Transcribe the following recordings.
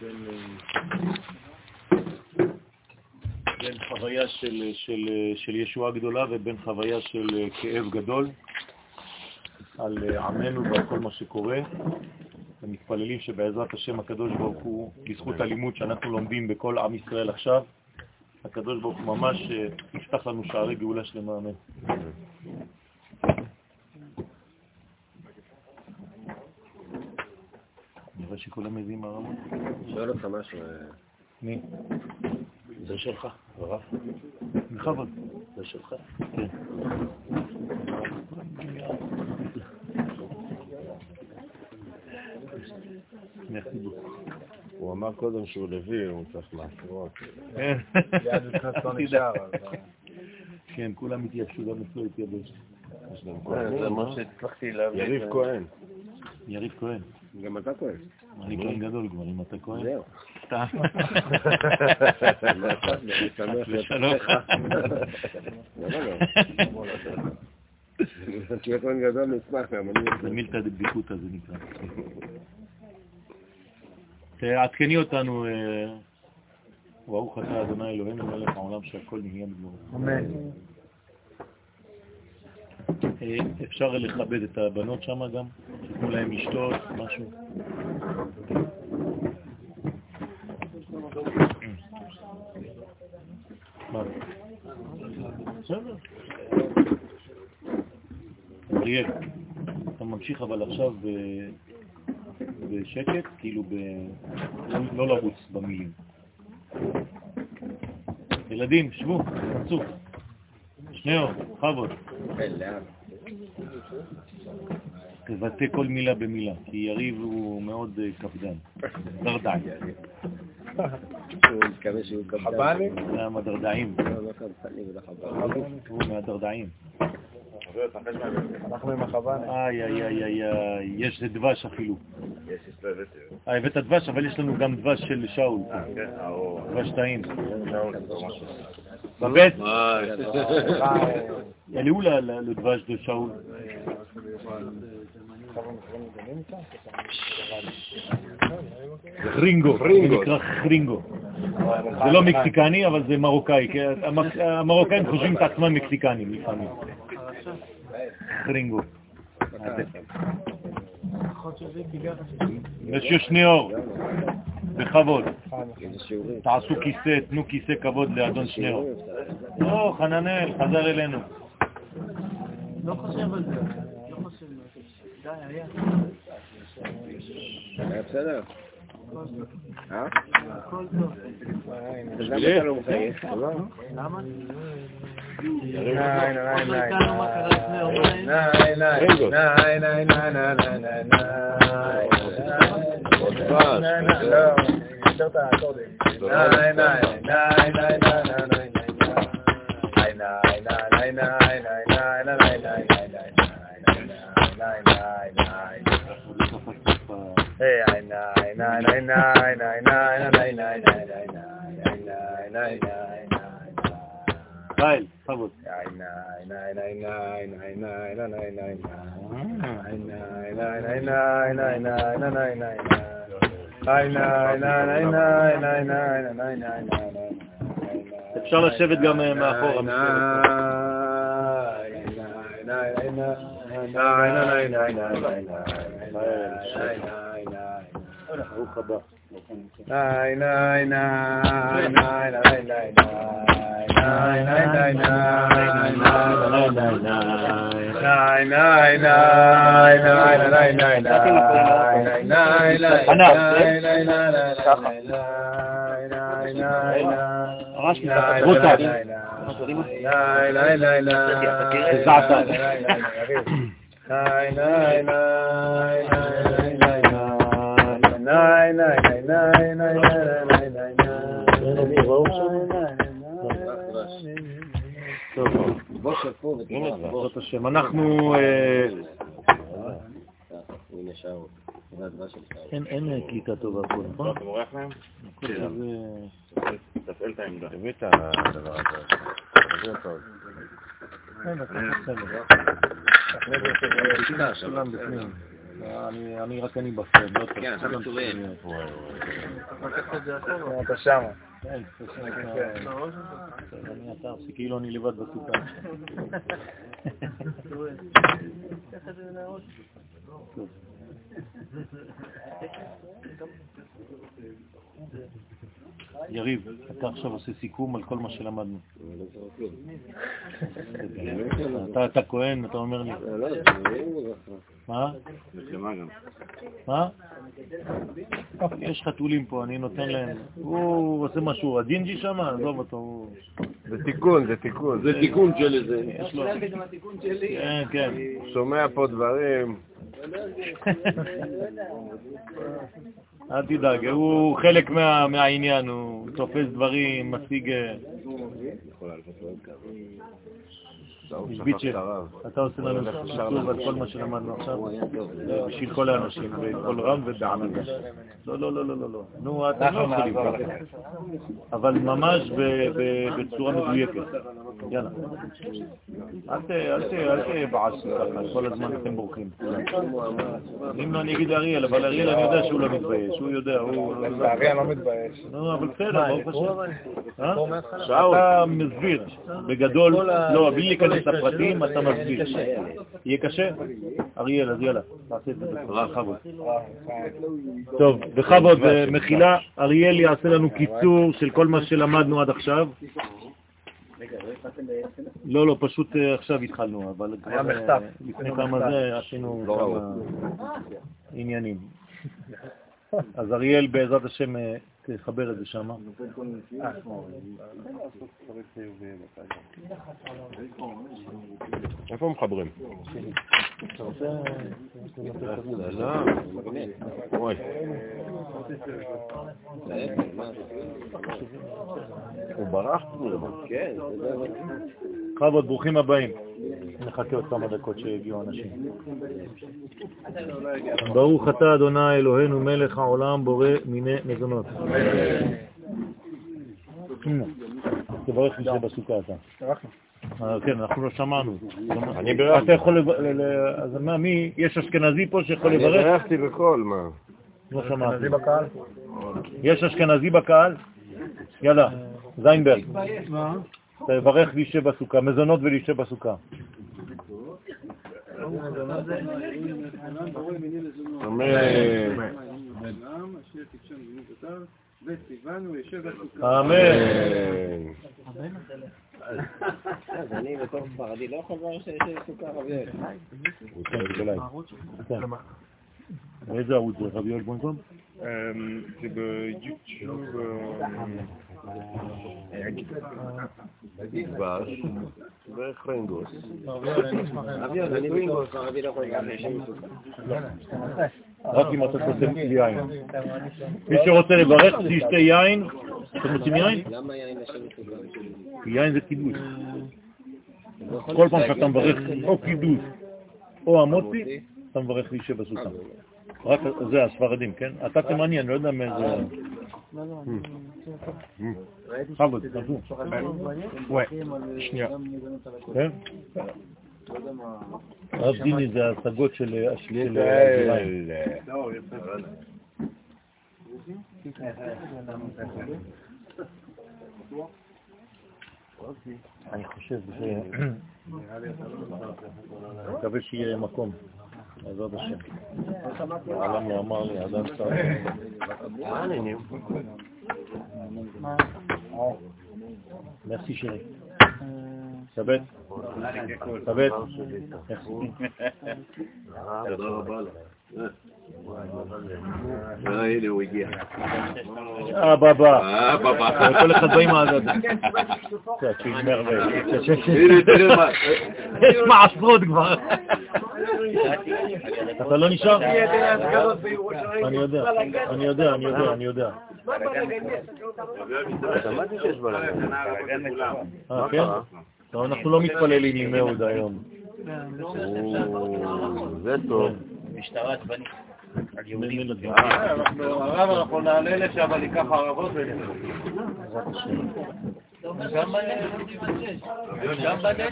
בין, בין חוויה של, של, של ישועה גדולה ובין חוויה של כאב גדול על עמנו ועל כל מה שקורה. ומתפללים שבעזרת השם הקדוש ברוך הוא, בזכות הלימוד שאנחנו לומדים בכל עם ישראל עכשיו, הקדוש ברוך הוא ממש אה, יפתח לנו שערי גאולה שלמה, אמן. שכולם מביאים הרמות. שואל אותך משהו. אה, מי? זה שלך, הרב. בכבוד. זה שלך. כן. הוא אמר קודם שהוא לוי, הוא צריך לעשות. כן, כולם התייבשו, גם אצלו התייבש. זה מה שהצלחתי להבין. יריב כהן. יריב כהן. גם אתה כהן. אני כהן גדול כבר, אם אתה כהן. זהו. סתם. לא? תהיה כהן גדול נשמח גם. אני- זה מילתא דבדיקותא זה נקרא. תעדכני אותנו, אה, ברוך אתה אדוני אלוהינו מלך העולם שהכל נהיה בגמור. אמן. אה, אפשר לכבד את הבנות שם גם? תיתנו להם לשתות, משהו? אריאל, אתה ממשיך אבל עכשיו בשקט, כאילו ב... לא לרוץ במילים. ילדים, שבו, תצאו. שניאור, בכבוד. כן. תבטא כל מילה במילה, כי יריב הוא מאוד אה, קפדן. דרדעי. הוא מתכוון שהוא קפדן. חב"ני? זה המדרדעים, לא, לא קפדני ולא חב"ני. הוא מהדרדעים. אנחנו עם החב"ני. איי, איי, איי, איי, יש דבש אפילו. אה, הבאת דבש, אבל יש לנו גם דבש של שאול. דבש טעים. בבית, יעלו ל- ל- לדבש של שאול. חרינגו, זה נקרא חרינגו. זה לא מקסיקני, אבל זה מרוקאי. המרוקאים חושבים את עצמם מקסיקנים לפעמים. חרינגו. משיו שניאור, בכבוד. תעשו כיסא, תנו כיסא כבוד לאדון שניאור. לא, חננאל, חזר אלינו. לא חושב על זה. לא חושב על זה. די, היה. היה בסדר? Nine, nine, nine. חייל, תבוא. אפשר לשבת גם מאחורה. ברוך הבא. ענף, ככה. אנחנו... אין קליטה טובה פה, נכון? כן. תפעל את העמדה. תביא את הדבר הזה. תביא כן, אה, לא. אותו. אה, אה, אני רק אני בפרד, לא כן, טוב. כן, אתה אתה שם. כאילו אני לבד בסוכה. טוב. יריב, אתה עכשיו עושה סיכום על כל מה שלמדנו. אתה כהן, אתה אומר לי. מה? מה? יש חתולים פה, אני נותן להם. הוא עושה משהו, הג'ינג'י שם? עזוב אותו. זה תיקון, זה תיקון. זה תיקון של איזה... כן, כן. שומע פה דברים. אל תדאג, הוא חלק מהעניין, הוא תופס דברים, משיג... ביצ'ה, אתה עושה לנו סיפור על כל מה שלמדנו עכשיו, בשביל כל האנשים, בכל רם ובענגה. לא, לא, לא, לא, לא, לא. נו, אתם לא יכולים ככה. אבל ממש בצורה מדויקת. יאללה. אל תהיה בעשו ככה, כל הזמן אתם בורחים. אם לא, אני אגיד לאריאל, אבל אריאל אני יודע שהוא לא מתבייש, הוא יודע, הוא... אריאל לא מתבייש. נו, אבל בסדר, ברוך השם. אתה מסביר, בגדול, לא, בלי להיכנס לפרטים, אתה מסביר. יהיה קשה? אריאל, אז יאללה, תעשה את זה בכבוד. טוב, בכבוד, מחילה, אריאל יעשה לנו קיצור של כל מה שלמדנו עד עכשיו. לא, לא, פשוט עכשיו התחלנו, אבל היה מחטף. לפני כמה זה עשינו כמה עניינים. אז אריאל בעזרת השם תחבר את זה שם. איפה מחברים? הוא ברח? כן. בכבוד, ברוכים הבאים. נחכה עוד כמה דקות שיגיעו אנשים. ברוך אתה אדוני אלוהינו מלך העולם בורא מיני מזונות. תברך לי בסוכה אתה. כן, אנחנו לא שמענו. אני בירכתי. אתה יכול, אז מה, מי, יש אשכנזי פה שיכול אני לברך? בירכתי בקול, מה? לא שמעתי. יש אשכנזי בקהל? יאללה, זיינברג. תברך לישה בסוכה, מזונות ולישה בסוכה. אמן. אמן. אז אני בתור ספרדי לא יכול לברך שיש לי סוכר רבי. באיזה ערוץ זה? רבי יואל בוינקום? זה ביוטיוב. דבש וחרנגוס. רק אם אתה כותב יין. מי שרוצה לברך, שישתה יין. אתם רוצים יין? יין זה קידוש. כל פעם שאתה מברך או קידוש או המוצי, אתה מברך לישה בסוכה. רק זה הספרדים, כן? אתה תימני, אני לא יודע מאיזה... חבוד, תעשו. שנייה. כן? רב דיני זה ההשגות של של הגבעיים. אני חושב ש... מקווה שיהיה מקום, בעזרת השם. העולם לא אמר לי, אדם סתם. מה העניינים? merci chérie. סבת? סבת? תודה רבה לך. הנה הוא הגיע. אה, בבא. אה, בבא. כל אחד בא עם ו... הנה, תראה מה. יש מעשרות כבר. אתה לא נשאר? אני יודע, אני יודע, אני יודע, אני יודע. שמעתי שיש בלגן. אה, כן? אנחנו לא מתפללים עם אהוד היום. זה טוב. משטרה עצבנית. הרב, אנחנו נעלה לשם, ניקח ערבות ונלך.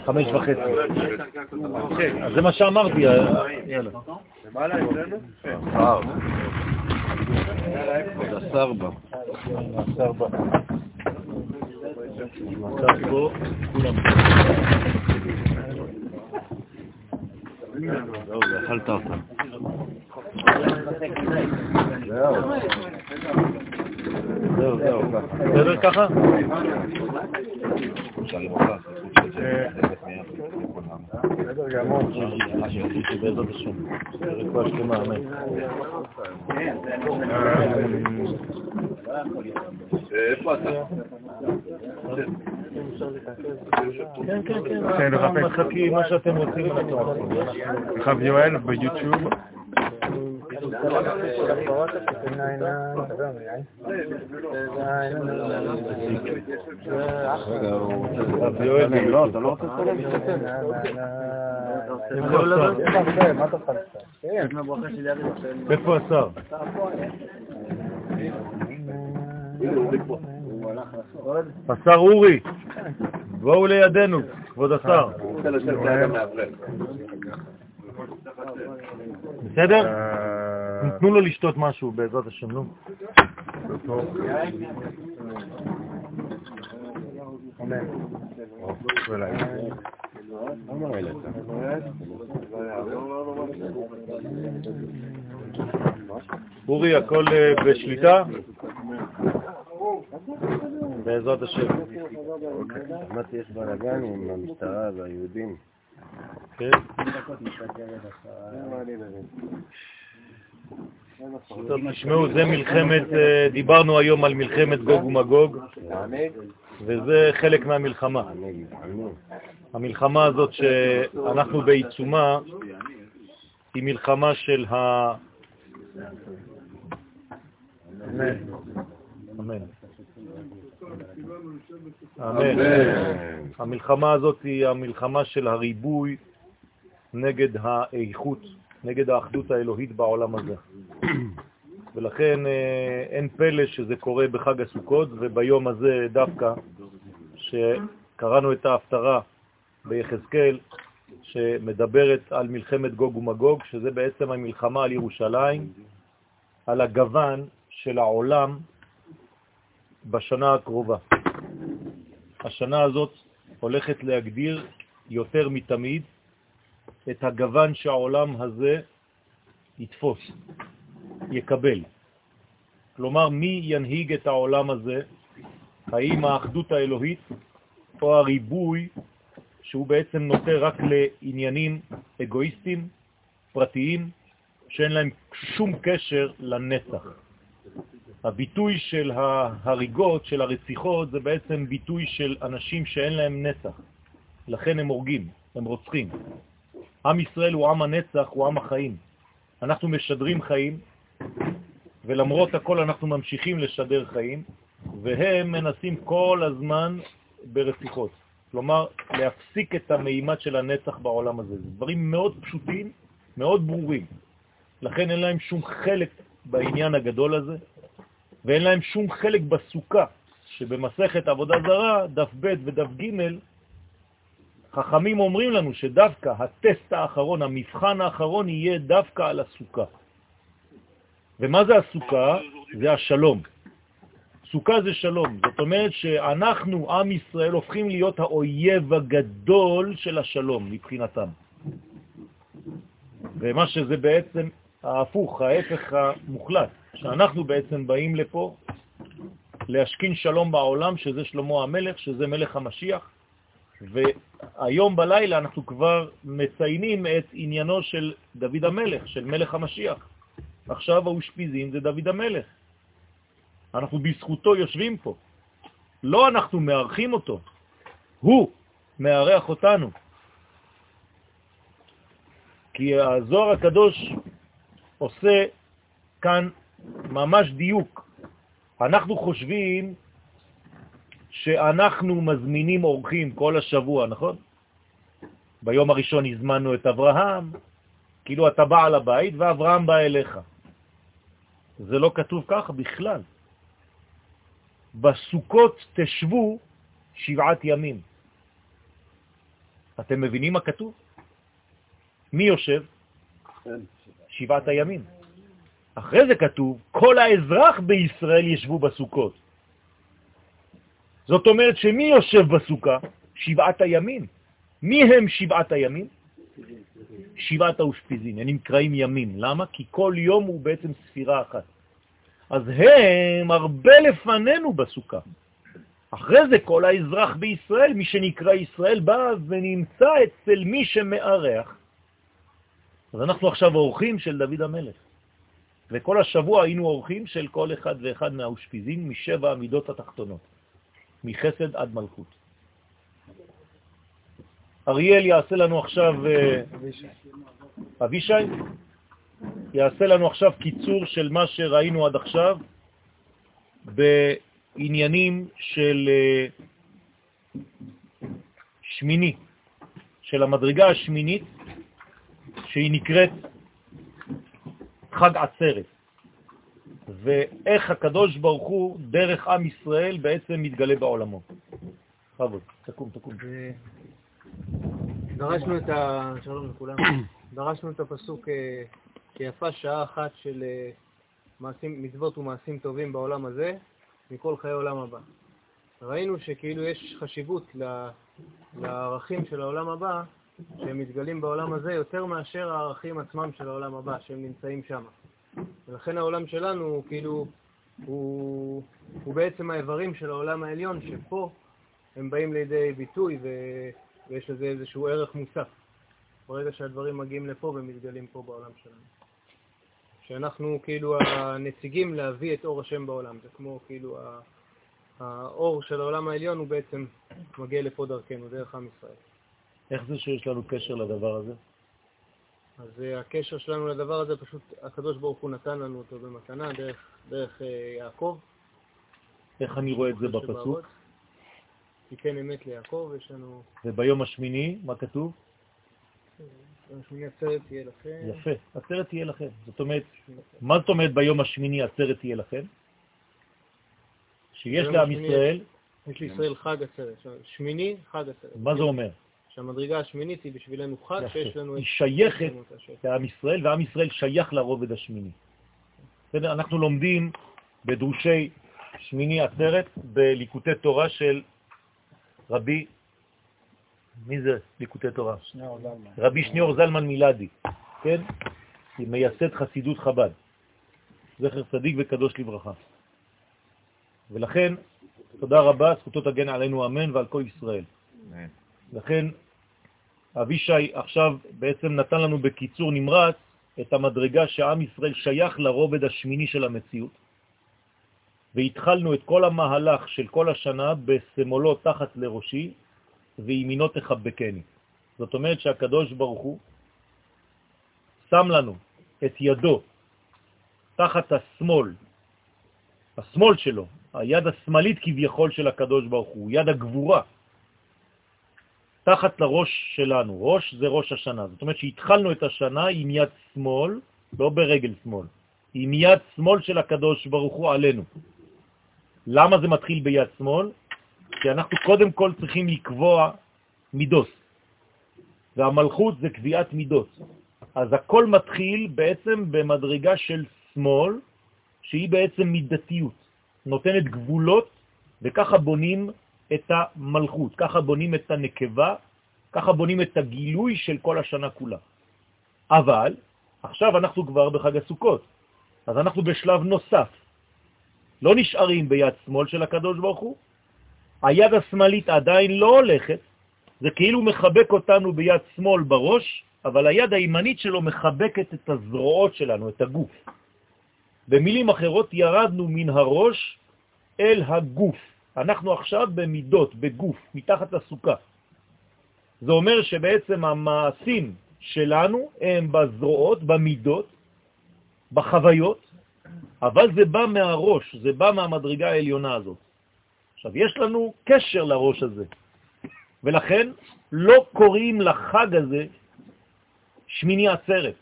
חמש וחצי. אז זה מה שאמרתי. יאללה. השר בא. השר בא. השר פה, כולם. זהו, אכלת אותה. זהו, זהו. בסדר ככה? בסדר גמור. שבעזרת השם. רפואה שלמה, אמן. איפה אתה? כן, כן, כן. מחכים, מה שאתם רוצים. חב יואל ביוטיוב. איפה השר? השר אורי, בואו לידינו, כבוד השר. בסדר? תנו לו לשתות משהו בעזרת השם, נו. אורי, הכל אה, בשליטה? בעזרת השם. אמרתי, יש בלאגן עם המשטרה והיהודים. כן? טוב, תשמעו, זה מלחמת, אה, דיברנו היום על מלחמת גוג ומגוג, וזה חלק מהמלחמה. המלחמה הזאת שאנחנו בעיצומה היא מלחמה של ה... אמן. אמן. המלחמה הזאת היא המלחמה של הריבוי נגד האיכות, נגד האחדות האלוהית בעולם הזה. ולכן אה, אין פלא שזה קורה בחג הסוכות, וביום הזה דווקא, שקראנו את ההפטרה ביחזקאל, שמדברת על מלחמת גוג ומגוג, שזה בעצם המלחמה על ירושלים, על הגוון של העולם בשנה הקרובה. השנה הזאת הולכת להגדיר יותר מתמיד את הגוון שהעולם הזה יתפוס, יקבל. כלומר, מי ינהיג את העולם הזה? האם האחדות האלוהית או הריבוי שהוא בעצם נוטה רק לעניינים אגואיסטיים, פרטיים, שאין להם שום קשר לנצח. הביטוי של ההריגות, של הרציחות, זה בעצם ביטוי של אנשים שאין להם נצח. לכן הם הורגים, הם רוצחים. עם ישראל הוא עם הנצח, הוא עם החיים. אנחנו משדרים חיים, ולמרות הכל אנחנו ממשיכים לשדר חיים, והם מנסים כל הזמן ברציחות. כלומר, להפסיק את המימד של הנצח בעולם הזה. זה דברים מאוד פשוטים, מאוד ברורים. לכן אין להם שום חלק בעניין הגדול הזה, ואין להם שום חלק בסוכה, שבמסכת עבודה זרה, דף ב' ודף ג', חכמים אומרים לנו שדווקא הטסט האחרון, המבחן האחרון, יהיה דווקא על הסוכה. ומה זה הסוכה? זה השלום. סוכה זה שלום. זאת אומרת שאנחנו, עם ישראל, הופכים להיות האויב הגדול של השלום מבחינתם. ומה שזה בעצם ההפוך, ההפך המוחלט, שאנחנו בעצם באים לפה להשכין שלום בעולם, שזה שלמה המלך, שזה מלך המשיח, והיום בלילה אנחנו כבר מציינים את עניינו של דוד המלך, של מלך המשיח. עכשיו האושפיזין זה דוד המלך. אנחנו בזכותו יושבים פה. לא אנחנו מארחים אותו, הוא מארח אותנו. כי הזוהר הקדוש עושה כאן ממש דיוק. אנחנו חושבים שאנחנו מזמינים אורחים כל השבוע, נכון? ביום הראשון הזמנו את אברהם, כאילו אתה בא על הבית ואברהם בא אליך. זה לא כתוב ככה בכלל. בסוכות תשבו שבעת ימים. אתם מבינים מה כתוב? מי יושב? כן. שבעת הימים. אחרי זה כתוב, כל האזרח בישראל ישבו בסוכות. זאת אומרת שמי יושב בסוכה? שבעת הימים. מי הם שבעת הימים? שבעת האושפיזין, הם נקראים ימים. למה? כי כל יום הוא בעצם ספירה אחת. אז הם הרבה לפנינו בסוכה. אחרי זה כל האזרח בישראל, מי שנקרא ישראל, בא ונמצא אצל מי שמארח. אז אנחנו עכשיו אורחים של דוד המלך. וכל השבוע היינו אורחים של כל אחד ואחד מהאושפיזין משבע המידות התחתונות, מחסד עד מלכות. אריאל יעשה לנו עכשיו, אה, אבישי, יעשה לנו עכשיו קיצור של מה שראינו עד עכשיו בעניינים של אה, שמיני, של המדרגה השמינית, שהיא נקראת חג עצרת, ואיך הקדוש ברוך הוא, דרך עם ישראל, בעצם מתגלה בעולמו. בכבוד, תקום, תקום. דרשנו את ה... שלום לכולם. דרשנו את הפסוק אה, שיפה שעה אחת של אה, מעשים, מצוות ומעשים טובים בעולם הזה, מכל חיי עולם הבא. ראינו שכאילו יש חשיבות לערכים של העולם הבא, שהם מתגלים בעולם הזה יותר מאשר הערכים עצמם של העולם הבא, שהם נמצאים שם. ולכן העולם שלנו הוא כאילו, הוא, הוא בעצם האיברים של העולם העליון, שפה הם באים לידי ביטוי ו, ויש לזה איזשהו ערך מוסף. ברגע שהדברים מגיעים לפה ומתגלים פה בעולם שלנו. שאנחנו כאילו הנציגים להביא את אור השם בעולם. זה כמו כאילו האור של העולם העליון הוא בעצם מגיע לפה דרכנו, דרך עם ישראל. איך זה שיש לנו קשר לדבר הזה? אז אה, הקשר שלנו לדבר הזה, פשוט הקדוש ברוך הוא נתן לנו אותו במתנה דרך, דרך אה, יעקב. איך אני רואה את זה בפסוק? תיתן אמת ליעקב, יש לנו... וביום השמיני, מה כתוב? ביום השמיני עצרת תהיה לכם. יפה, עצרת תהיה לכם. זאת אומרת, מה זאת אומרת ביום השמיני עצרת תהיה לכם? שיש לעם ישראל... יש לישראל חג עצרת, שמיני חג עצרת. מה זה אומר? שהמדרגה השמינית היא בשבילנו חג שיש לנו... היא שייכת לעם ישראל, ועם ישראל שייך לרובד השמיני. בסדר? אנחנו לומדים בדרושי שמיני עצרת בליקוטי תורה של רבי, מי זה ליקוטי תורה? שניאור זלמן. רבי שניאור זלמן מילדי, כן? היא מייסד חסידות חב"ד, זכר צדיק וקדוש לברכה. ולכן, תודה רבה, זכותו תגן עלינו אמן ועל כל ישראל. לכן אבישי עכשיו בעצם נתן לנו בקיצור נמרץ את המדרגה שעם ישראל שייך לרובד השמיני של המציאות, והתחלנו את כל המהלך של כל השנה בסמולו תחת לראשי, וימינו תחבקני. זאת אומרת שהקדוש ברוך הוא שם לנו את ידו תחת השמאל, השמאל שלו, היד השמאלית כביכול של הקדוש ברוך הוא, יד הגבורה, תחת לראש שלנו. ראש זה ראש השנה. זאת אומרת שהתחלנו את השנה עם יד שמאל, לא ברגל שמאל, עם יד שמאל של הקדוש ברוך הוא עלינו. למה זה מתחיל ביד שמאל? כי אנחנו קודם כל צריכים לקבוע מידות, והמלכות זה קביעת מידות. אז הכל מתחיל בעצם במדרגה של שמאל, שהיא בעצם מידתיות, נותנת גבולות, וככה בונים את המלכות, ככה בונים את הנקבה, ככה בונים את הגילוי של כל השנה כולה. אבל עכשיו אנחנו כבר בחג הסוכות, אז אנחנו בשלב נוסף. לא נשארים ביד שמאל של הקדוש ברוך הוא, היד השמאלית עדיין לא הולכת, זה כאילו מחבק אותנו ביד שמאל בראש, אבל היד הימנית שלו מחבקת את הזרועות שלנו, את הגוף. במילים אחרות, ירדנו מן הראש אל הגוף. אנחנו עכשיו במידות, בגוף, מתחת לסוכה. זה אומר שבעצם המעשים שלנו הם בזרועות, במידות, בחוויות, אבל זה בא מהראש, זה בא מהמדרגה העליונה הזאת. עכשיו, יש לנו קשר לראש הזה, ולכן לא קוראים לחג הזה שמיני עצרת,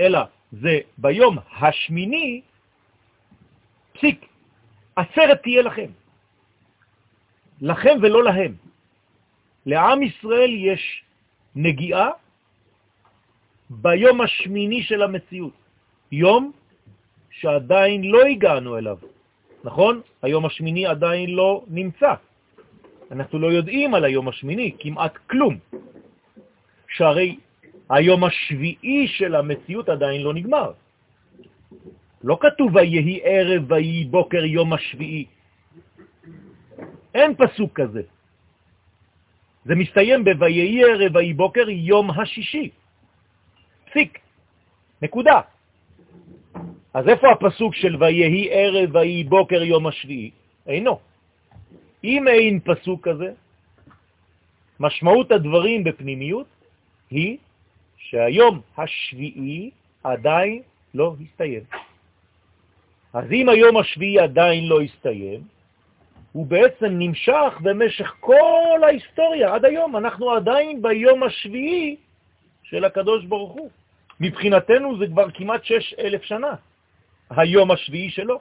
אלא זה ביום השמיני, פסיק, עצרת תהיה לכם. לכם ולא להם. לעם ישראל יש נגיעה ביום השמיני של המציאות, יום שעדיין לא הגענו אליו, נכון? היום השמיני עדיין לא נמצא. אנחנו לא יודעים על היום השמיני כמעט כלום, שהרי היום השביעי של המציאות עדיין לא נגמר. לא כתוב ויהי ערב ויהי בוקר יום השביעי. אין פסוק כזה. זה מסתיים ב"ויהי ערב ויהי בוקר יום השישי". פסיק. נקודה. אז איפה הפסוק של ויהי ערב ויהי בוקר יום השביעי? אינו. אם אין פסוק כזה, משמעות הדברים בפנימיות היא שהיום השביעי עדיין לא הסתיים. אז אם היום השביעי עדיין לא הסתיים, הוא בעצם נמשך במשך כל ההיסטוריה, עד היום. אנחנו עדיין ביום השביעי של הקדוש ברוך הוא. מבחינתנו זה כבר כמעט שש אלף שנה, היום השביעי שלו.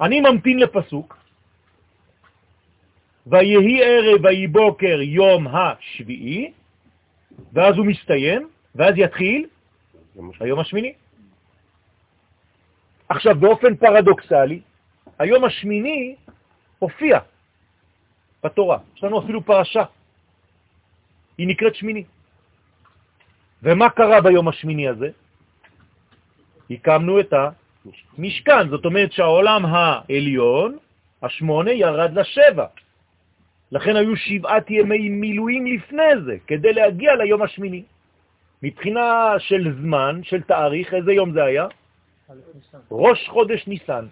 אני ממתין לפסוק, ויהי ערב ויהי בוקר יום השביעי, ואז הוא מסתיים, ואז יתחיל היום השמיני. עכשיו, באופן פרדוקסלי, היום השמיני הופיע בתורה. יש לנו אפילו פרשה. היא נקראת שמיני. ומה קרה ביום השמיני הזה? הקמנו את המשכן, זאת אומרת שהעולם העליון, השמונה, ירד לשבע. לכן היו שבעת ימי מילואים לפני זה, כדי להגיע ליום השמיני. מבחינה של זמן, של תאריך, איזה יום זה היה? ראש חודש ניסן.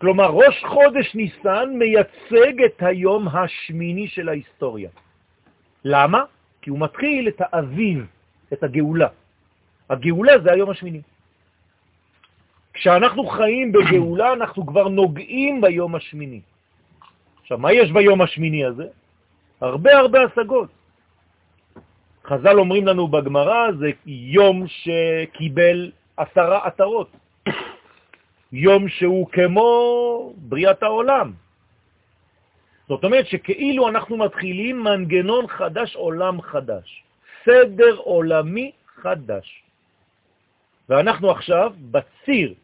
כלומר, ראש חודש ניסן מייצג את היום השמיני של ההיסטוריה. למה? כי הוא מתחיל את האביב, את הגאולה. הגאולה זה היום השמיני. כשאנחנו חיים בגאולה, אנחנו כבר נוגעים ביום השמיני. עכשיו, מה יש ביום השמיני הזה? הרבה הרבה השגות. חז"ל אומרים לנו בגמרא, זה יום שקיבל עשרה עטרות. יום שהוא כמו בריאת העולם. זאת אומרת שכאילו אנחנו מתחילים מנגנון חדש, עולם חדש, סדר עולמי חדש. ואנחנו עכשיו בציר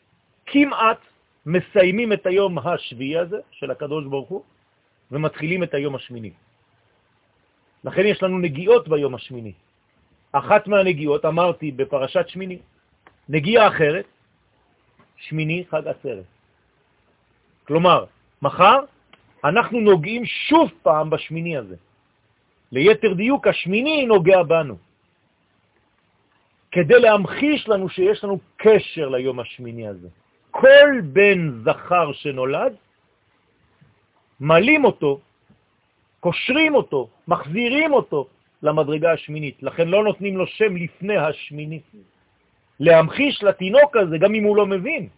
כמעט מסיימים את היום השביעי הזה של הקדוש ברוך הוא, ומתחילים את היום השמיני. לכן יש לנו נגיעות ביום השמיני. אחת מהנגיעות, אמרתי בפרשת שמיני, נגיעה אחרת, שמיני חג עצרת. כלומר, מחר אנחנו נוגעים שוב פעם בשמיני הזה. ליתר דיוק, השמיני נוגע בנו. כדי להמחיש לנו שיש לנו קשר ליום השמיני הזה. כל בן זכר שנולד מלים אותו, קושרים אותו, מחזירים אותו למדרגה השמינית. לכן לא נותנים לו שם לפני השמינית. להמחיש לתינוק הזה, גם אם הוא לא מבין,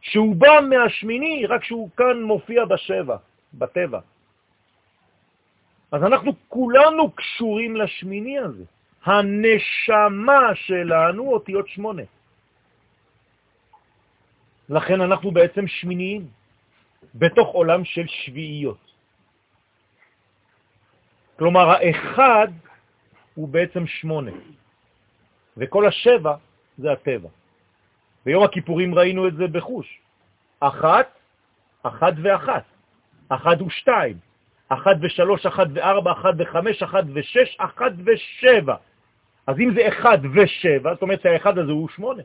שהוא בא מהשמיני, רק שהוא כאן מופיע בשבע, בטבע. אז אנחנו כולנו קשורים לשמיני הזה. הנשמה שלנו אותיות שמונה. לכן אנחנו בעצם שמיניים. בתוך עולם של שביעיות. כלומר, האחד הוא בעצם שמונה, וכל השבע זה הטבע. ביום הכיפורים ראינו את זה בחוש. אחת, אחת ואחת, אחת ושתיים, אחת ושלוש, אחת וארבע, אחת וחמש, אחת ושש, אחת ושבע. אז אם זה אחד ושבע, זאת אומרת שהאחד הזה הוא שמונה.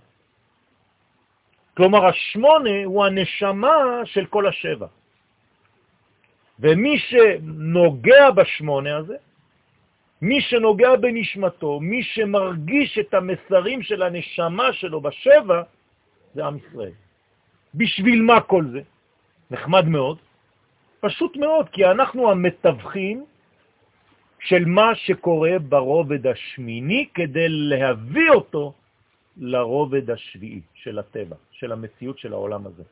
כלומר, השמונה הוא הנשמה של כל השבע. ומי שנוגע בשמונה הזה, מי שנוגע בנשמתו, מי שמרגיש את המסרים של הנשמה שלו בשבע, זה עם ישראל. בשביל מה כל זה? נחמד מאוד. פשוט מאוד, כי אנחנו המתווכים של מה שקורה ברובד השמיני כדי להביא אותו לרובד השביעי של הטבע, של המציאות של העולם הזה.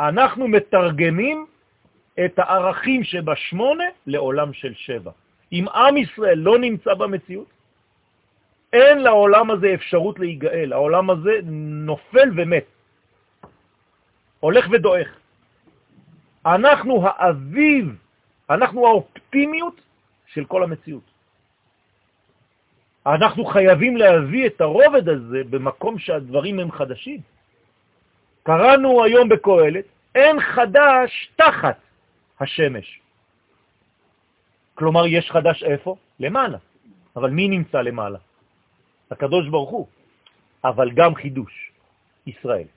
אנחנו מתרגמים את הערכים שבשמונה לעולם של שבע. אם עם ישראל לא נמצא במציאות, אין לעולם הזה אפשרות להיגאל, העולם הזה נופל ומת, הולך ודועך. אנחנו האביב, אנחנו האופטימיות של כל המציאות. אנחנו חייבים להביא את הרובד הזה במקום שהדברים הם חדשים. קראנו היום בקהלת, אין חדש תחת השמש. כלומר, יש חדש איפה? למעלה. אבל מי נמצא למעלה? הקדוש ברוך הוא. אבל גם חידוש, ישראל.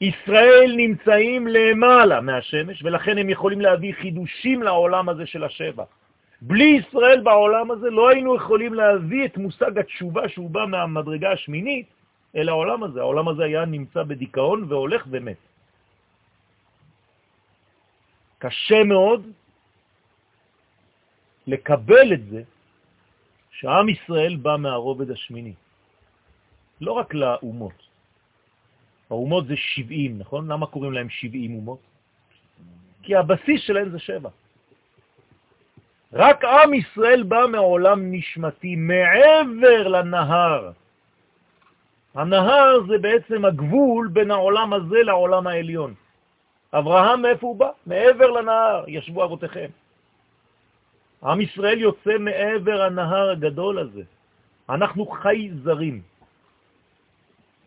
ישראל נמצאים למעלה מהשמש, ולכן הם יכולים להביא חידושים לעולם הזה של השבע. בלי ישראל בעולם הזה לא היינו יכולים להביא את מושג התשובה שהוא בא מהמדרגה השמינית אל העולם הזה. העולם הזה היה נמצא בדיכאון והולך ומת. קשה מאוד לקבל את זה שעם ישראל בא מהרובד השמיני. לא רק לאומות. האומות זה 70, נכון? למה קוראים להם 70 אומות? כי הבסיס שלהם זה שבע. רק עם ישראל בא מעולם נשמתי מעבר לנהר. הנהר זה בעצם הגבול בין העולם הזה לעולם העליון. אברהם, מאיפה הוא בא? מעבר לנהר, ישבו אבותיכם. עם ישראל יוצא מעבר הנהר הגדול הזה. אנחנו חי זרים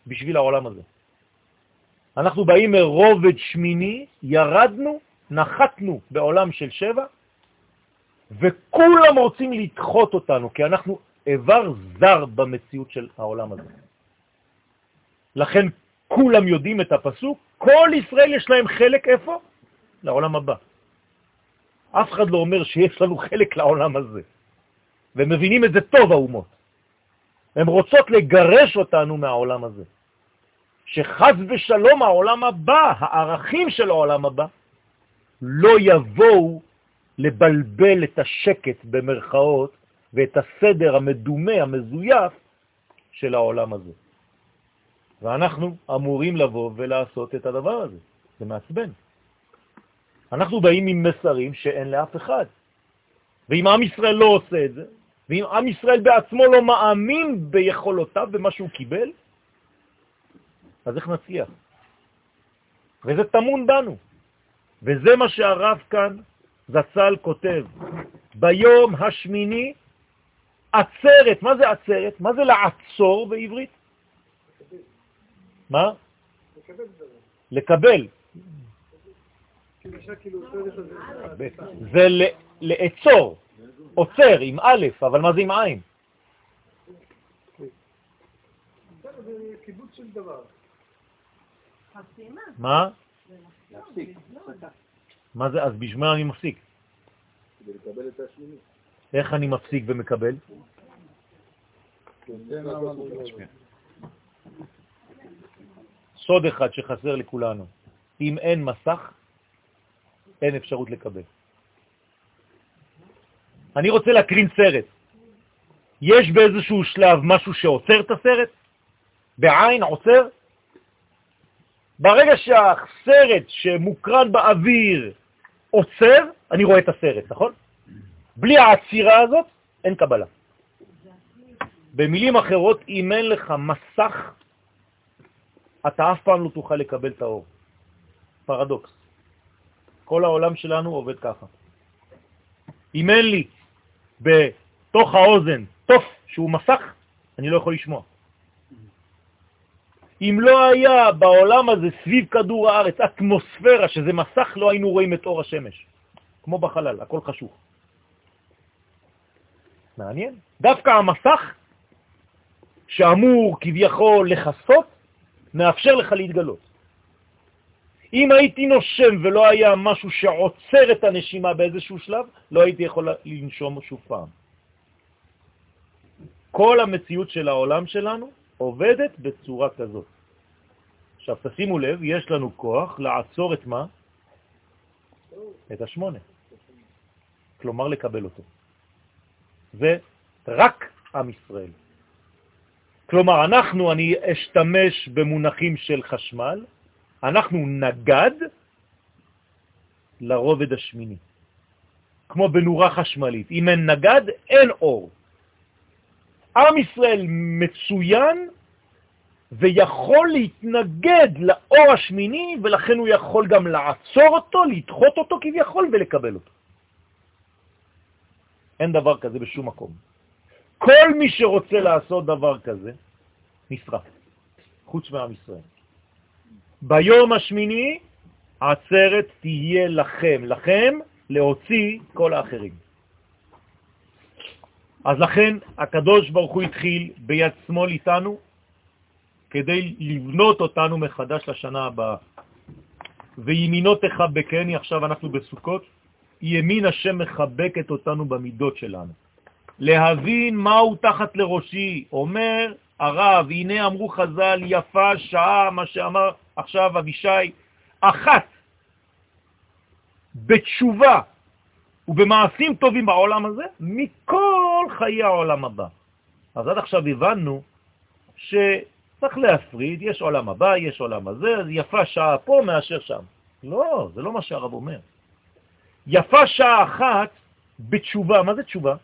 בשביל העולם הזה. אנחנו באים מרובד שמיני, ירדנו, נחתנו בעולם של שבע, וכולם רוצים לדחות אותנו, כי אנחנו איבר זר במציאות של העולם הזה. לכן כולם יודעים את הפסוק, כל ישראל יש להם חלק איפה? לעולם הבא. אף אחד לא אומר שיש לנו חלק לעולם הזה. ומבינים את זה טוב, האומות. הן רוצות לגרש אותנו מהעולם הזה. שחז ושלום העולם הבא, הערכים של העולם הבא, לא יבואו לבלבל את השקט במרכאות ואת הסדר המדומה, המזויף של העולם הזה. ואנחנו אמורים לבוא ולעשות את הדבר הזה. זה מעצבן. אנחנו באים עם מסרים שאין לאף אחד. ואם עם ישראל לא עושה את זה, ואם עם ישראל בעצמו לא מאמין ביכולותיו, במה שהוא קיבל, אז איך נצליח? וזה תמון בנו. וזה מה שהרב כאן זצ"ל כותב, ביום השמיני עצרת, מה זה עצרת? מה זה לעצור בעברית? מה? לקבל. זה לעצור, עוצר עם א', אבל מה זה עם עין? מה? מה זה, אז בשביל מה אני מפסיק? איך אני מפסיק ומקבל? סוד אחד שחסר לכולנו, אם אין מסך, אין אפשרות לקבל. אני רוצה להקרין סרט. יש באיזשהו שלב משהו שעוצר את הסרט? בעין עוצר? ברגע שהסרט שמוקרן באוויר עוצר, אני רואה את הסרט, נכון? בלי העצירה הזאת, אין קבלה. במילים אחרות, אם אין לך מסך, אתה אף פעם לא תוכל לקבל את האור. פרדוקס. כל העולם שלנו עובד ככה. אם אין לי בתוך האוזן תוף שהוא מסך, אני לא יכול לשמוע. אם לא היה בעולם הזה סביב כדור הארץ אטמוספירה, שזה מסך, לא היינו רואים את אור השמש. כמו בחלל, הכל חשוך. מעניין. דווקא המסך, שאמור כביכול לחסות, מאפשר לך להתגלות. אם הייתי נושם ולא היה משהו שעוצר את הנשימה באיזשהו שלב, לא הייתי יכול לנשום שוב פעם. כל המציאות של העולם שלנו עובדת בצורה כזאת. עכשיו, תשימו לב, יש לנו כוח לעצור את מה? את השמונה. כלומר, לקבל אותו. זה רק עם ישראל. כלומר, אנחנו, אני אשתמש במונחים של חשמל, אנחנו נגד לרובד השמיני. כמו בנורה חשמלית. אם אין נגד, אין אור. עם ישראל מצוין ויכול להתנגד לאור השמיני, ולכן הוא יכול גם לעצור אותו, לדחות אותו כביכול ולקבל אותו. אין דבר כזה בשום מקום. כל מי שרוצה לעשות דבר כזה, נשרף, חוץ מעם ישראל. ביום השמיני עצרת תהיה לכם, לכם להוציא כל האחרים. אז לכן הקדוש ברוך הוא התחיל ביד שמאל איתנו כדי לבנות אותנו מחדש לשנה הבאה. וימינו תחבקני, עכשיו אנחנו בסוכות, ימין השם מחבקת אותנו במידות שלנו. להבין מהו תחת לראשי, אומר הרב, הנה אמרו חז"ל, יפה שעה, מה שאמר עכשיו אבישי, אחת בתשובה ובמעשים טובים בעולם הזה, מכל חיי העולם הבא. אז עד עכשיו הבנו שצריך להפריד, יש עולם הבא, יש עולם הזה, אז יפה שעה פה מאשר שם. לא, זה לא מה שהרב אומר. יפה שעה אחת בתשובה. מה זה תשובה?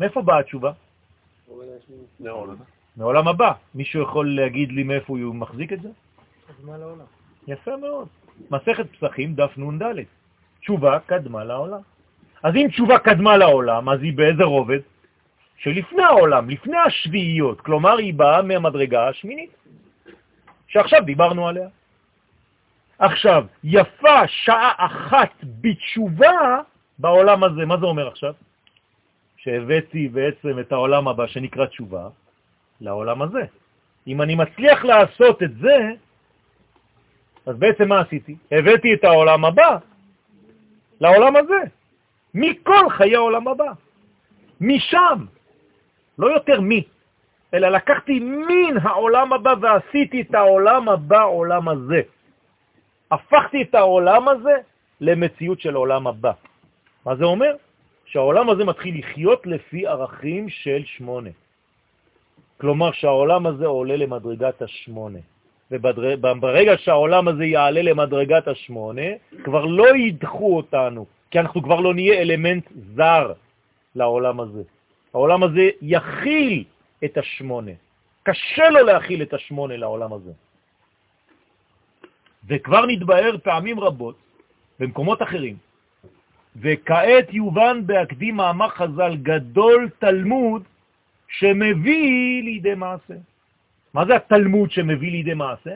מאיפה באה התשובה? מעולם הבא. מישהו יכול להגיד לי מאיפה הוא מחזיק את זה? יפה מאוד. מסכת פסחים, דף נ"ד. תשובה קדמה לעולם. אז אם תשובה קדמה לעולם, אז היא באיזה רובד? שלפני העולם, לפני השביעיות, כלומר היא באה מהמדרגה השמינית, שעכשיו דיברנו עליה. עכשיו, יפה שעה אחת בתשובה בעולם הזה. מה זה אומר עכשיו? שהבאתי בעצם את העולם הבא שנקרא תשובה לעולם הזה. אם אני מצליח לעשות את זה, אז בעצם מה עשיתי? הבאתי את העולם הבא לעולם הזה, מכל חיי העולם הבא, משם, לא יותר מי, אלא לקחתי מן העולם הבא ועשיתי את העולם הבא עולם הזה. הפכתי את העולם הזה למציאות של עולם הבא. מה זה אומר? שהעולם הזה מתחיל לחיות לפי ערכים של שמונה. כלומר שהעולם הזה עולה למדרגת השמונה. וברגע שהעולם הזה יעלה למדרגת השמונה, כבר לא ידחו אותנו, כי אנחנו כבר לא נהיה אלמנט זר לעולם הזה. העולם הזה יכיל את השמונה. קשה לו להכיל את השמונה לעולם הזה. וכבר נתבהר פעמים רבות במקומות אחרים, וכעת יובן בהקדים מאמר חז"ל גדול תלמוד שמביא לידי מעשה. מה זה התלמוד שמביא לידי מעשה?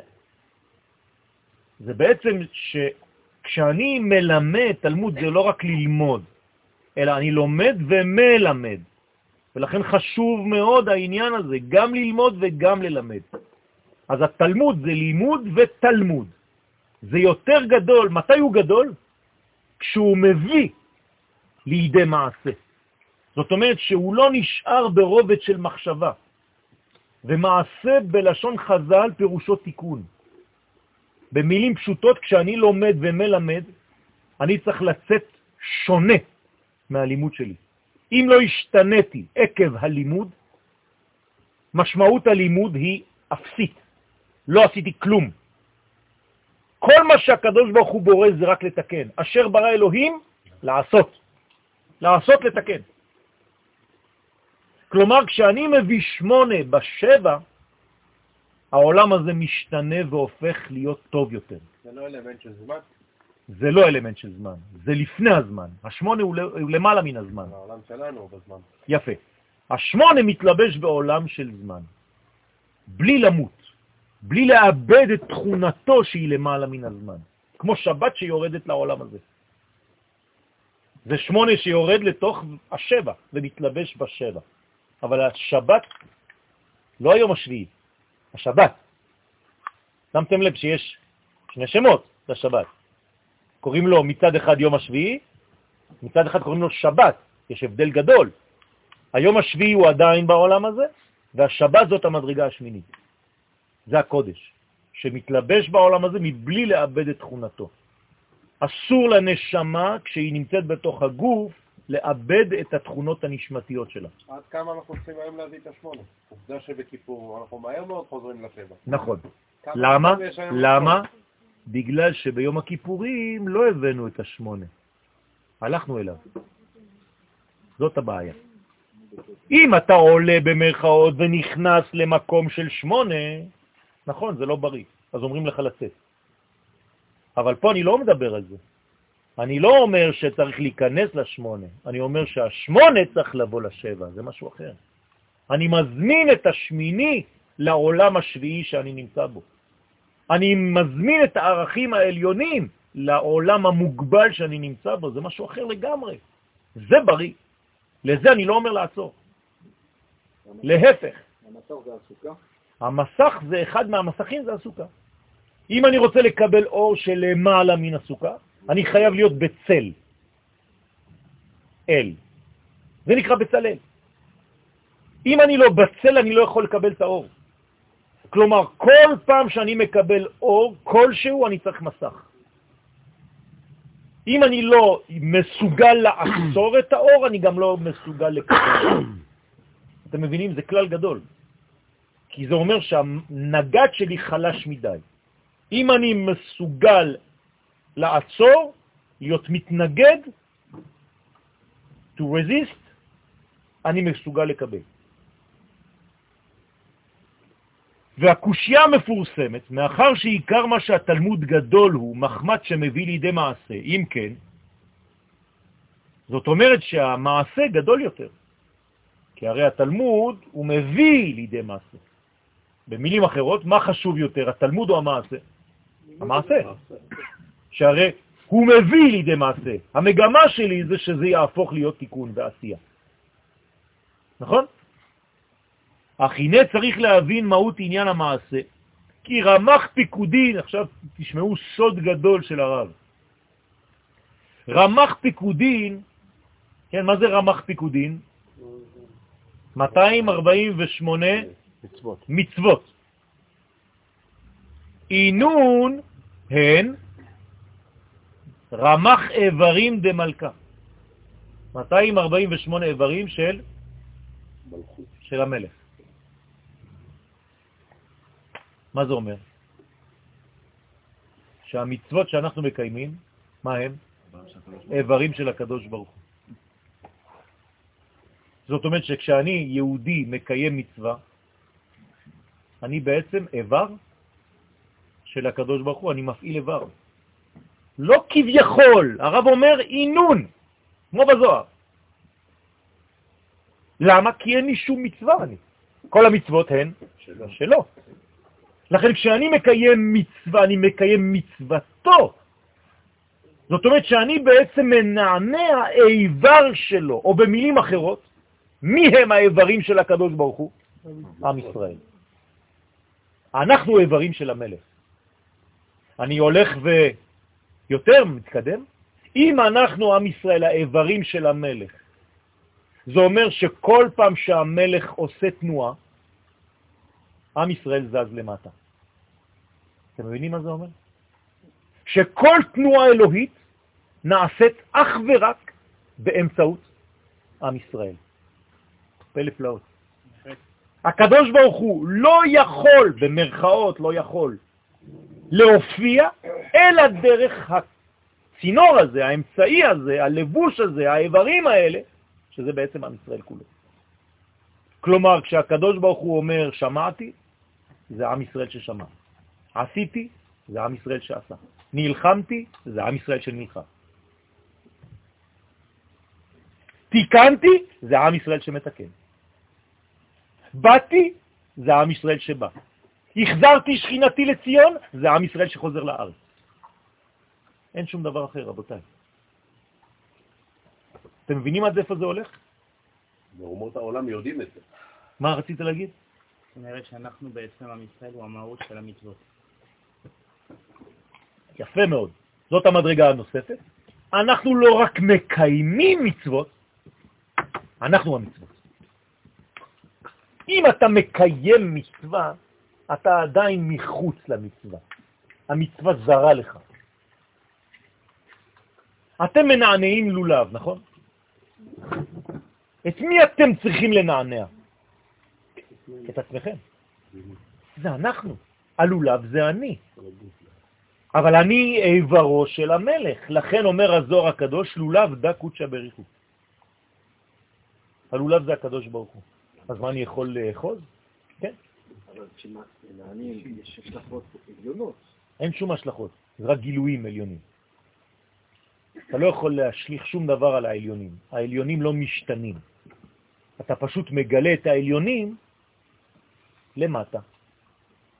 זה בעצם שכשאני מלמד, תלמוד זה לא רק ללמוד, אלא אני לומד ומלמד. ולכן חשוב מאוד העניין הזה, גם ללמוד וגם ללמד. אז התלמוד זה לימוד ותלמוד. זה יותר גדול. מתי הוא גדול? כשהוא מביא לידי מעשה. זאת אומרת שהוא לא נשאר ברובד של מחשבה. ומעשה בלשון חז"ל פירושו תיקון. במילים פשוטות, כשאני לומד ומלמד, אני צריך לצאת שונה מהלימוד שלי. אם לא השתניתי עקב הלימוד, משמעות הלימוד היא אפסית. לא עשיתי כלום. כל מה שהקדוש ברוך הוא בורא זה רק לתקן. אשר ברא אלוהים, לעשות. לעשות, לתקן. כלומר, כשאני מביא שמונה בשבע, העולם הזה משתנה והופך להיות טוב יותר. זה לא אלמנט של זמן? זה לא אלמנט של זמן, זה לפני הזמן. השמונה הוא, הוא למעלה מן הזמן. העולם שלנו הוא בזמן. יפה. השמונה מתלבש בעולם של זמן, בלי למות, בלי לאבד את תכונתו שהיא למעלה מן הזמן, כמו שבת שיורדת לעולם הזה. זה שמונה שיורד לתוך השבע ומתלבש בשבע. אבל השבת, לא היום השביעי, השבת. שמתם לב שיש שני שמות לשבת. קוראים לו מצד אחד יום השביעי, מצד אחד קוראים לו שבת. יש הבדל גדול. היום השביעי הוא עדיין בעולם הזה, והשבת זאת המדרגה השמינית. זה הקודש, שמתלבש בעולם הזה מבלי לאבד את תכונתו. אסור לנשמה, כשהיא נמצאת בתוך הגוף, לאבד את התכונות הנשמתיות שלה. עד כמה אנחנו צריכים היום להביא את השמונה? עובדה שבכיפור אנחנו מהר מאוד חוזרים לשבע. נכון. למה? למה? בגלל שביום הכיפורים לא הבאנו את השמונה. הלכנו אליו. זאת הבעיה. אם אתה עולה במרכאות ונכנס למקום של שמונה, נכון, זה לא בריא, אז אומרים לך לצאת. אבל פה אני לא מדבר על זה. אני לא אומר שצריך להיכנס לשמונה, אני אומר שהשמונה צריך לבוא לשבע, זה משהו אחר. אני מזמין את השמיני לעולם השביעי שאני נמצא בו. אני מזמין את הערכים העליונים לעולם המוגבל שאני נמצא בו, זה משהו אחר לגמרי. זה בריא. לזה אני לא אומר לעצור. להפך. המסך זה הסוכה? המסך זה אחד מהמסכים, זה הסוכה. אם אני רוצה לקבל אור שלמעלה מן הסוכה, אני חייב להיות בצל. אל. זה נקרא בצלאל. אם אני לא בצל, אני לא יכול לקבל את האור. כלומר, כל פעם שאני מקבל אור כלשהו, אני צריך מסך. אם אני לא מסוגל לעצור את האור, אני גם לא מסוגל לקבל. אתם מבינים? זה כלל גדול. כי זה אומר שהנגד שלי חלש מדי. אם אני מסוגל לעצור, להיות מתנגד, to resist, אני מסוגל לקבל. והקושיה מפורסמת, מאחר שעיקר מה שהתלמוד גדול הוא מחמת שמביא לידי מעשה, אם כן, זאת אומרת שהמעשה גדול יותר, כי הרי התלמוד הוא מביא לידי מעשה. במילים אחרות, מה חשוב יותר, התלמוד או המעשה? המעשה. שהרי הוא מביא לידי מעשה. המגמה שלי זה שזה יהפוך להיות תיקון ועשייה. נכון? אך הנה צריך להבין מהות עניין המעשה, כי רמח פיקודין, עכשיו תשמעו סוד גדול של הרב, רמח פיקודין, כן, מה זה רמח פיקודין? 248 מצוות. מצוות. עינון הן רמח איברים דמלכה. 248 איברים של, של המלך. מה זה אומר? שהמצוות שאנחנו מקיימים, מה הם? איברים של הקדוש ברוך הוא. זאת אומרת שכשאני יהודי מקיים מצווה, אני בעצם איבר של הקדוש ברוך הוא, אני מפעיל איבר. לא כביכול, הרב אומר אינון, כמו בזוהר. למה? כי אין לי שום מצווה אני. כל המצוות הן שלו. שלו. לכן כשאני מקיים מצווה, אני מקיים מצוותו. זאת אומרת שאני בעצם מנענע איבר שלו, או במילים אחרות, מי הם האיברים של הקדוש ברוך הוא? עם ישראל. אנחנו איברים של המלך. אני הולך ויותר מתקדם. אם אנחנו, עם ישראל, האיברים של המלך, זה אומר שכל פעם שהמלך עושה תנועה, עם ישראל זז למטה. אתם מבינים מה זה אומר? שכל תנועה אלוהית נעשית אך ורק באמצעות עם ישראל. פלא פלאות. הקדוש ברוך הוא לא יכול, במרכאות לא יכול, להופיע, אלא דרך הצינור הזה, האמצעי הזה, הלבוש הזה, האיברים האלה, שזה בעצם עם ישראל כולו. כלומר, כשהקדוש ברוך הוא אומר שמעתי, זה עם ישראל ששמע. עשיתי, זה עם ישראל שעשה. נלחמתי, זה עם ישראל שנלחם. תיקנתי, זה עם ישראל שמתקן. באתי, זה עם ישראל שבא. החזרתי שכינתי לציון, זה עם ישראל שחוזר לארץ. אין שום דבר אחר, רבותיי. אתם מבינים עד איפה זה הולך? באומות העולם יודעים את זה. מה רצית להגיד? זאת אומרת שאנחנו בעצם, עם ישראל הוא המהות של המצוות. יפה מאוד. זאת המדרגה הנוספת. אנחנו לא רק מקיימים מצוות, אנחנו המצוות. אם אתה מקיים מצווה, אתה עדיין מחוץ למצווה. המצווה זרה לך. אתם מנענעים לולב, נכון? את מי אתם צריכים לנענע? את עצמכם. זה אנחנו. הלולב זה אני. אבל אני איברו של המלך. לכן אומר הזוהר הקדוש, לולב דה קודשא בריחו. הלולב זה הקדוש ברוך הוא. אז מה אני יכול לאחוז? כן. אבל כשמנענים יש השלכות עליונות. אין שום השלכות, זה רק גילויים עליונים. אתה לא יכול להשליך שום דבר על העליונים. העליונים לא משתנים. אתה פשוט מגלה את העליונים למטה.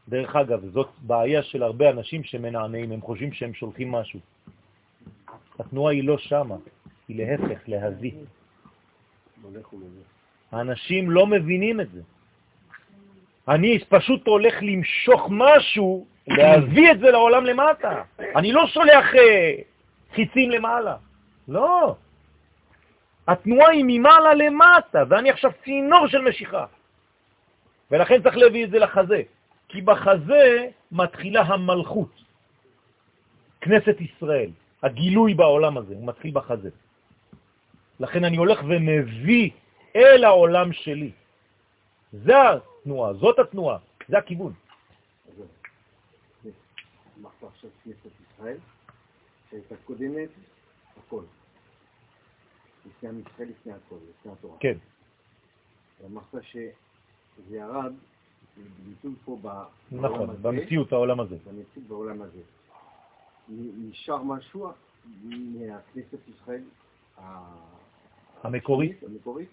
דרך אגב, זאת בעיה של הרבה אנשים שמנענעים, הם חושבים שהם שולחים משהו. התנועה היא לא שמה, היא להפך, להזיק. האנשים לא מבינים את זה. אני פשוט הולך למשוך משהו, להביא את זה לעולם למטה. אני לא שולח אה, חיצים למעלה. לא. התנועה היא ממעלה למטה, ואני עכשיו צינור של משיכה. ולכן צריך להביא את זה לחזה, כי בחזה מתחילה המלכות, כנסת ישראל, הגילוי בעולם הזה, הוא מתחיל בחזה. לכן אני הולך ומביא אל העולם שלי. זה התנועה, זאת התנועה, זה הכיוון. אמרת עכשיו כנסת ישראל, שהייתה קודמת הכל. לפני עם ישראל, לפני הכל, לפני התורה. כן. אמרת שזה ירד ביטוי פה בעולם נכון, הזה. במציאות העולם הזה. במציאות בעולם הזה. נשאר משהו מהכנסת ישראל המקורית? המקורית?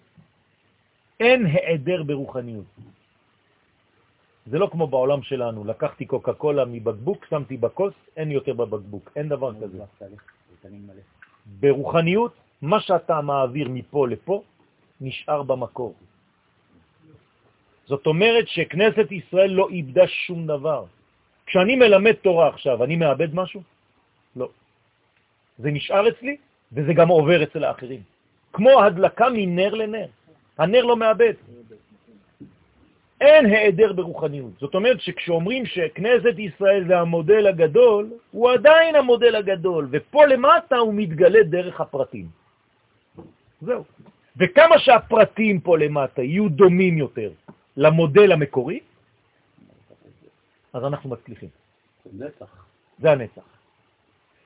אין העדר ברוחניות. זה לא כמו בעולם שלנו, לקחתי קוקה קולה מבקבוק, שמתי בכוס, אין יותר בבקבוק, אין דבר כזה. ברוחניות, מה שאתה מעביר מפה לפה, נשאר במקור. זאת אומרת שכנסת ישראל לא איבדה שום דבר. כשאני מלמד תורה עכשיו, אני מאבד משהו? לא. זה נשאר אצלי, וזה גם עובר אצל האחרים. כמו הדלקה מנר לנר. הנר לא מאבד. אין העדר ברוחניות. זאת אומרת שכשאומרים שכנסת ישראל זה המודל הגדול, הוא עדיין המודל הגדול, ופה למטה הוא מתגלה דרך הפרטים. זהו. וכמה שהפרטים פה למטה יהיו דומים יותר למודל המקורי, אז אנחנו מצליחים. נצח. זה הנצח.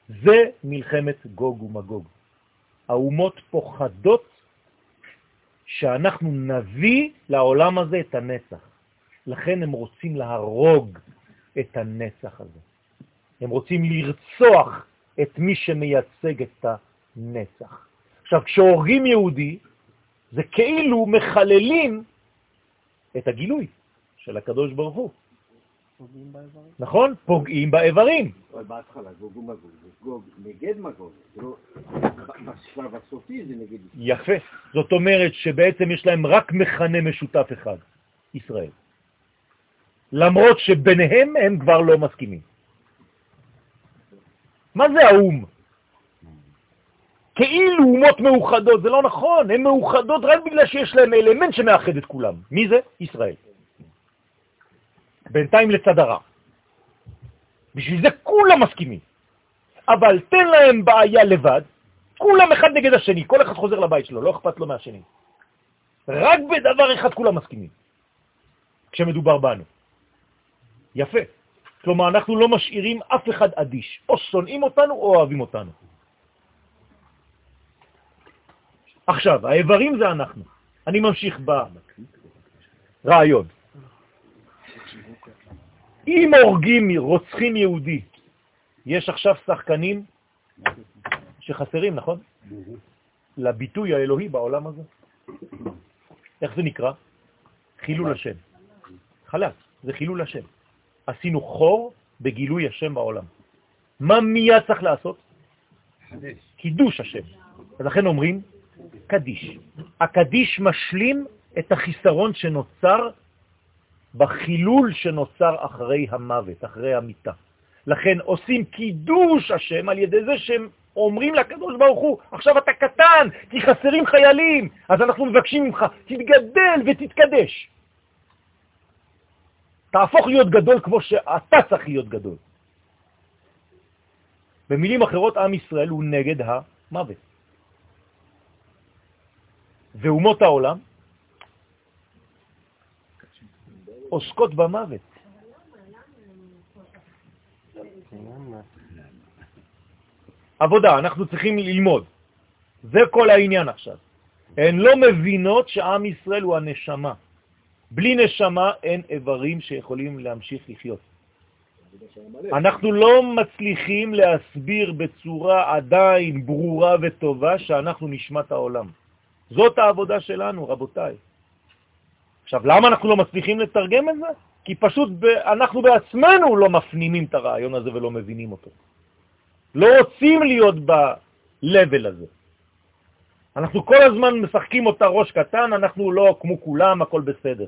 זה מלחמת גוג ומגוג. האומות פוחדות שאנחנו נביא לעולם הזה את הנצח. לכן הם רוצים להרוג את הנצח הזה. הם רוצים לרצוח את מי שמייצג את הנצח. עכשיו, כשהורגים יהודי, זה כאילו מחללים את הגילוי של הקדוש ברוך הוא. נכון? פוגעים באיברים. אבל בהתחלה גוג ומגוג, זה גוג נגד מגוג, לא... בשלב הסופי זה נגד... יפה. זאת אומרת שבעצם יש להם רק מכנה משותף אחד, ישראל. למרות שביניהם הם כבר לא מסכימים. מה זה האום? כאילו אומות מאוחדות, זה לא נכון, הן מאוחדות רק בגלל שיש להם אלמנט שמאחד את כולם. מי זה? ישראל. בינתיים לצד הרע. בשביל זה כולם מסכימים. אבל תן להם בעיה לבד, כולם אחד נגד השני, כל אחד חוזר לבית שלו, לא אכפת לו מהשני. רק בדבר אחד כולם מסכימים, כשמדובר בנו. יפה. כלומר, אנחנו לא משאירים אף אחד אדיש. או שונאים אותנו או אוהבים אותנו. עכשיו, האיברים זה אנחנו. אני ממשיך ברעיון. אם הורגים, רוצחים יהודי, יש עכשיו שחקנים שחסרים, נכון? לביטוי האלוהי בעולם הזה. איך זה נקרא? חילול השם. חלק, זה חילול השם. עשינו חור בגילוי השם בעולם. מה מיד צריך לעשות? קידוש השם. ולכן אומרים קדיש. הקדיש משלים את החיסרון שנוצר בחילול שנוצר אחרי המוות, אחרי המיטה. לכן עושים קידוש השם על ידי זה שהם אומרים לקדוש ברוך הוא, עכשיו אתה קטן, כי חסרים חיילים, אז אנחנו מבקשים ממך, תתגדל ותתקדש. תהפוך להיות גדול כמו שאתה צריך להיות גדול. במילים אחרות, עם ישראל הוא נגד המוות. ואומות העולם עוסקות במוות. עבודה, אנחנו צריכים ללמוד. זה כל העניין עכשיו. הן לא מבינות שעם ישראל הוא הנשמה. בלי נשמה אין איברים שיכולים להמשיך לחיות. אנחנו לא מצליחים להסביר בצורה עדיין ברורה וטובה שאנחנו נשמת העולם. זאת העבודה שלנו, רבותיי. עכשיו, למה אנחנו לא מצליחים לתרגם את זה? כי פשוט ב- אנחנו בעצמנו לא מפנימים את הרעיון הזה ולא מבינים אותו. לא רוצים להיות ב-level הזה. אנחנו כל הזמן משחקים אותה ראש קטן, אנחנו לא כמו כולם, הכל בסדר.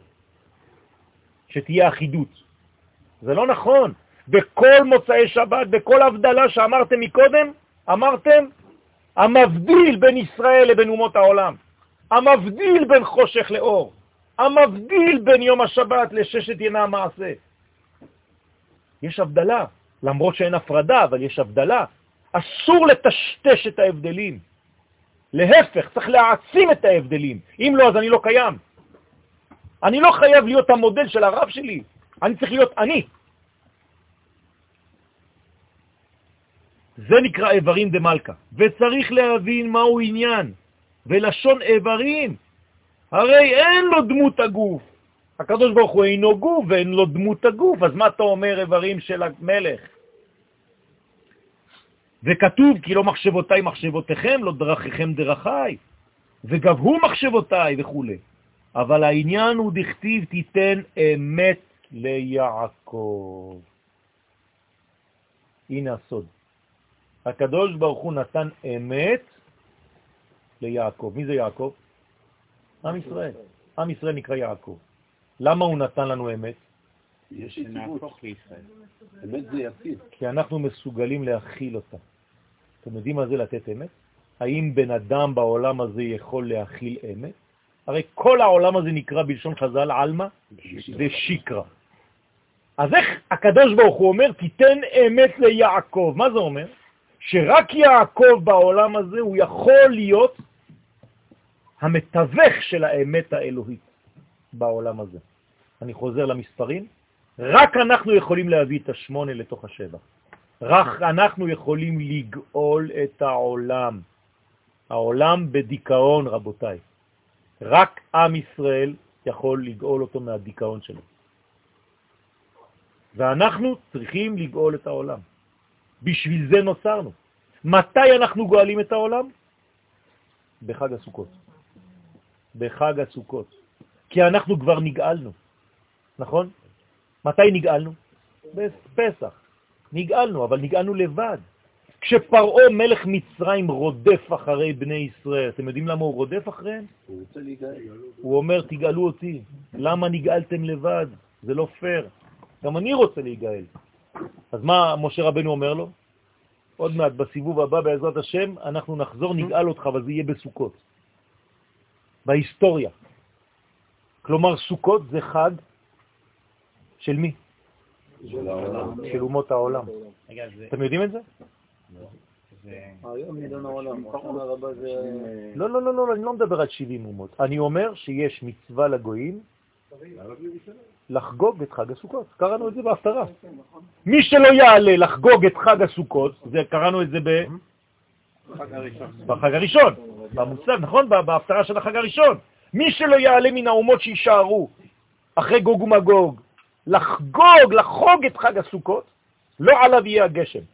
שתהיה אחידות. זה לא נכון. בכל מוצאי שבת, בכל הבדלה שאמרתם מקודם, אמרתם, המבדיל בין ישראל לבין אומות העולם, המבדיל בין חושך לאור, המבדיל בין יום השבת לששת ימי המעשה. יש הבדלה, למרות שאין הפרדה, אבל יש הבדלה. אסור לטשטש את ההבדלים. להפך, צריך להעצים את ההבדלים. אם לא, אז אני לא קיים. אני לא חייב להיות המודל של הרב שלי, אני צריך להיות אני. זה נקרא איברים דמלכה, וצריך להבין מהו עניין, ולשון איברים, הרי אין לו דמות הגוף. הקדוש ברוך הוא אינו גוף ואין לו דמות הגוף, אז מה אתה אומר איברים של המלך? וכתוב כי לא מחשבותיי מחשבותיכם, לא דרכיכם דרכיי, וגבהו מחשבותיי וכו'. אבל העניין הוא דכתיב תיתן אמת ליעקב. הנה הסוד. הקדוש ברוך הוא נתן אמת ליעקב. מי זה יעקב? עם ישראל. עם ישראל נקרא יעקב. למה הוא נתן לנו אמת? יש יציבות. אמת זה יציב. כי אנחנו מסוגלים להכיל אותה. אתם יודעים מה זה לתת אמת? האם בן אדם בעולם הזה יכול להכיל אמת? הרי כל העולם הזה נקרא בלשון חז"ל עלמא ושיקרא. אז איך הקדוש ברוך הוא אומר, תיתן אמת ליעקב? מה זה אומר? שרק יעקב בעולם הזה הוא יכול להיות המתווך של האמת האלוהית בעולם הזה. אני חוזר למספרים, רק אנחנו יכולים להביא את השמונה לתוך השבע. רק אנחנו יכולים לגאול את העולם. העולם בדיכאון, רבותיי. רק עם ישראל יכול לגאול אותו מהדיכאון שלו. ואנחנו צריכים לגאול את העולם. בשביל זה נוצרנו. מתי אנחנו גואלים את העולם? בחג הסוכות. בחג הסוכות. כי אנחנו כבר נגאלנו, נכון? מתי נגאלנו? בפסח. נגאלנו, אבל נגאלנו לבד. כשפרעו מלך מצרים רודף אחרי בני ישראל, אתם יודעים למה הוא רודף אחריהם? הוא רוצה להיגאל. הוא אומר, תגאלו אותי. למה נגאלתם לבד? זה לא פייר. גם אני רוצה להיגאל. אז מה משה רבנו אומר לו? עוד מעט, בסיבוב הבא, בעזרת השם, אנחנו נחזור, נגאל אותך, אבל זה יהיה בסוכות. בהיסטוריה. כלומר, סוכות זה חג של מי? של העולם. של אומות העולם. אתם יודעים את זה? זה... לא, לא, לא, לא, אני לא מדבר על 70 אומות. אני אומר שיש מצווה לגויים לחגוג את חג הסוכות. קראנו את זה בהפטרה. מי שלא יעלה לחגוג את חג הסוכות, קראנו את זה ב... בחג הראשון, במושג, נכון? בהפטרה של החג הראשון. מי שלא יעלה מן האומות שישארו אחרי גוג ומגוג, לחגוג, לחוג את חג הסוכות, לא עליו יהיה הגשם.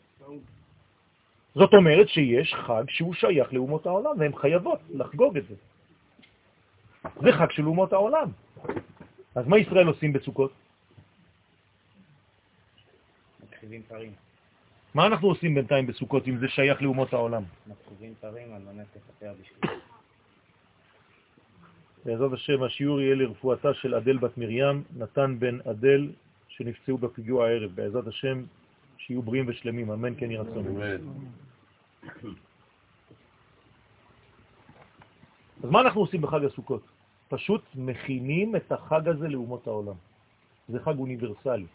זאת אומרת שיש חג שהוא שייך לאומות העולם, והן חייבות לחגוג את זה. זה חג של אומות העולם. אז מה ישראל עושים בסוכות? מקריבים פרים. מה אנחנו עושים בינתיים בסוכות אם זה שייך לאומות העולם? מקריבים על מנת. בעזרת השם השיעור יהיה לרפואתה של אדל בת מרים, נתן בן אדל שנפצעו בפיגוע הערב. בעזרת השם שיהיו בריאים ושלמים, אמן כן יהי רצון. אז מה אנחנו עושים בחג הסוכות? פשוט מכינים את החג הזה לאומות העולם. זה חג אוניברסלי.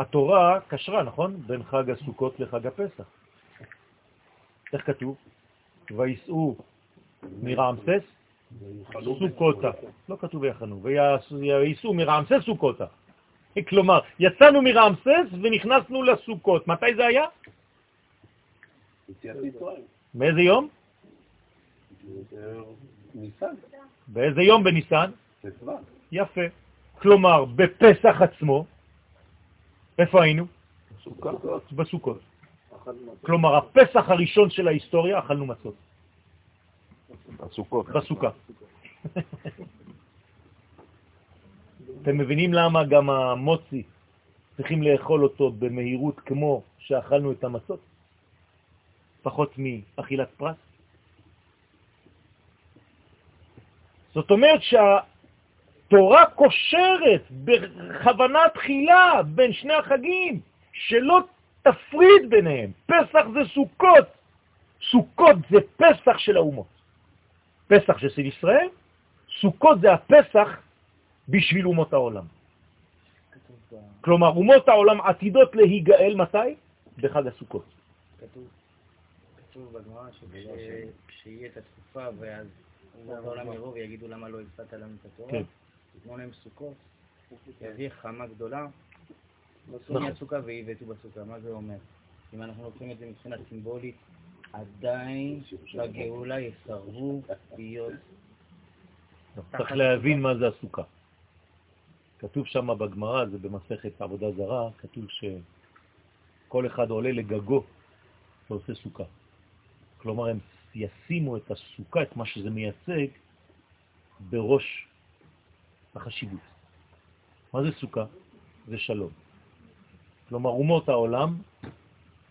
התורה קשרה, נכון? בין חג הסוכות לחג הפסח. איך כתוב? ויסעו מרעמסס סוכותה. לא כתוב ויחנו. וייסעו מרעמסס סוכותה. כלומר, יצאנו מרעמסס ונכנסנו לסוכות. מתי זה היה? מאיזה יום? באיזה יום בניסן? יפה. כלומר, בפסח עצמו, איפה היינו? בסוכות. כלומר, הפסח הראשון של ההיסטוריה אכלנו מצות. בסוכות. בסוכה. אתם מבינים למה גם המוצי צריכים לאכול אותו במהירות כמו שאכלנו את המצות? פחות מאכילת פרס? זאת אומרת שהתורה קושרת בכוונה תחילה בין שני החגים, שלא תפריד ביניהם. פסח זה סוכות, סוכות זה פסח של האומות. פסח של ישראל, סוכות זה הפסח בשביל אומות העולם. כלומר, אומות העולם עתידות להיגאל מתי? בחג הסוכות. כתוב, כתוב בגמרא שכשיהיה את התקופה ואז אומות העולם יבואו ויגידו למה לא הפסדת לנו את התורה, כן. יתנו להם סוכות, יביא חמה גדולה, נכון. נכון. הסוכה ויבטו בסוכה. מה זה אומר? אם אנחנו לוקחים את זה מבחינה סימבולית, עדיין בגאולה יסרבו להיות צריך להבין מה זה הסוכה. כתוב שם בגמרא, זה במסכת עבודה זרה, כתוב שכל אחד עולה לגגו ועושה סוכה. כלומר, הם ישימו את הסוכה, את מה שזה מייצג, בראש החשיבות. מה זה סוכה? זה שלום. כלומר, אומות העולם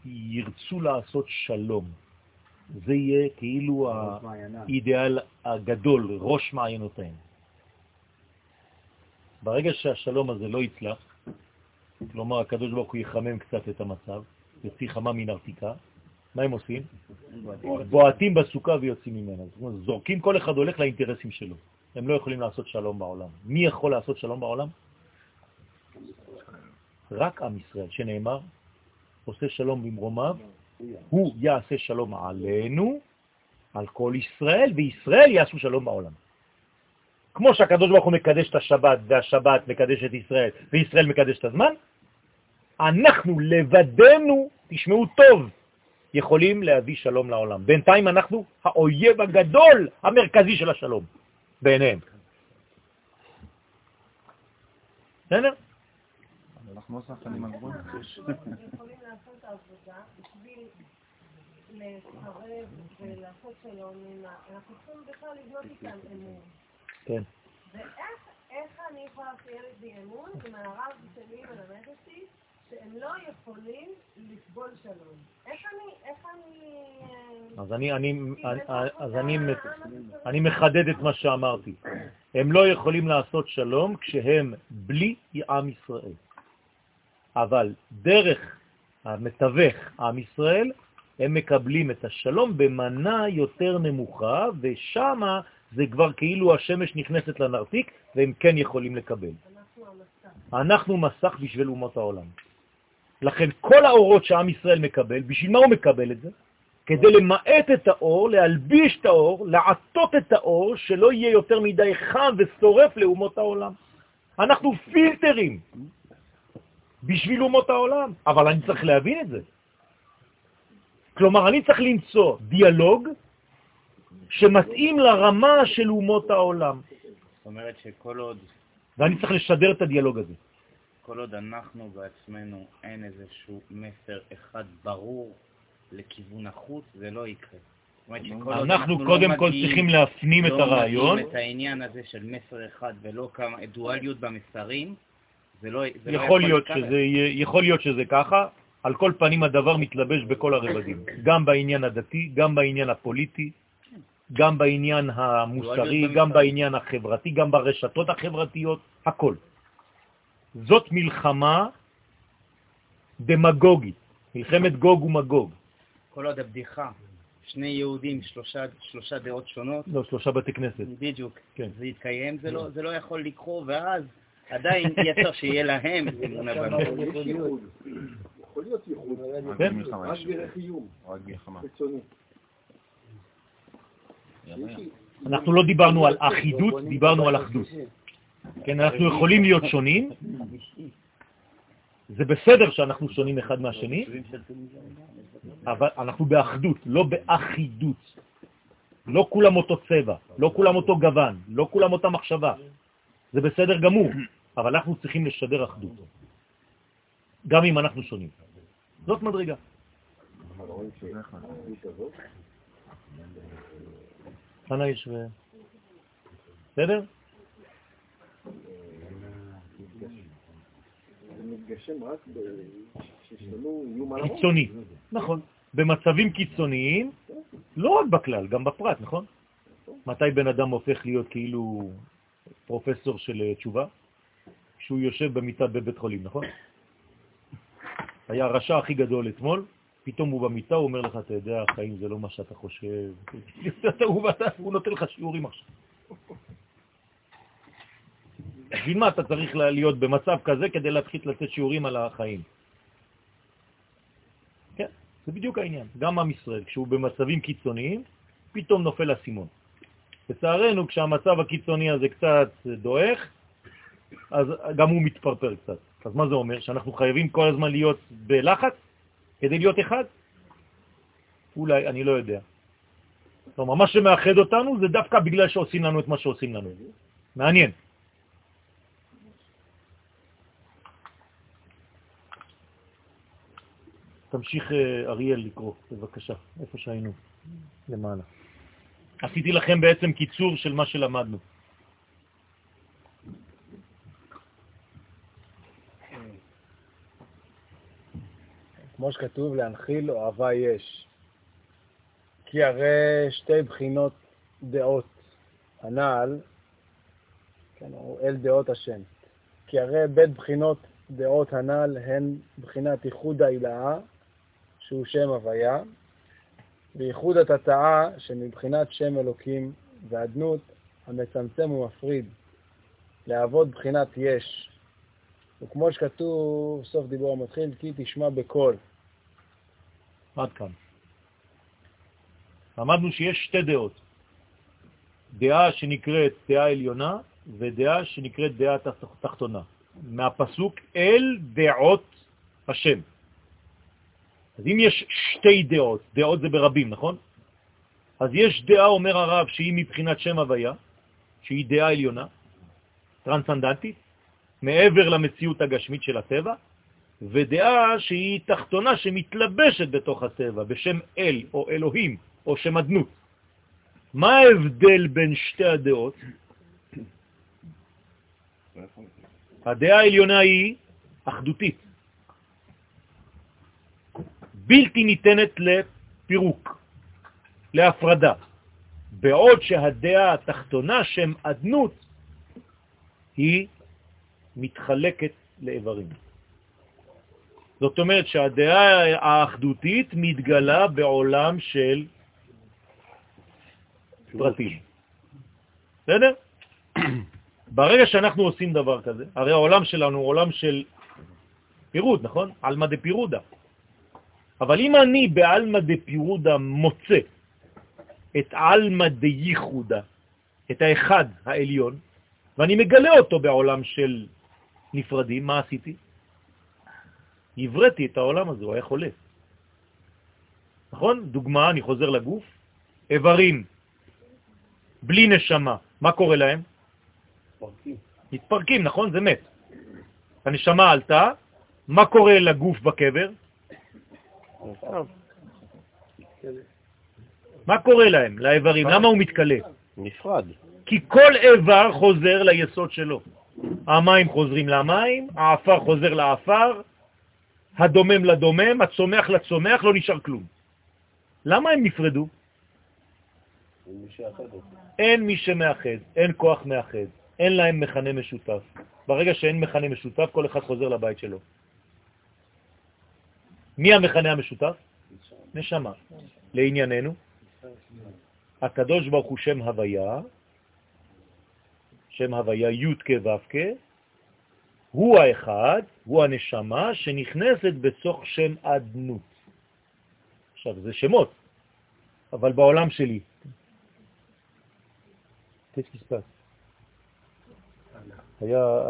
ירצו לעשות שלום. זה יהיה כאילו האידאל הגדול, ראש מעיינותיהם. ברגע שהשלום הזה לא יצלח, כלומר הקדוש ברוך הוא יחמם קצת את המצב, יוציא חמה מן ארתיקה, מה הם עושים? בועטים בסוכה ויוצאים ממנה. זאת אומרת, זורקים, כל אחד הולך לאינטרסים שלו. הם לא יכולים לעשות שלום בעולם. מי יכול לעשות שלום בעולם? רק עם ישראל, שנאמר, עושה שלום במרומיו, הוא יעשה שלום עלינו, על כל ישראל, וישראל יעשו שלום בעולם. כמו שהקדוש ברוך הוא מקדש את השבת, והשבת מקדש את ישראל, וישראל מקדש את הזמן, אנחנו לבדנו, תשמעו טוב, יכולים להביא שלום לעולם. בינתיים אנחנו האויב הגדול, המרכזי של השלום, בעיניהם. בסדר? אנחנו לא שחקנים על גבול. יכולים לעשות את העבודה בשביל לקרב ולעשות שלום עם ה... אנחנו צריכים בכלל לבנות איתם אמון. כן. ואיך איך אני יכולה שיהיה לי אמון אם הרב שלי מלמד אותי שהם לא יכולים לסבול שלום? איך אני... איך אני... אה, אז אני, אני, אז אני, אני מחדד את מה שאמרתי. הם לא יכולים לעשות שלום כשהם בלי עם ישראל. אבל דרך המתווך, עם ישראל, הם מקבלים את השלום במנה יותר נמוכה, ושם זה כבר כאילו השמש נכנסת לנרתיק, והם כן יכולים לקבל. אנחנו מסך בשביל אומות העולם. לכן כל האורות שעם ישראל מקבל, בשביל מה הוא מקבל את זה? כדי למעט את האור, להלביש את האור, לעטות את האור, שלא יהיה יותר מדי חם ושורף לאומות העולם. אנחנו פילטרים בשביל אומות העולם, אבל אני צריך להבין את זה. כלומר, אני צריך למצוא דיאלוג שמתאים לרמה של אומות העולם, זאת אומרת שכל עוד, ואני צריך לשדר את הדיאלוג הזה. כל עוד אנחנו בעצמנו אין איזשהו מסר אחד ברור לכיוון החוץ, זה לא יקרה. עוד אנחנו לא קודם כל מגיעים- צריכים להפנים את לא הרעיון, מגיעים את העניין הזה של מסר אחד ולא כמה דואליות במסרים, זה לא, זה לא יכול להיות. שזה יכול להיות שזה ככה, על כל פנים הדבר מתלבש בכל הרבדים, גם בעניין הדתי, גם בעניין הפוליטי, גם בעניין המוסרי, גם. בעניין החברתי, גם ברשתות החברתיות, הכל. זאת מלחמה דמגוגית, מלחמת גוג ומגוג. כל עוד הבדיחה, שני יהודים, שלושה, שלושה דעות שונות, לא, שלושה בתי כנסת. בדיוק, כן. זה יתקיים, זה לא, זה לא יכול לקרות, ואז עדיין אי אפשר שיהיה להם אמונה בנו. יכול להיות ייחוד. רק כן? דרך איום רק מלחמה. אנחנו לא דיברנו על אחידות, דיברנו על אחדות. כן, אנחנו יכולים להיות שונים, זה בסדר שאנחנו שונים אחד מהשני, אבל אנחנו באחדות, לא באחידות. לא כולם אותו צבע, לא כולם אותו גוון, לא כולם אותה מחשבה. זה בסדר גמור, אבל אנחנו צריכים לשדר אחדות, גם אם אנחנו שונים. זאת מדרגה. כאן האיש ו... בסדר? זה מתגשם רק כשיש לנו איום על הרוב. קיצוני, נכון. במצבים קיצוניים, לא רק בכלל, גם בפרט, נכון? מתי בן אדם הופך להיות כאילו פרופסור של אה, תשובה? כשהוא יושב במיטה בבית חולים, נכון? היה הרשע הכי גדול אתמול, פתאום הוא במיטה, הוא אומר לך, אתה יודע, החיים זה לא מה שאתה חושב. הוא נותן לך שיעורים עכשיו. בשביל מה אתה צריך להיות במצב כזה כדי להתחיל לתת שיעורים על החיים? כן, זה בדיוק העניין. גם עם ישראל, כשהוא במצבים קיצוניים, פתאום נופל הסימון. לצערנו, כשהמצב הקיצוני הזה קצת דועך, אז גם הוא מתפרפר קצת. אז מה זה אומר? שאנחנו חייבים כל הזמן להיות בלחץ כדי להיות אחד? אולי, אני לא יודע. כלומר, מה שמאחד אותנו זה דווקא בגלל שעושים לנו את מה שעושים לנו. מעניין. תמשיך אה, אריאל לקרוא, בבקשה, איפה שהיינו, למעלה. עשיתי לכם בעצם קיצור של מה שלמדנו. כמו שכתוב, להנחיל אוהבה יש. כי הרי שתי בחינות דעות הנעל, כן, הוא אל דעות השם. כי הרי בית בחינות דעות הנ"ל הן בחינת ייחוד ההילאה, שהוא שם הוויה, וייחוד התתאה שמבחינת שם אלוקים ועדנות המצמצם ומפריד, לעבוד בחינת יש. וכמו שכתוב, סוף דיבור המתחיל, כי תשמע בקול. עד כאן. למדנו שיש שתי דעות. דעה שנקראת דעה עליונה ודעה שנקראת דעה תחתונה. מהפסוק אל דעות השם. אז אם יש שתי דעות, דעות זה ברבים, נכון? אז יש דעה, אומר הרב, שהיא מבחינת שם הוויה, שהיא דעה עליונה, טרנסנדנטית, מעבר למציאות הגשמית של הטבע, ודעה שהיא תחתונה שמתלבשת בתוך הטבע, בשם אל או אלוהים או שם אדנות. מה ההבדל בין שתי הדעות? הדעה העליונה היא אחדותית, בלתי ניתנת לפירוק, להפרדה, בעוד שהדעה התחתונה, שם אדנות, היא מתחלקת לאיברים. זאת אומרת שהדעה האחדותית מתגלה בעולם של פרטים. בסדר? ברגע שאנחנו עושים דבר כזה, הרי העולם שלנו הוא עולם של פירוד, נכון? עלמא דפירודה. אבל אם אני בעלמא דפירודה מוצא את עלמא דייחודה, את האחד העליון, ואני מגלה אותו בעולם של נפרדים, מה עשיתי? הבראתי את העולם הזה, הוא היה חולה. נכון? דוגמה, אני חוזר לגוף, איברים בלי נשמה, מה קורה להם? מתפרקים. מתפרקים, נכון? זה מת. הנשמה עלתה, מה קורה לגוף בקבר? מה קורה להם, לאיברים? למה הוא מתקלה? נפרד. כי כל איבר חוזר ליסוד שלו. המים חוזרים למים, האפר חוזר לאפר, הדומם לדומם, הצומח לצומח, לא נשאר כלום. למה הם נפרדו? אין מי שמאחד, אין כוח מאחד, אין להם מכנה משותף. ברגע שאין מכנה משותף, כל אחד חוזר לבית שלו. מי המכנה המשותף? נשמה. לענייננו, הקדוש ברוך הוא שם הוויה, שם הוויה י' כו' הוא האחד, הוא הנשמה שנכנסת בתוך שם אדנות. עכשיו, זה שמות, אבל בעולם שלי.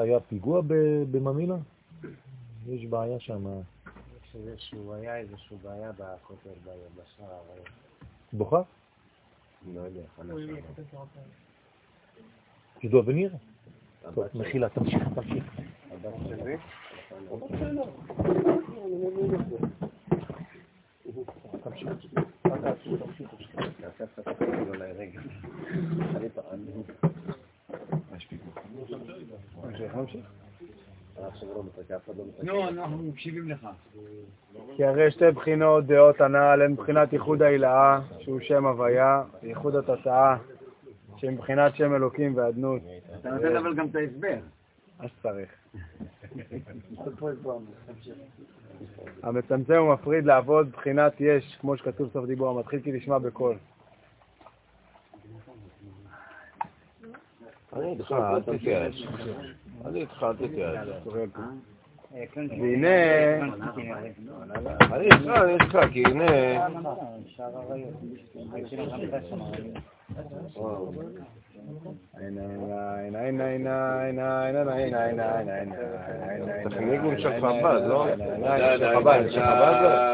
היה פיגוע בממילה? יש בעיה שם. יש איזשהו, היה איזשהו בעיה בכותל ביבשה. בוכה? לא יודע, dois venir טוב, מחילה, תמשיך, תמשיך. נו, אנחנו מקשיבים לך. כי הרי שתי בחינות דעות הנ"ל, הן מבחינת ייחוד ההילאה, שהוא שם הוויה, וייחוד התוצאה, שהיא מבחינת שם אלוקים ואדנות. אתה נותן אבל גם את ההסבר. אז צריך. המצמצם ומפריד לעבוד בחינת יש, כמו שכתוב סוף דיבור, המתחיל כי נשמע בקול. אני איתך, אל תתייאש. אני איתך, אל תתייאש. והנה, אני איתך, אני איתך, כי הנה... צריך ניגון של חב"ד, לא? של חב"ד, של חב"ד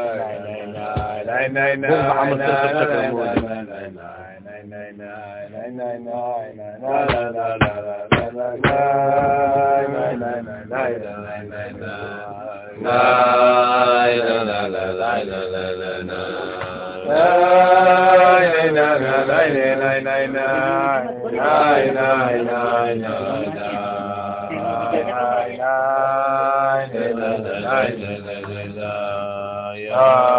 טוב,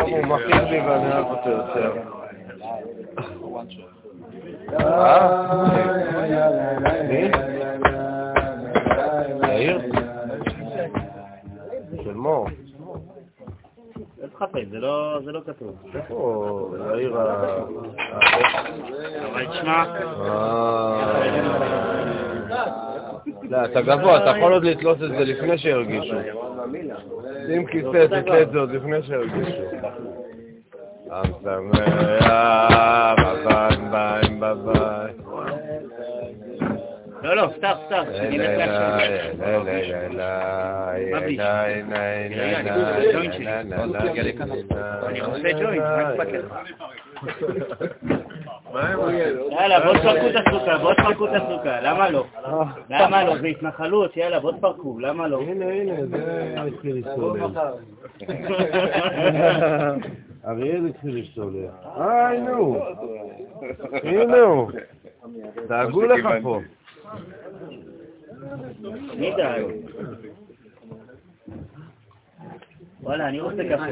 הוא מכיר לי ואני אוהב אותו יותר. יאיר? של מור. זה לא כתוב. איפה יאיר ה... אבל תשמע, לא, אתה גבוה, אתה יכול עוד לתלות את זה לפני שירגישו. שים כיסא, תתלה את זה עוד לפני שירגישו. עם שמח, בבן בן בבן. לא, לא, סתיו, סתיו, אני אלך להשם. אני רוצה ג'וינט, מה אכפת לך? יאללה, בוא תפרקו את הסוכה, בוא תפרקו את הסוכה, למה לא? למה לא? זה התנחלות, יאללה, בוא תפרקו, למה לא? הנה, הנה, זה התחיל להסתובב. אריאל התחיל להסתובב. היי, נו. הנה הוא. דאגו לך פה. מי דאג? וואלה, אני רוצה קפה.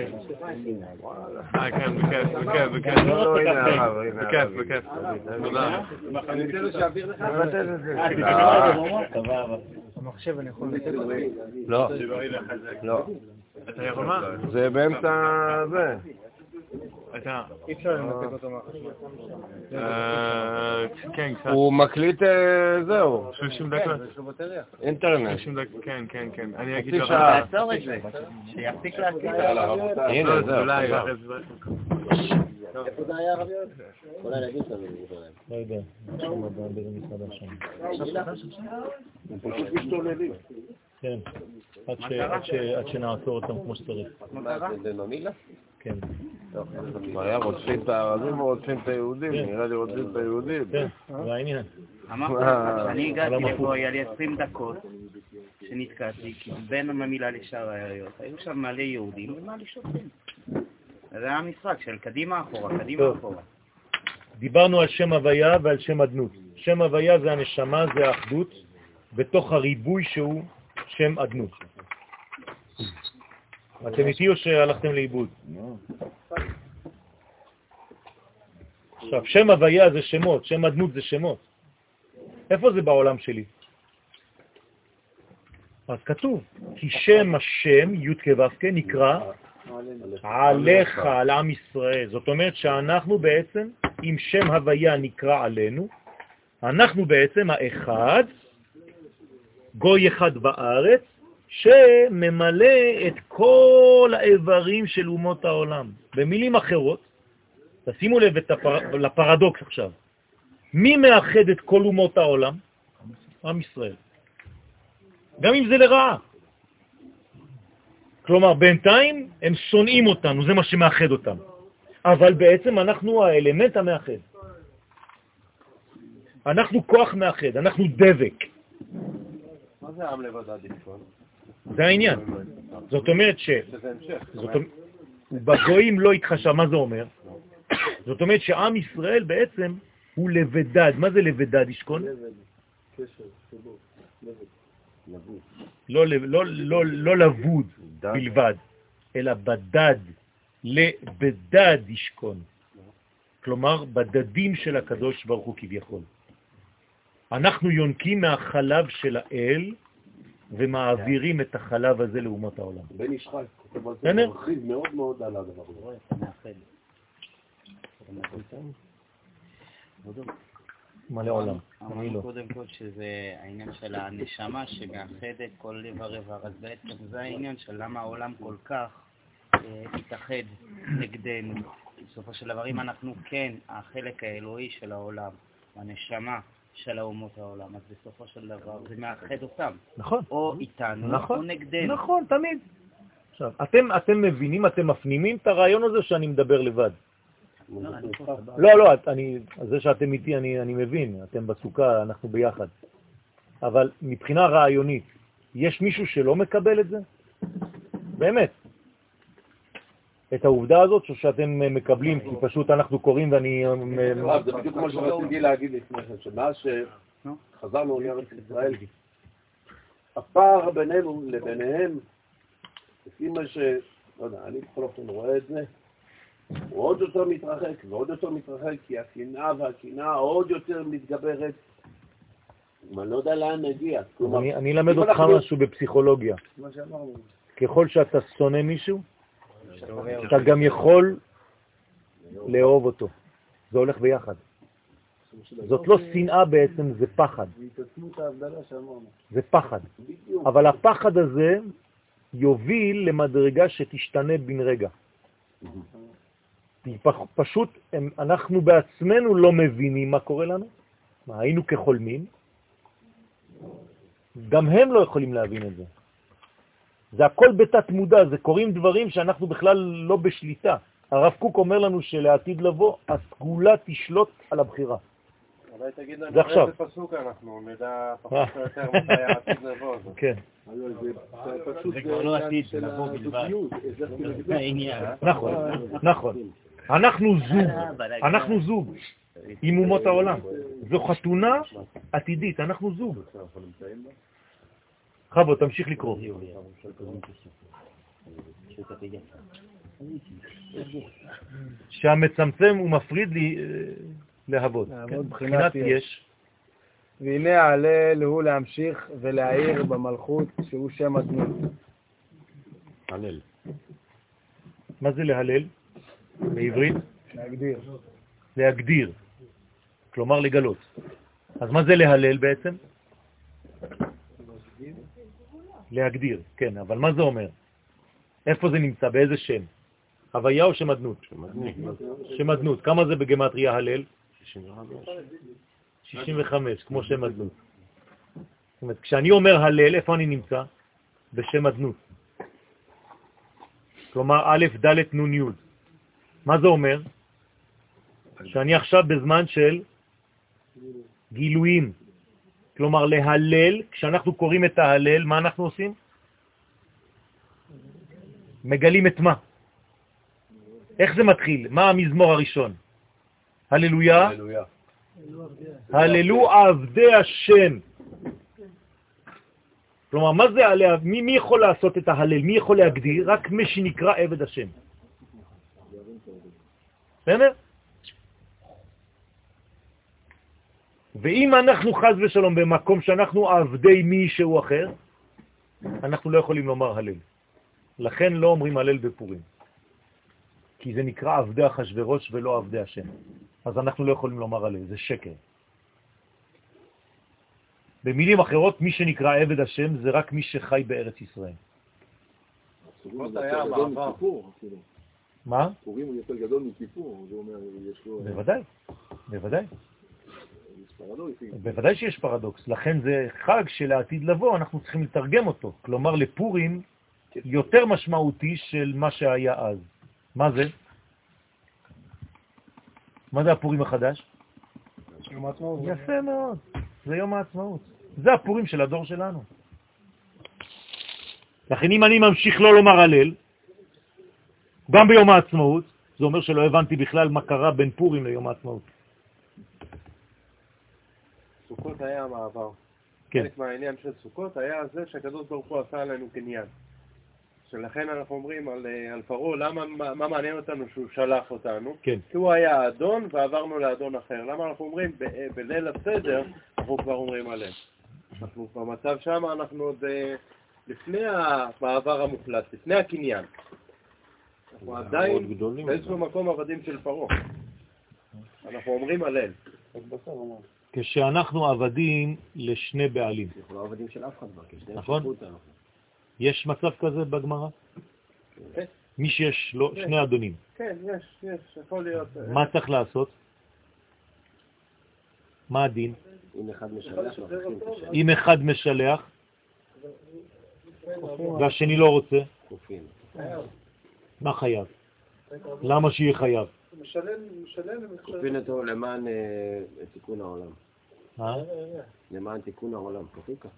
אה, כן, בכיף, בכיף, בכיף. לא, הנה בכיף. בכיף. תודה. נבטל את זה. אה, תקרא את זה במוח? סבבה. המחשב אני יכול לתת לו. לא, לא. אתה יכול מה? זה באמצע זה. אתה... אי אפשר לנתק אותו מהחשמל. אה, כן, קצת. הוא מקליט, אה, זהו, 30 דקות. יש לו בטריה. אינטרנט. 30 דקות, כן, כן, כן. אני אגיד לך. תעצור את זה, שיפסיק להקליט. הנה, לא, זהו. אולי, זהו. אחרי זה- לא יודע, שם באיזה מסעדה שם. הם פשוט משתוללים. כן, עד שנעצור אותם כמו שצריך. כן, היה רודפים את הערבים או רודפים את היהודים? כן. נראה לי רודפים את היהודים. כן, זה העניין. אמרתי לך, כשאני הגעתי לפה, היה לי 20 דקות שנתקעתי, כי בין המילה לשאר היריות, היו שם מלא יהודים ומלא שוטרים. זה היה המשחק של קדימה אחורה, קדימה טוב. אחורה. דיברנו על שם הוויה ועל שם אדנות. שם הוויה זה הנשמה, זה האחדות, בתוך הריבוי שהוא שם אדנות. אתם איתי או שהלכתם לאיבוד? עכשיו, שם הוויה זה שמות, שם אדנות זה שמות. איפה זה בעולם שלי? אז כתוב, כי שם השם, י' כו' נקרא עליך, על עם ישראל. זאת אומרת שאנחנו בעצם, אם שם הוויה נקרא עלינו, אנחנו בעצם האחד, גוי אחד בארץ, שממלא את כל האיברים של אומות העולם. במילים אחרות, תשימו לב הפר... לפרדוקס עכשיו. מי מאחד את כל אומות העולם? עם ישראל. גם אם זה לרעה. כלומר, בינתיים הם שונאים אותנו, זה מה שמאחד אותם. אבל בעצם אנחנו האלמנט המאחד. אנחנו כוח מאחד, אנחנו דבק. מה זה עם לבדד ישכון? זה העניין. זאת אומרת ש... בגויים לא התחשב, מה זה אומר? זאת אומרת שעם ישראל בעצם הוא לבדד. מה זה לבדד ישכון? לא, לא, לא, לא לבוד בלבד, אלא בדד, לבדד ישכון. כלומר, בדדים של הקדוש ברוך הוא כביכול. אנחנו יונקים מהחלב של האל ומעבירים את החלב הזה לאומות העולם. בן איש חי, כותב על זה, בסדר? מרחיב מאוד מאוד על הדבר הזה. מלא עולם. אני אמרנו לא. קודם כל שזה העניין של הנשמה שמאחדת כל לב איבר, אז בעצם זה העניין של למה העולם כל כך אה, התאחד נגדנו. בסופו של דבר, אם אנחנו כן החלק האלוהי של העולם, הנשמה של האומות העולם, אז בסופו של דבר זה מאחד אותם, נכון. או איתנו נכון, או נגדנו. נכון, תמיד. עכשיו, אתם, אתם מבינים, אתם מפנימים את הרעיון הזה שאני מדבר לבד. לא. לא, לא, אני, זה שאתם איתי, אני, אני מבין, אתם בסוכה, אנחנו ביחד. אבל מבחינה רעיונית, יש מישהו שלא מקבל את זה? באמת. את העובדה הזאת שאתם מקבלים, כי פשוט אנחנו קוראים ואני... אה, זה בדיוק מה שרציתי להגיד לפני כן, שמאז שחזרנו לארץ ישראל, הפער בינינו לביניהם, לפי מה ש... לא יודע, אני בכל אופן רואה את זה, הוא עוד יותר מתרחק ועוד יותר מתרחק, כי השנאה והקנאה עוד יותר מתגברת. אני לא יודע לאן נגיע. אני, אני אלמד אותך משהו בפסיכולוגיה. מה שאמרנו. ככל שאתה שונא מישהו, אתה גם יכול לאהוב אותו. זה הולך ביחד. זאת לא שנאה בעצם, זה פחד. זה פחד. אבל הפחד הזה יוביל למדרגה שתשתנה בן רגע. פשוט הם, אנחנו בעצמנו לא מבינים מה קורה לנו, מה, היינו כחולמים, גם הם לא יכולים להבין את זה. זה הכל בתת מודע, זה קורים דברים שאנחנו בכלל לא בשליטה. הרב קוק אומר לנו שלעתיד לבוא, הסגולה תשלוט על הבחירה. אולי תגיד לנו זה עכשיו. באיזה פסוק אנחנו נדע פחות או יותר מתי העתיד לבוא. כן, זה כבר לא עתיד, זה לבוא בלבד. לגבי. העניין. נכון, נכון. אנחנו זוג, אנחנו זוג עם אומות העולם. זו חתונה עתידית, אנחנו זוג. חבו, תמשיך לקרוא. שהמצמצם הוא מפריד לי אה, להבות. כן, בחינת מבחינת יש. והנה ההלל הוא להמשיך ולהעיר במלכות שהוא שם הדמות. הלל. מה זה להלל? בעברית? להגדיר. להגדיר, כלומר לגלות. אז מה זה להלל בעצם? להגדיר, כן, אבל מה זה אומר? איפה זה נמצא? באיזה שם? הוויה או? שם אדנות. כמה זה בגמטריה הלל? 65, כמו שם אדנות. זאת אומרת, כשאני אומר הלל, איפה אני נמצא? בשם אדנות. כלומר, א', ד', נ', י'. מה זה אומר? שאני עכשיו בזמן של גילויים. כלומר, להלל, כשאנחנו קוראים את ההלל, מה אנחנו עושים? מגלים את מה? איך זה מתחיל? מה המזמור הראשון? הללויה. הללו עבדי השם. כלומר, מה זה עליה? מי, מי יכול לעשות את ההלל? מי יכול להגדיר? רק מי שנקרא עבד השם. בסדר? ואם אנחנו חז ושלום במקום שאנחנו עבדי מישהו אחר, אנחנו לא יכולים לומר הלל. לכן לא אומרים הלל בפורים. כי זה נקרא עבדי אחשוורוש ולא עבדי השם. אז אנחנו לא יכולים לומר הלל, זה שקר. במילים אחרות, מי שנקרא עבד השם זה רק מי שחי בארץ ישראל. מה? פורים הוא יותר גדול מכיפור, זה אומר, יש לו... בוודאי, בוודאי. בוודאי שיש פרדוקס, לכן זה חג שלעתיד לבוא, אנחנו צריכים לתרגם אותו. כלומר, לפורים יותר משמעותי של מה שהיה אז. מה זה? מה זה הפורים החדש? יפה מאוד, זה יום העצמאות. זה הפורים של הדור שלנו. לכן אם אני ממשיך לא לומר הלל, גם ביום העצמאות, זה אומר שלא הבנתי בכלל מה קרה בין פורים ליום העצמאות. סוכות היה המעבר. כן. חלק מהעניין של סוכות היה זה שהקדוש ברוך הוא עשה עלינו קניין. שלכן אנחנו אומרים על, אה, על פרעה, למה, מה, מה מעניין אותנו שהוא שלח אותנו? כן. כי הוא היה האדון ועברנו לאדון אחר. למה אנחנו אומרים ב, אה, בליל הסדר, אנחנו כבר אומרים עליהם. אנחנו במצב שם, אנחנו עוד אה, לפני המעבר המוחלט, לפני הקניין. אנחנו עדיין גדולים. באיזשהו מקום עבדים של פרעה. אנחנו אומרים הלל. כשאנחנו עבדים לשני בעלים. אנחנו לא עבדים של אף אחד כבר, נכון. יש מצב כזה בגמרא? כן. מי שיש לו כן. שני אדונים, כן, יש, יש, יכול להיות. אה, מה צריך לעשות? מה הדין? אם אחד משלח, משלח והשני לא רוצה, כופים. מה חייב? למה שיהיה חייב? כופין אותו למען אה, תיקון העולם. אה? למען תיקון העולם. כופים ככה.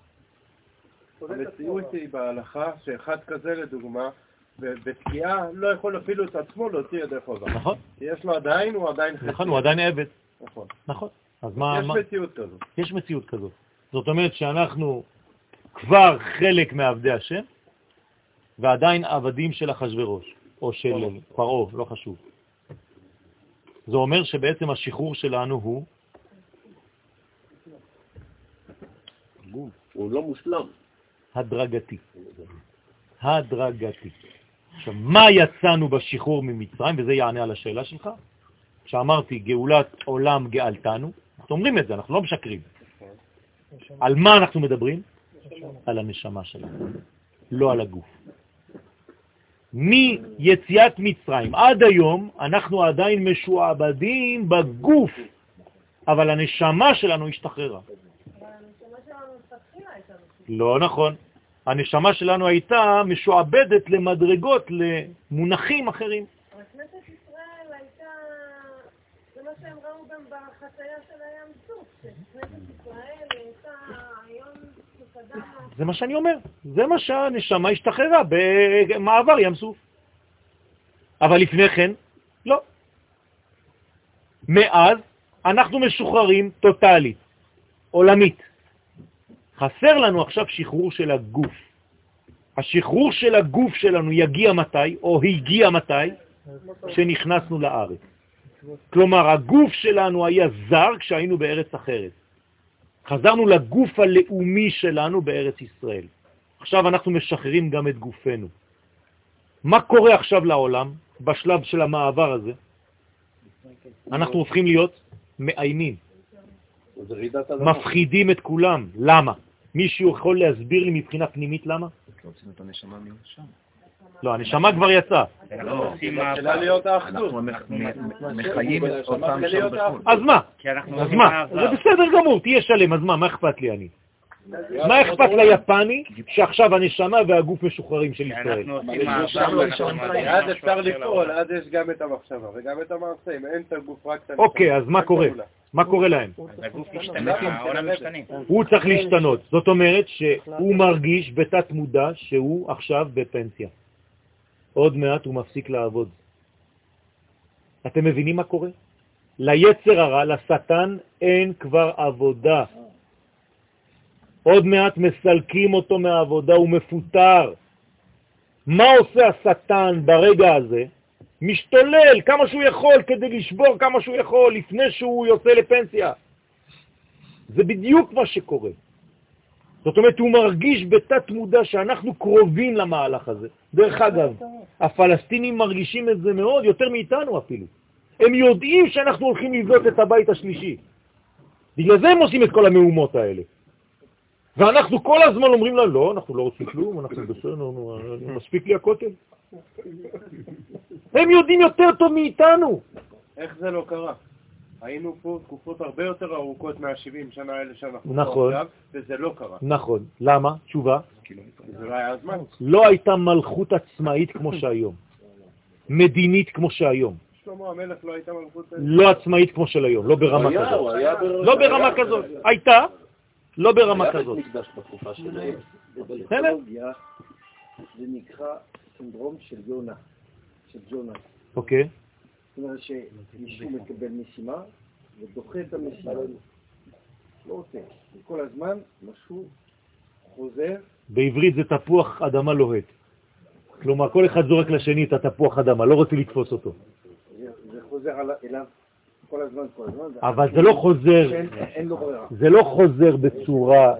המציאות היא בהלכה שאחד כזה לדוגמה, בתקיעה לא יכול אפילו את עצמו להוציא ידי חובה. נכון, כי יש לו עדיין, הוא עדיין חצי. נכון, הוא עדיין עבד. נכון. נכון. אז מה... יש מה- מציאות כזאת. יש מציאות כזאת. זאת אומרת שאנחנו כבר חלק מעבדי השם, ועדיין עבדים של אחשוורוש, או של פרעה, לא חשוב. זה אומר שבעצם השחרור שלנו הוא הוא לא מושלם. הדרגתי. הדרגתי. עכשיו, מה יצאנו בשחרור ממצרים, וזה יענה על השאלה שלך, כשאמרתי גאולת עולם גאלתנו, אנחנו אומרים את זה, אנחנו לא משקרים. על מה אנחנו מדברים? על הנשמה שלנו, לא על הגוף. מיציאת מצרים עד היום אנחנו עדיין משועבדים בגוף, אבל הנשמה שלנו השתחררה. לא נכון. הנשמה שלנו הייתה משועבדת למדרגות, למונחים אחרים. אבל כנסת ישראל הייתה, זה מה שהם ראו גם בחצייה של הים סוף, שכנסת ישראל הייתה זה מה שאני אומר. זה מה שהנשמה השתחררה במעבר ים סוף. אבל לפני כן, לא. מאז אנחנו משוחררים טוטלית, עולמית. חסר לנו עכשיו שחרור של הגוף. השחרור של הגוף שלנו יגיע מתי, או הגיע מתי? כשנכנסנו לארץ. כלומר, הגוף שלנו היה זר כשהיינו בארץ אחרת. חזרנו לגוף הלאומי שלנו בארץ ישראל. עכשיו אנחנו משחררים גם את גופנו. מה קורה עכשיו לעולם בשלב של המעבר הזה? אנחנו הופכים להיות מאיימים. מפחידים את כולם. למה? מישהו יכול להסביר לי מבחינה פנימית למה? רוצים את הנשמה. לא, הנשמה כבר יצאה. אנחנו עושים מתחילה מהפך, להיות האחדות. אנחנו מח- מ- מחיים אותם מתחילה שם להיות בחו"ל. אז מה? כי אנחנו אז מה? זה בסדר גמור, תהיה שלם, אז מה? מה אכפת לי אני? מה אכפת ליפני שעכשיו הנשמה והגוף משוחררים של ישראל? אז אפשר לפעול. אז יש גם את המחשבה וגם את המעשה. אם אין את הגוף, רק את הנשמה. אוקיי, אז מה קורה? מה קורה להם? הוא צריך להשתנות. זאת אומרת שהוא מרגיש בתת מודע שהוא עכשיו בפנסיה. עוד מעט הוא מפסיק לעבוד. אתם מבינים מה קורה? ליצר הרע, לשטן, אין כבר עבודה. עוד מעט מסלקים אותו מהעבודה, הוא מפוטר. מה עושה השטן ברגע הזה? משתולל כמה שהוא יכול כדי לשבור כמה שהוא יכול לפני שהוא יוצא לפנסיה. זה בדיוק מה שקורה. זאת אומרת, הוא מרגיש בתת מודע שאנחנו קרובים למהלך הזה. דרך אגב, הפלסטינים מרגישים את זה מאוד, יותר מאיתנו אפילו. הם יודעים שאנחנו הולכים לבנות את הבית השלישי. בגלל זה הם עושים את כל המהומות האלה. ואנחנו כל הזמן אומרים לה, לא, אנחנו לא רוצים כלום, אנחנו בסדר, מספיק לי הכותל. הם יודעים יותר טוב מאיתנו. איך זה לא קרה? היינו פה תקופות הרבה יותר ארוכות מה-70 שנה האלה שאנחנו נכון. פה עכשיו, וזה לא קרה. נכון. למה? תשובה. זה לא היה הזמן. לא הייתה מלכות עצמאית כמו שהיום. מדינית כמו שהיום. שלמה המלך לא הייתה מלכות... לא עצמאית כמו של היום, לא ברמה היה, כזאת. היה לא ברמה כזאת. הייתה, לא ברמה היה כזאת. בית מקדש בתקופה שלהם. זה נקרא סינדרום של יונה, של ג'ונה. אוקיי. זאת אומרת שמישהו מקבל משימה ודוחה את המשימה. לא רוצה. וכל הזמן משהו חוזר, בעברית זה תפוח אדמה לוהט. כלומר, כל אחד זורק לשני את התפוח אדמה, לא רוצה לתפוס אותו. זה- חוזר על- אליו כל הזמן, כל הזמן. אבל זה לא חוזר. זה לא חוזר בצורה,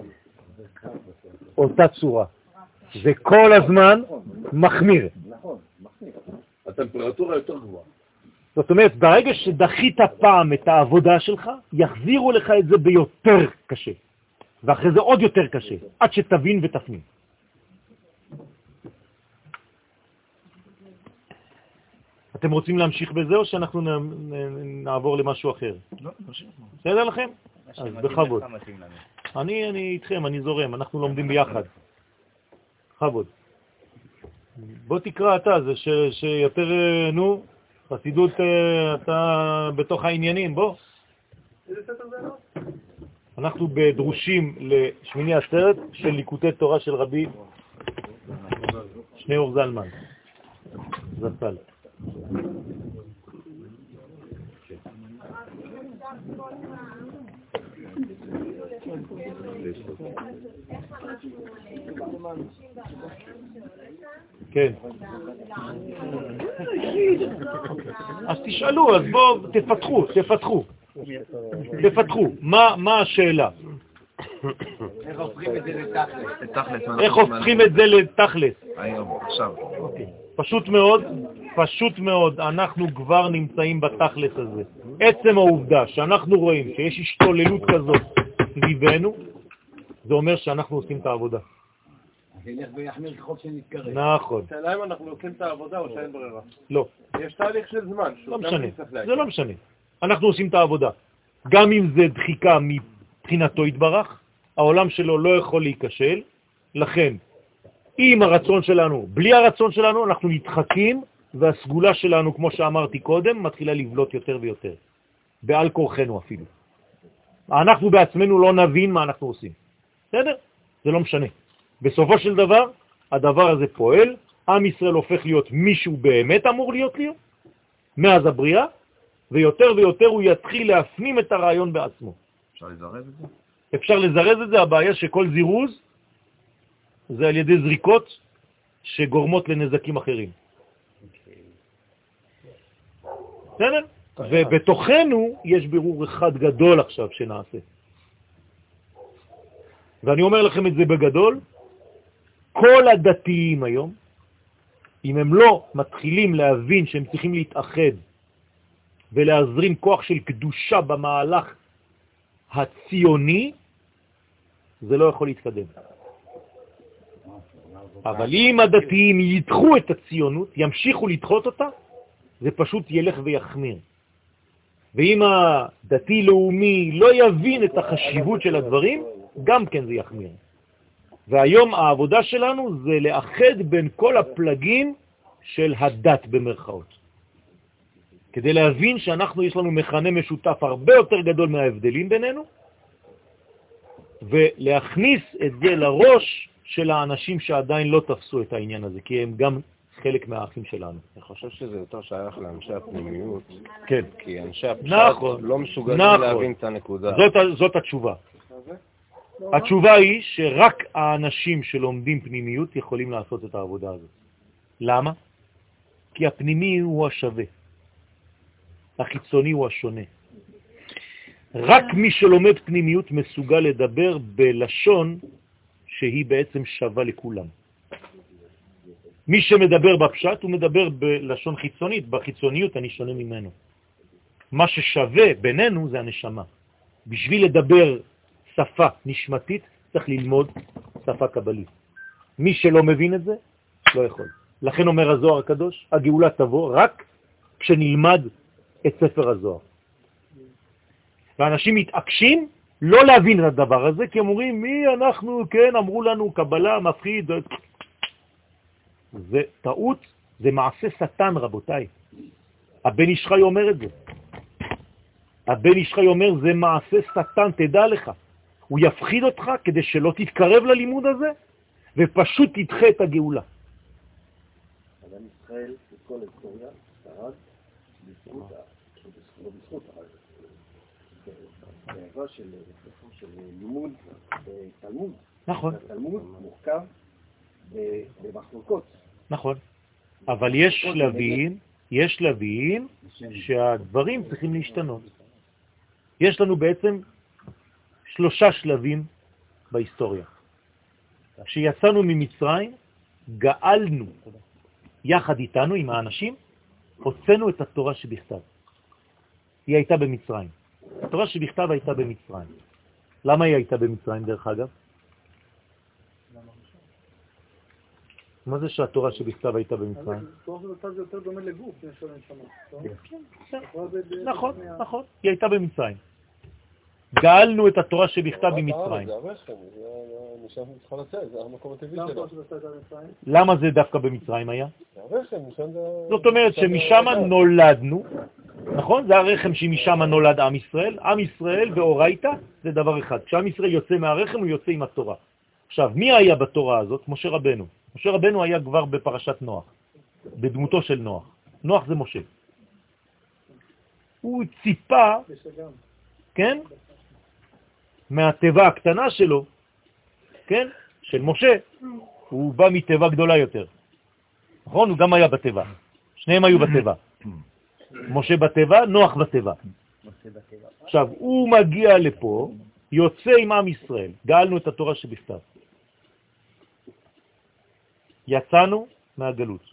אותה צורה. זה כל הזמן מחמיר. נכון, מחמיר. הטמפרטורה יותר גבוהה. זאת אומרת, ברגע שדחית פעם את העבודה שלך, יחזירו לך את זה ביותר קשה. ואחרי זה עוד יותר קשה, עד שתבין ותפנים. אתם רוצים להמשיך בזה או שאנחנו נעבור למשהו אחר? לא, בסדר לכם? אז בכבוד. אני, אני איתכם, אני זורם, אנחנו לומדים ביחד. בכבוד. בוא תקרא אתה, זה שיותר, אה, נו, חסידות, אה, אתה בתוך העניינים, בוא. אנחנו בדרושים לשמיני עצרת של ליקוטי תורה של רבי שניאור זלמן, זצ"ל. כן. אז תשאלו, אז בואו, תפתחו, תפתחו. תפתחו. מה מה השאלה? איך הופכים את זה לתכלס? לתכלס, מה איך אנחנו הופכים את זה לתכלס? היום, עכשיו. פשוט מאוד, פשוט מאוד, אנחנו כבר נמצאים בתכלס הזה. עצם העובדה שאנחנו רואים שיש השתוללות כזאת סביבנו, זה אומר שאנחנו עושים את העבודה. זה ילך ויחמיר ככל שנתקרב. נכון. השאלה אם אנחנו עושים את העבודה או שאין ברירה. לא, יש תהליך של זמן. לא משנה. זה לא משנה. אנחנו עושים את העבודה. גם אם זה דחיקה מבחינתו יתברך, העולם שלו לא יכול להיכשל, לכן, עם הרצון שלנו, בלי הרצון שלנו, אנחנו נדחקים, והסגולה שלנו, כמו שאמרתי קודם, מתחילה לבלוט יותר ויותר. בעל כורחנו אפילו. אנחנו בעצמנו לא נבין מה אנחנו עושים. בסדר? זה לא משנה. בסופו של דבר, הדבר הזה פועל, עם ישראל הופך להיות מישהו באמת אמור להיות להיות, מאז הבריאה, ויותר ויותר הוא יתחיל להפנים את הרעיון בעצמו. אפשר לזרז את זה? אפשר לזרז את זה, הבעיה שכל זירוז זה על ידי זריקות שגורמות לנזקים אחרים. בסדר? ובתוכנו יש בירור אחד גדול עכשיו שנעשה. ואני אומר לכם את זה בגדול, כל הדתיים היום, אם הם לא מתחילים להבין שהם צריכים להתאחד ולהזרים כוח של קדושה במהלך הציוני, זה לא יכול להתקדם. אבל אם הדתיים ידחו את הציונות, ימשיכו לדחות אותה, זה פשוט ילך ויחמיר. ואם הדתי-לאומי לא יבין את החשיבות של הדברים, גם כן זה יחמיר. והיום העבודה שלנו זה לאחד בין כל הפלגים של הדת במרכאות. כדי להבין שאנחנו, יש לנו מכנה משותף הרבה יותר גדול מההבדלים בינינו, ולהכניס את זה לראש של האנשים שעדיין לא תפסו את העניין הזה, כי הם גם חלק מהאחים שלנו. אני חושב שזה יותר שייך לאנשי הפנימיות, כן. כי אנשי הפשט נכון. לא מסוגלים נכון. להבין את הנקודה. זאת, זאת התשובה. התשובה היא שרק האנשים שלומדים פנימיות יכולים לעשות את העבודה הזאת. למה? כי הפנימי הוא השווה, החיצוני הוא השונה. רק מי שלומד פנימיות מסוגל לדבר בלשון שהיא בעצם שווה לכולם. מי שמדבר בפשט הוא מדבר בלשון חיצונית, בחיצוניות אני שונה ממנו. מה ששווה בינינו זה הנשמה. בשביל לדבר שפה נשמתית צריך ללמוד שפה קבלית. מי שלא מבין את זה, לא יכול. לכן אומר הזוהר הקדוש, הגאולה תבוא רק כשנלמד את ספר הזוהר. ואנשים מתעקשים לא להבין את הדבר הזה, כי הם אומרים, מי אנחנו, כן, אמרו לנו, קבלה, מפחיד. זה טעות, זה מעשה שטן, רבותיי. הבן ישחי אומר את זה. הבן ישחי אומר, זה מעשה שטן, תדע לך. הוא יפחיד אותך כדי שלא תתקרב ללימוד הזה, ופשוט תדחה את הגאולה. אדם ישראל, את כל ההיסטוריה, שרד בזכות, לא בזכות, אבל של, של לימוד ותלמוד. נכון. התלמוד מורכב במחלוקות. נכון. אבל יש שלבים, יש שלבים שהדברים צריכים להשתנות. יש לנו בעצם שלושה שלבים בהיסטוריה. כשיצאנו ממצרים, גאלנו יחד איתנו, עם האנשים, הוצאנו את התורה שבכתב. היא הייתה במצרים. התורה שבכתב הייתה במצרים. למה היא הייתה במצרים, דרך אגב? מה זה שהתורה שבכתב הייתה במצרים? דומה לגוף, נכון, נכון, היא הייתה במצרים. גאלנו את התורה שבכתב במצרים. למה זה דווקא במצרים היה? זאת אומרת שמשם נולדנו, נכון? זה הרחם שמשם נולד עם ישראל. עם ישראל ואורייתא זה דבר אחד. כשעם ישראל יוצא מהרחם הוא יוצא עם התורה. עכשיו, מי היה בתורה הזאת? משה רבנו. משה רבנו היה כבר בפרשת נוח, בדמותו של נוח. נוח זה משה. הוא ציפה, כן, מהטבע הקטנה שלו, כן, של משה, הוא בא מטבע גדולה יותר. נכון? הוא גם היה בטבע. שניהם היו בטבע. משה בטבע, נוח בטבע. עכשיו, הוא מגיע לפה, יוצא עם עם ישראל, גאלנו את התורה שבכתב. יצאנו מהגלות.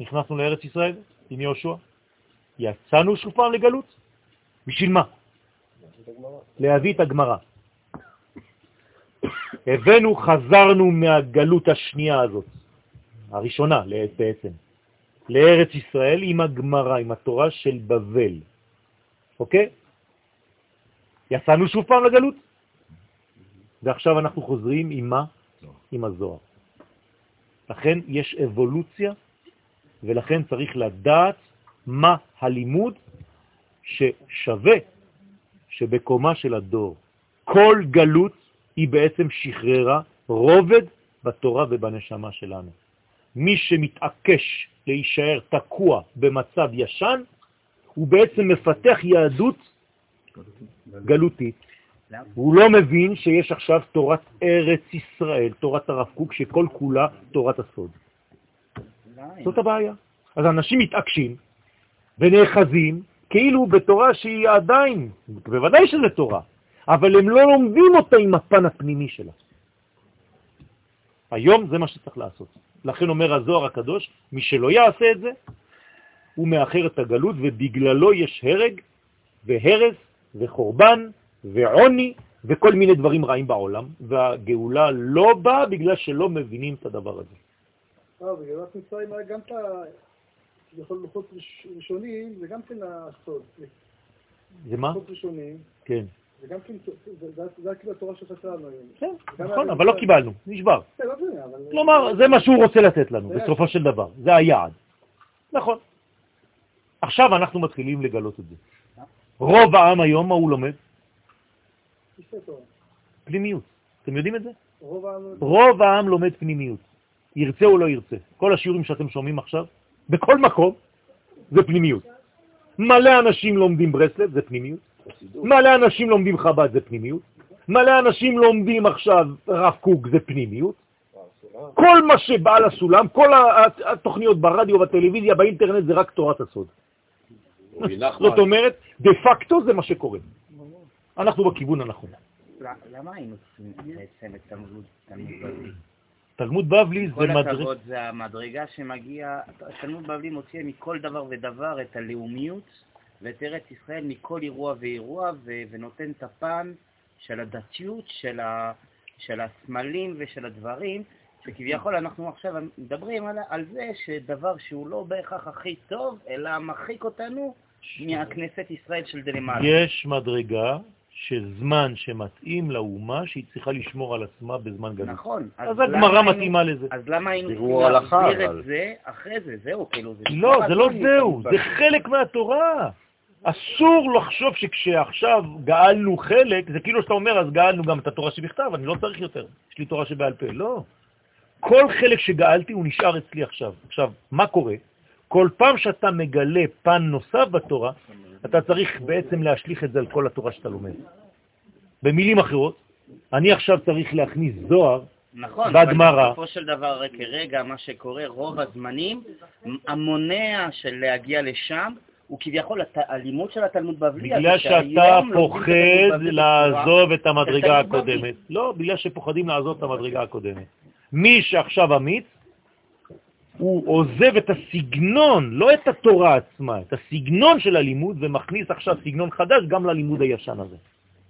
נכנסנו לארץ ישראל עם יהושע, יצאנו שוב פעם לגלות. בשביל מה? להביא את הגמרא. הבאנו, חזרנו מהגלות השנייה הזאת, הראשונה בעצם, לארץ ישראל עם הגמרא, עם התורה של בבל. אוקיי? יצאנו שוב פעם לגלות, ועכשיו אנחנו חוזרים עם מה? עם הזוהר. לכן יש אבולוציה, ולכן צריך לדעת מה הלימוד ששווה שבקומה של הדור. כל גלות היא בעצם שחררה רובד בתורה ובנשמה שלנו. מי שמתעקש להישאר תקוע במצב ישן, הוא בעצם מפתח יהדות גלותית. הוא לא מבין שיש עכשיו תורת ארץ ישראל, תורת הרב קוק, שכל כולה תורת הסוד. זאת הבעיה. אז אנשים מתעקשים ונאחזים כאילו בתורה שהיא עדיין, בוודאי שזה תורה, אבל הם לא לומדים אותה עם הפן הפנימי שלה. היום זה מה שצריך לעשות. לכן אומר הזוהר הקדוש, מי שלא יעשה את זה, הוא מאחר את הגלות, ובגללו יש הרג והרס וחורבן ועוני וכל מיני דברים רעים בעולם, והגאולה לא באה בגלל שלא מבינים את הדבר הזה. אה, בגאולת מצרים היה גם את כביכול לוחות ראשונים, זה גם כן הסוד. זה מה? לוחות ראשונים. כן. זה גם כן, זה כאילו התורה שחסרנו היום. כן, נכון, אבל לא קיבלנו, נשבר. כן, לא כלומר, זה מה שהוא רוצה לתת לנו, בסופו של דבר, זה היעד. נכון. עכשיו אנחנו מתחילים לגלות את זה. רוב העם היום, מה הוא לומד? פנימיות. אתם יודעים את זה? רוב העם לומד פנימיות. ירצה או לא ירצה. כל השיעורים שאתם שומעים עכשיו, בכל מקום, זה פנימיות. מלא אנשים לומדים ברסלב, זה פנימיות. מלא אנשים לומדים חב"ד, זה פנימיות. מלא אנשים לומדים עכשיו רב קוק, זה פנימיות. כל מה שבא לסולם, כל התוכניות ברדיו, בטלוויזיה, באינטרנט, זה רק תורת הסוד. זאת אומרת, דה פקטו זה מה שקורה. אנחנו בכיוון הנכון. למה היינו צריכים לצמצם את תלמוד? תלמוד בבלי זה מדרגה... כל הכבוד, זה המדרגה שמגיע, תלמוד בבלי מוציא מכל דבר ודבר את הלאומיות ואת ארץ ישראל מכל אירוע ואירוע ונותן את הפן של הדתיות, של, ה, של הסמלים ושל הדברים, שכביכול אנחנו עכשיו מדברים על, על זה שדבר שהוא לא בהכרח הכי טוב, אלא מרחיק אותנו מהכנסת ישראל של דלמעלה. יש מדרגה שזמן שמתאים לאומה שהיא צריכה לשמור על עצמה בזמן גלות. נכון. אז הגמרא מתאימה לזה. אז למה היינו צריכים להסביר אבל. את זה אחרי זה? זהו, כאילו, זה... לא, זה לא זהו. זה חלק מהתורה. אסור לחשוב שכשעכשיו גאלנו חלק, זה כאילו שאתה אומר, אז גאלנו גם את התורה שבכתב, אני לא צריך יותר, יש לי תורה שבעל פה. לא. כל חלק שגאלתי הוא נשאר אצלי עכשיו. עכשיו, מה קורה? כל פעם שאתה מגלה פן נוסף בתורה, אתה צריך בעצם להשליך את זה על כל התורה שאתה לומד. במילים אחרות, אני עכשיו צריך להכניס זוהר נכון. אבל בסופו של דבר, כרגע, מה שקורה רוב הזמנים, המונע של להגיע לשם, הוא כביכול הת- הלימוד של התלמוד בבלי. בגלל שאתה פוחד לעזוב את המדרגה. הקודמת. לא, בגלל שפוחדים לעזוב את המדרגה הקודמת. מי שעכשיו אמיץ, הוא עוזב את הסגנון, לא את התורה עצמה, את הסגנון של הלימוד, ומכניס עכשיו סגנון חדש גם ללימוד הישן הזה.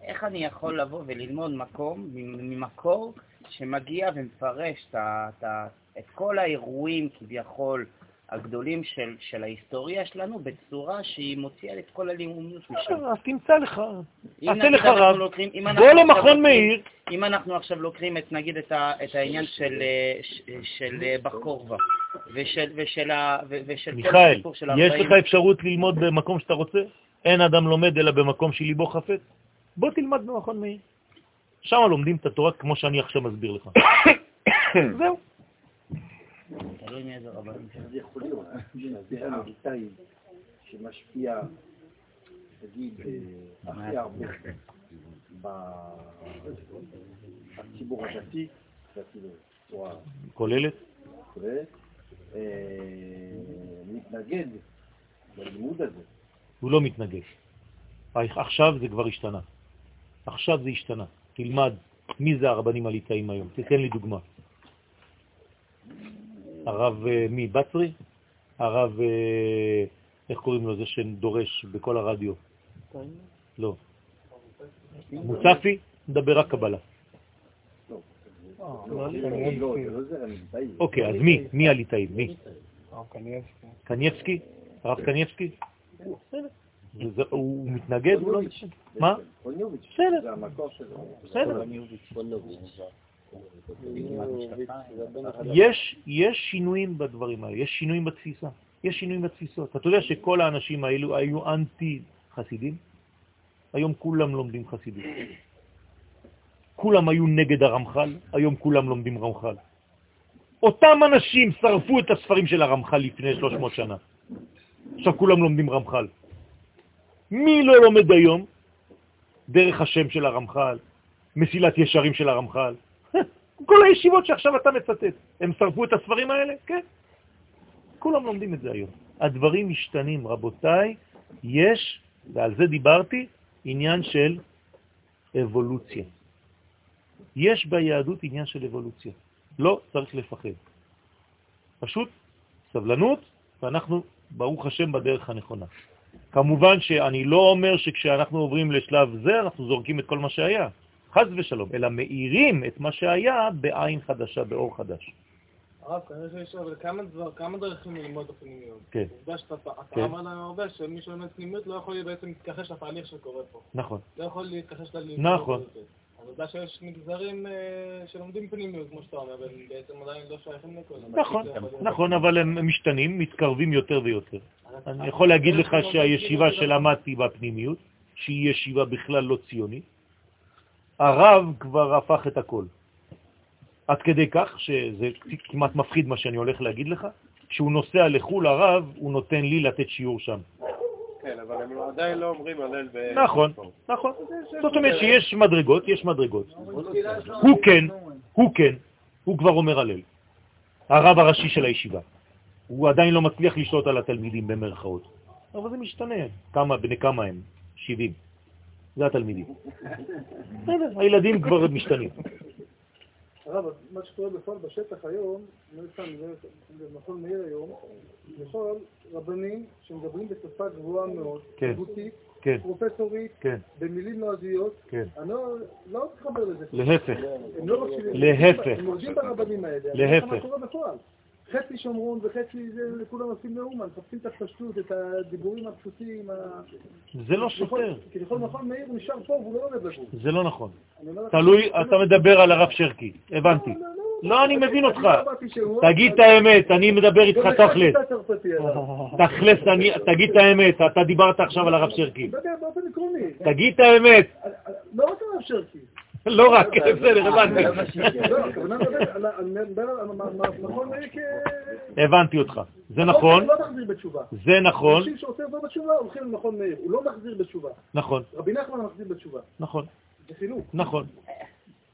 איך אני יכול לבוא וללמוד מקום, ממקור שמגיע ומפרש את, את, את כל האירועים כביכול הגדולים של, של ההיסטוריה שלנו בצורה שהיא מוציאה את כל הלימודיות משם. אז תמצא לך, אם עשה נגיד לך אנחנו רב, בוא למכון מאיר, אם אנחנו עכשיו לוקחים את, נגיד, את, ה, את העניין של, אה, של אה, בר כוכבא ושל, ושל, ה, ושל כל מיכאל, הסיפור של יש הארבעים- לך אפשרות ללמוד במקום שאתה רוצה? אין אדם לומד אלא במקום שליבו חפץ? בוא תלמד במכון מאיר. שם לומדים את התורה כמו שאני עכשיו מסביר לך. זהו. תלוי מאיזה רבנים. אז יכול להיות הליטאי שמשפיע, נגיד, אה, הכי הרבה ב- בציבור הדתי, כוללת? כוללת, אה, מתנגד ללימוד הזה. הוא לא מתנגש. עכשיו זה כבר השתנה. עכשיו זה השתנה. תלמד מי זה הרבנים הליטאים היום. תתן לי דוגמה. הרב אה, מי? בצרי? הרב, אה, איך קוראים לו זה שדורש בכל הרדיו? לא. מוצפי? מדבר רק קבלה. לא, זה לא זרם ליטאי. אוקיי, אז מי? מי הליטאים? מי? קניבסקי? הרב קניבסקי? זה- הוא מתנגד? לא. מה? בסדר. בסדר. יש, יש שינויים בדברים האלה, יש שינויים בתפיסה, יש שינויים בתפיסות. אתה יודע שכל האנשים האלו היו אנטי חסידים? היום כולם לומדים חסידות. כולם היו נגד הרמח"ל, היום כולם לומדים רמח"ל. אותם אנשים שרפו את הספרים של הרמח"ל לפני 300 שנה. עכשיו כולם לומדים רמח"ל. מי לא לומד היום? דרך השם של הרמח"ל, מסילת ישרים של הרמח"ל. כל הישיבות שעכשיו אתה מצטט, הם שרפו את הספרים האלה? כן. כולם לומדים את זה היום. הדברים משתנים, רבותיי, יש, ועל זה דיברתי, עניין של אבולוציה. יש ביהדות עניין של אבולוציה. לא צריך לפחד. פשוט סבלנות, ואנחנו, ברוך השם, בדרך הנכונה. כמובן שאני לא אומר שכשאנחנו עוברים לשלב זה, אנחנו זורקים את כל מה שהיה. חז ושלום, אלא מאירים את מה שהיה בעין חדשה, באור חדש. הרב, כנראה שיש אבל כמה דבר- כמה דרכים ללמוד את הפנימיות. כן. עובדה שאתה אתה כן. אמר לנו הרבה שמי שלומד פנימיות לא יכול בעצם להתכחש לתהליך שקורה פה. נכון. לא יכול להתכחש ללימוד. נכון. אז עובדה שיש מגזרים אה, שלומדים פנימיות, כמו שאתה אומר, והם בעצם עדיין לא שייכים לכל. נכון, נכון, אבל הם משתנים, מתקרבים יותר ויותר. אני יכול להגיד לך שהישיבה שלמדתי בפנימיות, שהיא ישיבה בכלל לא ציונית, הרב כבר הפך את הכל. עד כדי כך שזה כמעט מפחיד מה שאני הולך להגיד לך, כשהוא נוסע לחו"ל הרב, הוא נותן לי לתת שיעור שם. כן, אבל הם עדיין לא אומרים הלל ב... נכון, נכון. זאת אומרת שיש מדרגות, יש מדרגות. הוא כן, הוא כן, הוא כבר אומר הלל. הרב הראשי של הישיבה. הוא עדיין לא מצליח לשלוט על התלמידים במרכאות. אבל זה משתנה. כמה, בני כמה הם? 70. זה התלמידים. הילדים כבר משתנים. הרב, מה שקורה בפועל בשטח היום, לא סתם, זה במכון מאיר היום, לכל רבנים שמדברים בשפה גבוהה מאוד, כן. תרבותית, כן, פרופסורית, כן, במילים נועזיות, כן. אני לא- לא מתחבר לזה. להפך. הם לא מקשיבים. להפך. הם מורדים ברבנים האלה. להפך. מה קורה בפועל. חצי שומרון וחצי זה, כולם עושים נאום, מחפשים את הפשטות, את הדיבורים הפשוטים. זה לא סותר. כביכול מכון מאיר נשאר פה והוא לא לומד לגור. זה לא נכון. תלוי, אתה מדבר על הרב שרקי, הבנתי. לא, אני מבין אותך. לא תגיד את האמת, אני מדבר איתך תכלס. תכלס, אני- תגיד את האמת, אתה דיברת עכשיו על הרב שרקי. תגיד את האמת, לא רק הרב שרקי. לא רק, בסדר, הבנתי. לא. הבנתי אותך. זה נכון, לא מחזיר בתשובה. זה נכון, אנשים שרוצים לחזור בתשובה הולכים למכון מאיר. הוא לא מחזיר בתשובה. נכון, רבי נחמן מחזיר בתשובה. נכון, זה חילוק. נכון.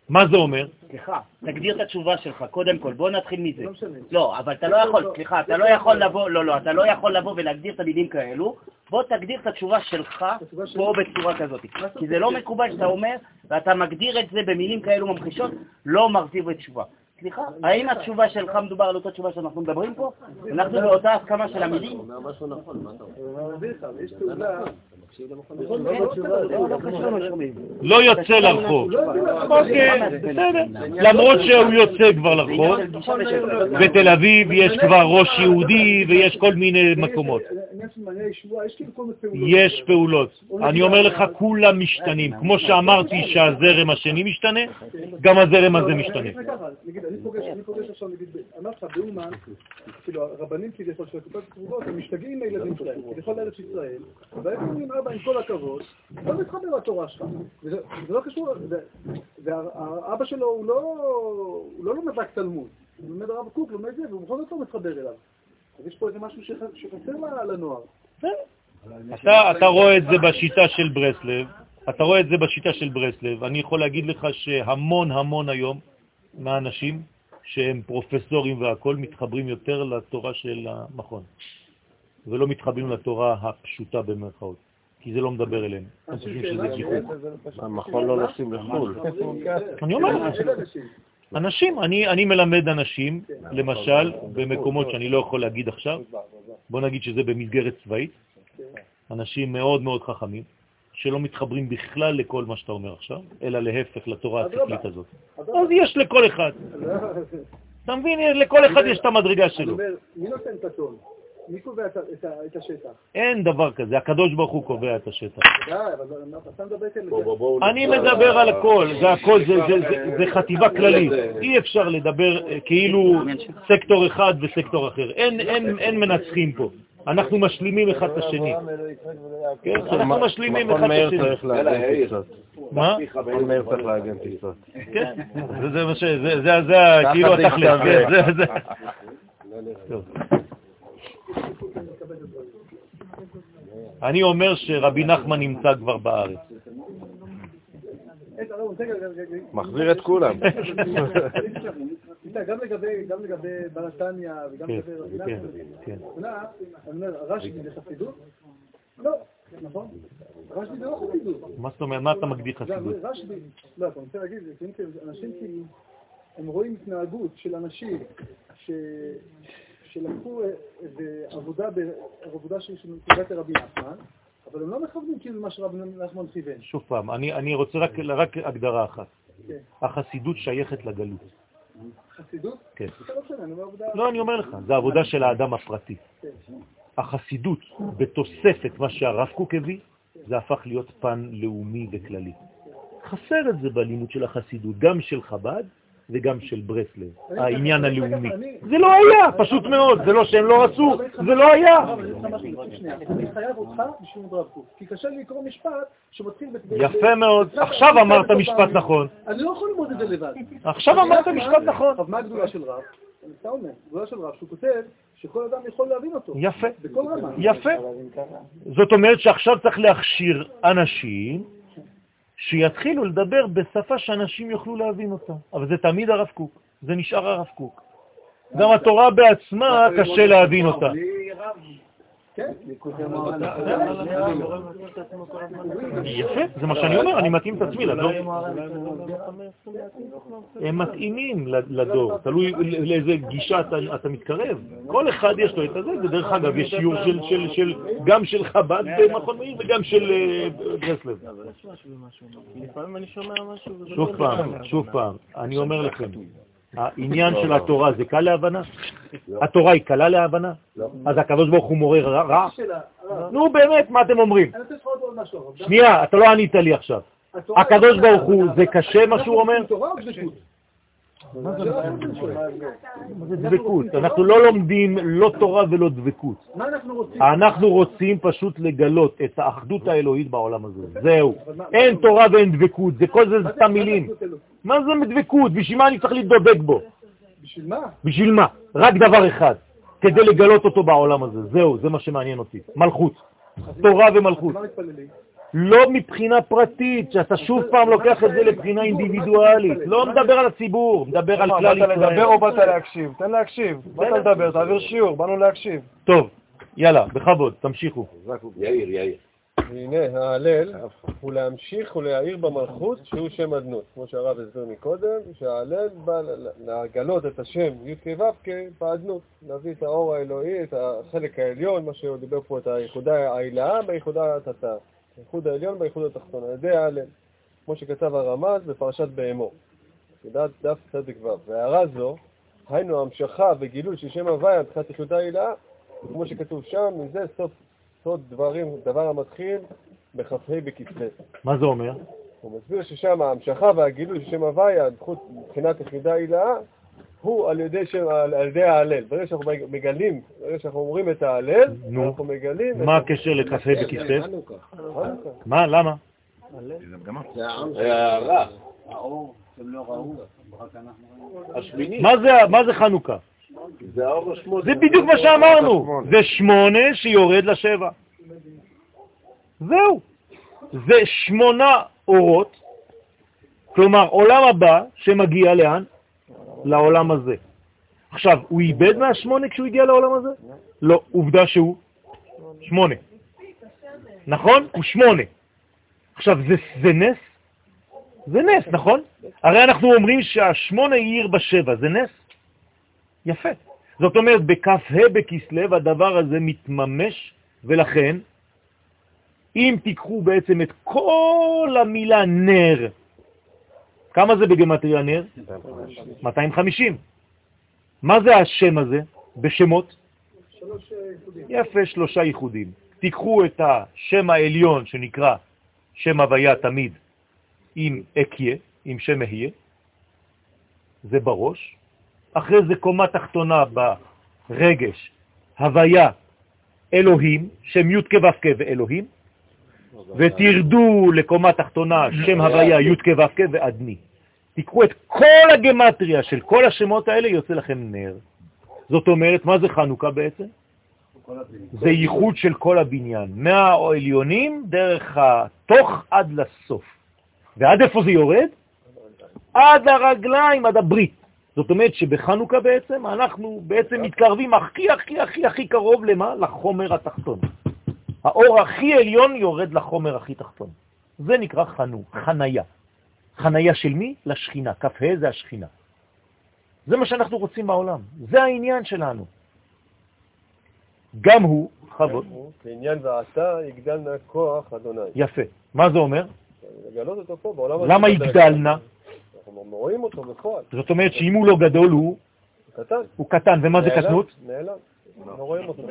מה זה אומר? סליחה, תגדיר את התשובה שלך, קודם כל, בוא נתחיל מזה. לא משנה. לא, אבל אתה לא יכול, סליחה, אתה לא יכול לבוא, לא, לא, אתה לא יכול לבוא ולהגדיר את המילים כאלו, בוא תגדיר את התשובה שלך פה בצורה כזאת. כי זה לא מקובל שאתה אומר, ואתה מגדיר את זה במילים כאלו ממחישות, לא מחזיר בתשובה. סליחה, האם התשובה שלך מדובר על אותה תשובה שאנחנו מדברים פה? אנחנו באותה הסכמה של המילים? הוא אומר משהו נכון, מה אתה אומר? אני אסביר לך, יש תעודה... לא יוצא לרחוב. אוקיי, בסדר. למרות שהוא יוצא כבר לרחוב, בתל אביב יש כבר ראש יהודי ויש כל מיני מקומות. של יש כאילו כל מיני פעולות. יש פעולות. אני אומר לך, כולם משתנים. כמו שאמרתי שהזרם השני משתנה, גם הזרם הזה משתנה. נגיד, אני פוגש, אני פוגש עכשיו, נגיד, אמרתי לך, באומן, כאילו, הרבנים כביכול של הקופות הקרובות, הם משתגעים עם הילדים שלהם, כביכול לארץ ישראל, והם אומרים, אבא, עם כל הכבוד, לא מתחבר לתורה שלך. וזה זה לא קשור, והאבא שלו הוא לא, הוא לא לומד רק תלמוד, הוא לומד הרב קוק, לומד זה, והוא בכל זאת לא מתחבר אליו. אז יש פה איזה משהו שח- שחסר לנוער. אתה, אתה רואה את זה בשיטה של ברסלב, אתה רואה את זה בשיטה של ברסלב. אני יכול להגיד לך שהמון המון היום מהאנשים שהם פרופסורים והכל מתחברים יותר לתורה של המכון, ולא מתחברים לתורה הפשוטה במרכאות, כי זה לא מדבר אליהם. הם חושבים שזה גיחוך. המכון לא נוסעים לחו"ל. אני אומר לך, אנשים, אני, אני מלמד אנשים, למשל, במקומות שאני לא יכול להגיד עכשיו, בוא נגיד שזה במסגרת צבאית, אנשים מאוד מאוד חכמים, שלא מתחברים בכלל לכל מה שאתה אומר עכשיו, אלא להפך לתורה השכלית הזאת. אז יש לכל אחד. אתה מבין? לכל אחד יש את המדרגה אני שלו. אומר, מי נותן את הטון? מי קובע את השטח? אין דבר כזה, הקדוש ברוך הוא קובע את השטח. אני מדבר על הכל, זה הכל, זה- זה- זה- זה חטיבה כללית. אי אפשר לדבר אה, כאילו סקטור אחד וסקטור אחר. אין- אין אין מנצחים פה. אנחנו משלימים אחד את השני. כן, אנחנו משלימים אחד מכון את מאיר השני. צריך יאללה, להגן יאיר. טיסות. מה? מכון מאיר צריך להגן טיסות. כן, זה- זה מה ש... זה- זה זה ה- כאילו זה התכלס, ישתווה. כן, זה... זה. טוב. אני אומר שרבי נחמן נמצא כבר בארץ. מחזיר את כולם. גם לגבי, גם לגבי ברתניה וגם כן, לגבי רבי כן, נחמן, כן. הכוונה, אני אומר, רשב"י זה חסידות? לא, נכון? רשב"י זה לא חסידות. מה זאת אומרת? מה אתה מגדיר חסידות? רשב"י, לא, אתה רוצה להגיד, כאילו, אנשים כאילו, הם רואים התנהגות של אנשים ש... שלקחו איזה עבודה. עבודה נקודת רבי נחמן, אבל הם לא מכוונים כאילו מה שרבי נחמן כיוון. שוב פעם, אני אני רוצה רק רק הגדרה אחת. כן. החסידות שייכת לגלות. חסידות? כן. לא אני אומר. לא, אני אומר לך, זה עבודה של האדם הפרטי. כן. החסידות, בתוספת מה שהרב קוק הביא, זה הפך להיות פן לאומי וכללי. חסר את זה בלימוד של החסידות, גם של חב"ד וגם של ברסלב, העניין הלאומי. זה לא היה, פשוט מאוד, זה לא שהם לא רצו, זה לא היה. אני חייב אותך בשביל רב קוק, כי קשה לי לקרוא משפט שמתחיל... יפה מאוד, ב- עכשיו אמרת משפט נכון. אני לא יכול ללמוד את זה לבד. עכשיו אמרת משפט נכון. מה הגדולה של רב? סתם אומר, הגדולה של רב, שהוא כותב שכל אדם יכול להבין אותו. יפה, בכל רמה. יפה. זאת אומרת שעכשיו צריך להכשיר אנשים שיתחילו לדבר בשפה שאנשים יוכלו להבין אותה. אבל זה תמיד הרב קוק, זה נשאר הרב קוק. גם התורה בעצמה קשה להבין אותה. כן. יפה, זה מה שאני אומר, אני מתאים את עצמי לדור. הם מתאימים לדור, תלוי לאיזה גישה אתה, מתקרב. כל אחד יש לו את הזה, ודרך אגב, יש שיעור של, של, של, גם של חב"ד במכון מאיר וגם של אה, ברסלב. לפעמים אני שומע משהו... שוב פעם, שוב פעם, אני אומר לכם, העניין של התורה זה קל להבנה? התורה היא קלה להבנה? אז הקדוש ברוך הוא מורה רע? נו באמת, מה אתם אומרים? שנייה, אתה לא ענית לי עכשיו. הקדוש ברוך הוא, זה קשה מה שהוא אומר? תורה או דבקות? מה זה דבקות? אנחנו לא לומדים לא תורה ולא דבקות. מה אנחנו רוצים? אנחנו רוצים פשוט לגלות את האחדות האלוהית בעולם הזה. זהו. אין תורה ואין דבקות, זה כל זה סתם מילים. מה זה דבקות? בשביל מה אני צריך להתדבק בו? בשביל מה? בשביל מה? רק דבר אחד, כדי לגלות אותו בעולם הזה. זהו, זה מה שמעניין אותי. מלכות. תורה ומלכות. לא מבחינה פרטית, שאתה שוב פעם לוקח את זה לבחינה אינדיבידואלית. לא מדבר על הציבור, מדבר על כלל באת לדבר ישראל. או באת להקשיב? תן להקשיב. באת לדבר, תעביר שיעור, באנו להקשיב. טוב, יאללה, בכבוד, תמשיכו. יאיר, יאיר. והנה, ההלל הוא להמשיך ולהאיר במלכות שהוא שם אדנות. כמו שהרב הסביר מקודם, שההלל בא לגלות את השם י"ק ו"ק באדנות. להביא את האור האלוהי, את החלק העליון, מה שהוא דיבר פה, את היחודה העילאה ביחודה התתא. הייחוד העליון והייחוד התחתון, על ידי ההלל. כמו שכתב הרמז בפרשת בהמו. ידעת דף צדיק ו'. והערה זו, היינו המשכה וגילוי של שם הוויה, מבחינת יחידה העילאה, כמו שכתוב שם, מזה סוד, סוד דברים, דבר המתחיל בכ"ה בכ"ט. מה זה אומר? הוא מסביר ששם ההמשכה והגילוי של שם הוויה, מבחינת יחידה העילאה, הוא על ידי, על, ההלל. ברגע שאנחנו מגלים, ברגע שאנחנו אומרים את ההלל, נו. אנחנו מגלים... מה הקשר לכ"ה בכ"ט? חנוכה. מה, למה? לא. מה זה- מה זה חנוכה? זה בדיוק מה שאמרנו. זה שמונה שיורד לשבע. זהו. זה שמונה אורות, כלומר עולם הבא שמגיע לאן? לעולם הזה. עכשיו, הוא איבד מהשמונה כשהוא הגיע לעולם הזה? לא, עובדה שהוא שמונה. נכון? הוא שמונה. עכשיו, זה, זה נס? זה נס, נכון? הרי אנחנו אומרים שהשמונה היא עיר בשבע, זה נס? יפה. זאת אומרת, בכ"ה בכסלו הדבר הזה מתממש, ולכן, אם תיקחו בעצם את כל המילה נר, כמה זה בגמטריה נר? 250. מה זה השם הזה בשמות? יפה, שלושה ייחודים. תיקחו את השם העליון שנקרא שם הוויה תמיד עם אקיה, עם שם אהיה, זה בראש. אחרי זה קומה תחתונה ברגש, הוויה, אלוהים, שם י' כו' ואלוהים, ותרדו לקומה תחתונה שם הוויה י' כו' ואדני. תיקחו את כל הגמטריה של כל השמות האלה, יוצא לכם נר. זאת אומרת, מה זה חנוכה בעצם? זה ייחוד של כל הבניין, מהעליונים דרך התוך עד לסוף. ועד איפה זה יורד? עד הרגליים, עד הברית. זאת אומרת שבחנוכה בעצם אנחנו בעצם מתקרבים הכי הכי הכי הכי קרוב למה? לחומר התחתון. האור הכי עליון יורד לחומר הכי תחתון. זה נקרא חנו, חניה. חניה של מי? לשכינה. כ"ה זה השכינה. זה מה שאנחנו רוצים בעולם. זה העניין שלנו. גם הוא, חבוד, כעניין ועתה יגדלנה כוח אדוני. יפה. מה זה אומר? לגלות אותו פה בעולם. למה יגדלנה? אנחנו רואים אותו בפועל. זאת אומרת שאם הוא לא גדול הוא, קטן. הוא קטן. ומה זה קטנות? נעלם. לא רואים אותו.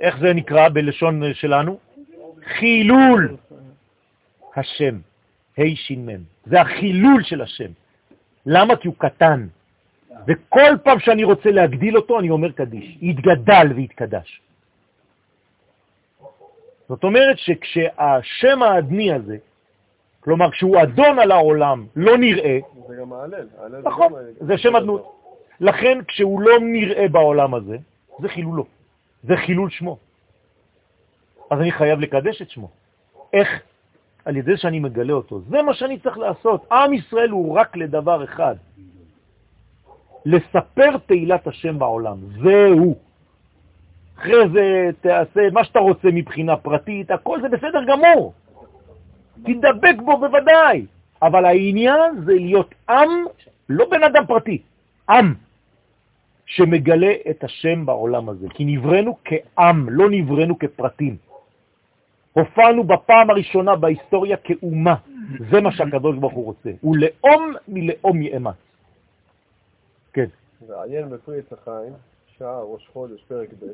איך זה נקרא בלשון שלנו? חילול השם, ה' ש"מ. זה החילול של השם. למה? כי הוא קטן. וכל פעם שאני רוצה להגדיל אותו, אני אומר קדיש. יתגדל ויתקדש. זאת אומרת שכשהשם האדני הזה, כלומר כשהוא אדון על העולם, לא נראה, זה גם ההלל. נכון, זה שם אדנות. לכן כשהוא לא נראה בעולם הזה, זה חילולו. זה חילול שמו. אז אני חייב לקדש את שמו. איך? על ידי שאני מגלה אותו. זה מה שאני צריך לעשות. עם ישראל הוא רק לדבר אחד. לספר תהילת השם בעולם. זהו. אחרי זה תעשה מה שאתה רוצה מבחינה פרטית, הכל זה בסדר גמור. תדבק בו בוודאי. אבל העניין זה להיות עם, לא בן אדם פרטי, עם שמגלה את השם בעולם הזה. כי נבראנו כעם, לא נבראנו כפרטים. הופענו בפעם הראשונה בהיסטוריה כאומה. זה מה שהקדוש ברוך הוא רוצה. הוא לאום מלאום יאמץ. כן. ועיין בפרי עץ החיים, שעה ראש חודש פרק ב',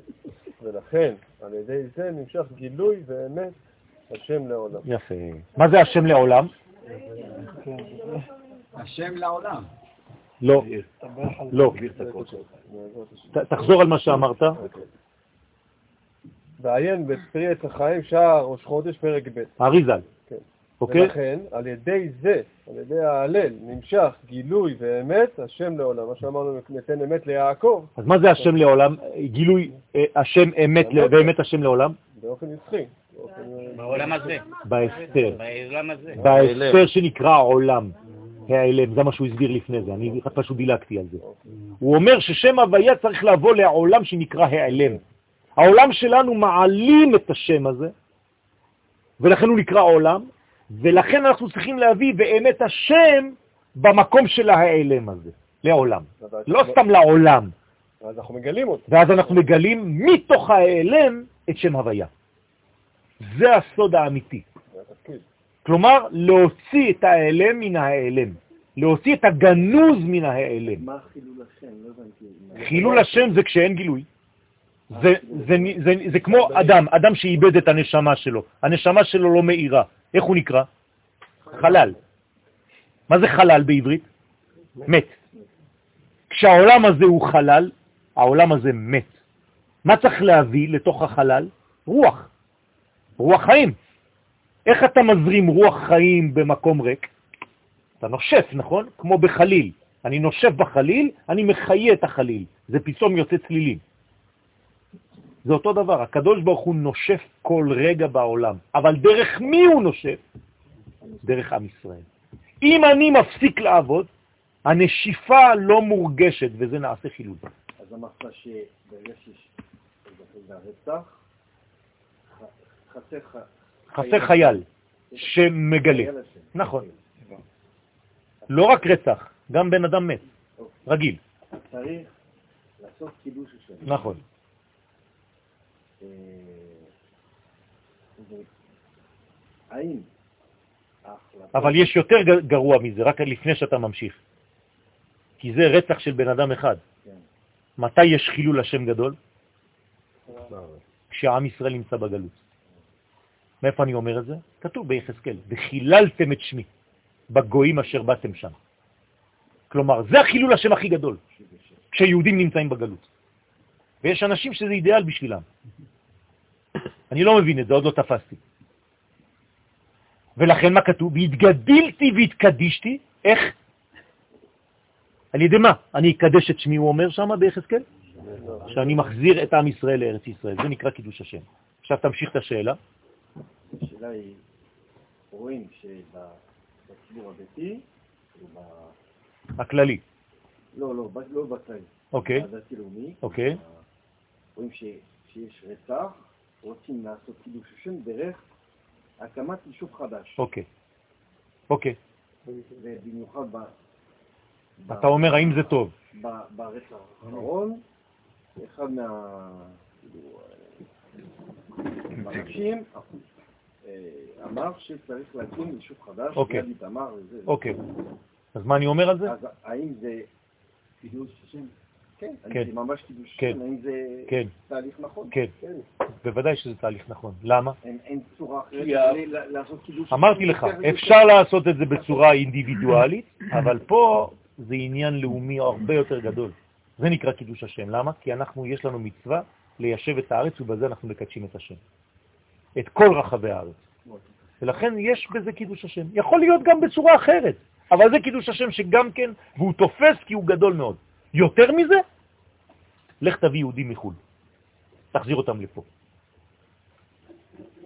ולכן על ידי זה נמשך גילוי ואמת השם לעולם. יפה. מה זה השם לעולם? השם לעולם. לא, לא. תחזור על מה שאמרת. ועיין בפרי עץ החיים, שעה ראש חודש פרק ב'. אריזל. כן. אוקיי? ולכן, על ידי זה, על ידי ההלל, נמשך גילוי ואמת השם לעולם. מה שאמרנו, ניתן אמת ליעקב, אז מה זה השם לעולם? גילוי אה, השם אמת ל- ואמת השם לעולם? באופן נצחי. בעולם הזה. בהסתר. בעולם הזה. בהסתר שנקרא עולם. העלם, זה מה שהוא הסביר לפני זה, אני פשוט דילגתי על זה. הוא אומר ששם הוויה צריך לבוא לעולם שנקרא העלם. העולם שלנו מעלים את השם הזה, ולכן הוא נקרא עולם, ולכן אנחנו צריכים להביא באמת השם במקום של ההעלם הזה, לעולם. לא סתם לעולם. אז אנחנו מגלים אותו. ואז אנחנו מגלים מתוך ההעלם את שם הוויה. זה הסוד האמיתי. כלומר, להוציא את ההעלם מן ההעלם. להוציא את הגנוז מן ההעלם. מה חילול השם? לא הבנתי. חילול השם זה כשאין גילוי. זה, זה, זה, זה כמו אדם, אדם שאיבד את הנשמה שלו. הנשמה שלו לא מאירה. איך הוא נקרא? חלל. מה זה חלל בעברית? מת. כשהעולם הזה הוא חלל, העולם הזה מת. מה צריך להביא לתוך החלל? רוח. רוח חיים. איך אתה מזרים רוח חיים במקום ריק? אתה נושף, נכון? כמו בחליל. אני נושף בחליל, אני מחיה את החליל. זה פתאום יוצא צלילים. זה אותו דבר, הקדוש ברוך הוא נושף כל רגע בעולם, אבל דרך מי הוא נושף? דרך עם ישראל. אם אני מפסיק לעבוד, הנשיפה לא מורגשת, וזה נעשה חילול. אז אמרת שברגע שיש רצח, חסר חייל שמגלה. נכון. לא רק רצח, גם בן אדם מת, רגיל. צריך לעשות קידוש השם. נכון. אה, האם. אבל יש יותר גרוע מזה, רק לפני שאתה ממשיך. כי זה רצח של בן אדם אחד. כן. מתי יש חילול השם גדול? כשעם ישראל נמצא בגלות. מאיפה אני אומר את זה? כתוב ביחזקאל, וחיללתם את שמי בגויים אשר באתם שם. כלומר, זה החילול השם הכי גדול, כשיהודים נמצאים בגלות. ויש אנשים שזה אידיאל בשבילם. אני לא מבין את זה, עוד לא תפסתי. ולכן מה כתוב? והתגדלתי והתקדישתי, איך? על ידי מה? אני אקדש את שמי, הוא אומר שם ביחזקאל? שאני מחזיר את עם ישראל לארץ ישראל. זה נקרא קידוש השם. עכשיו תמשיך את השאלה. השאלה היא, רואים שבציבור הדתי, הכללי. לא, לא, לא בכללי, אוקיי, בדתי-לאומי, אוקיי. רואים שיש רצח, רוצים לעשות קידוש השם דרך הקמת יישוב חדש. אוקיי. אוקיי. ובמיוחד ב... אתה אומר האם זה טוב? ברצח האחרון, אחד מה... מרשים אה, אמר שצריך להקים יישוב חדש, אוקיי. וזה. אוקיי. אז מה אני אומר על זה? אז האם זה קידוש השם? כן. כן. זה ממש קידוש כן. השם? האם זה כן. תהליך נכון? כן. בוודאי שזה תהליך נכון. למה? אין אין צורה אחרת לעשות קידוש אמרתי לך. אפשר לעשות את זה בצורה אינדיבידואלית, אבל פה זה עניין לאומי הרבה יותר גדול. זה נקרא קידוש השם. למה? כי אנחנו, יש לנו מצווה ליישב את הארץ, ובזה אנחנו מקדשים את השם. את כל רחבי הארץ. ולכן יש בזה קידוש השם. יכול להיות גם בצורה אחרת, אבל זה קידוש השם שגם כן, והוא תופס כי הוא גדול מאוד. יותר מזה, לך תביא יהודים מחו"ל. תחזיר אותם לפה.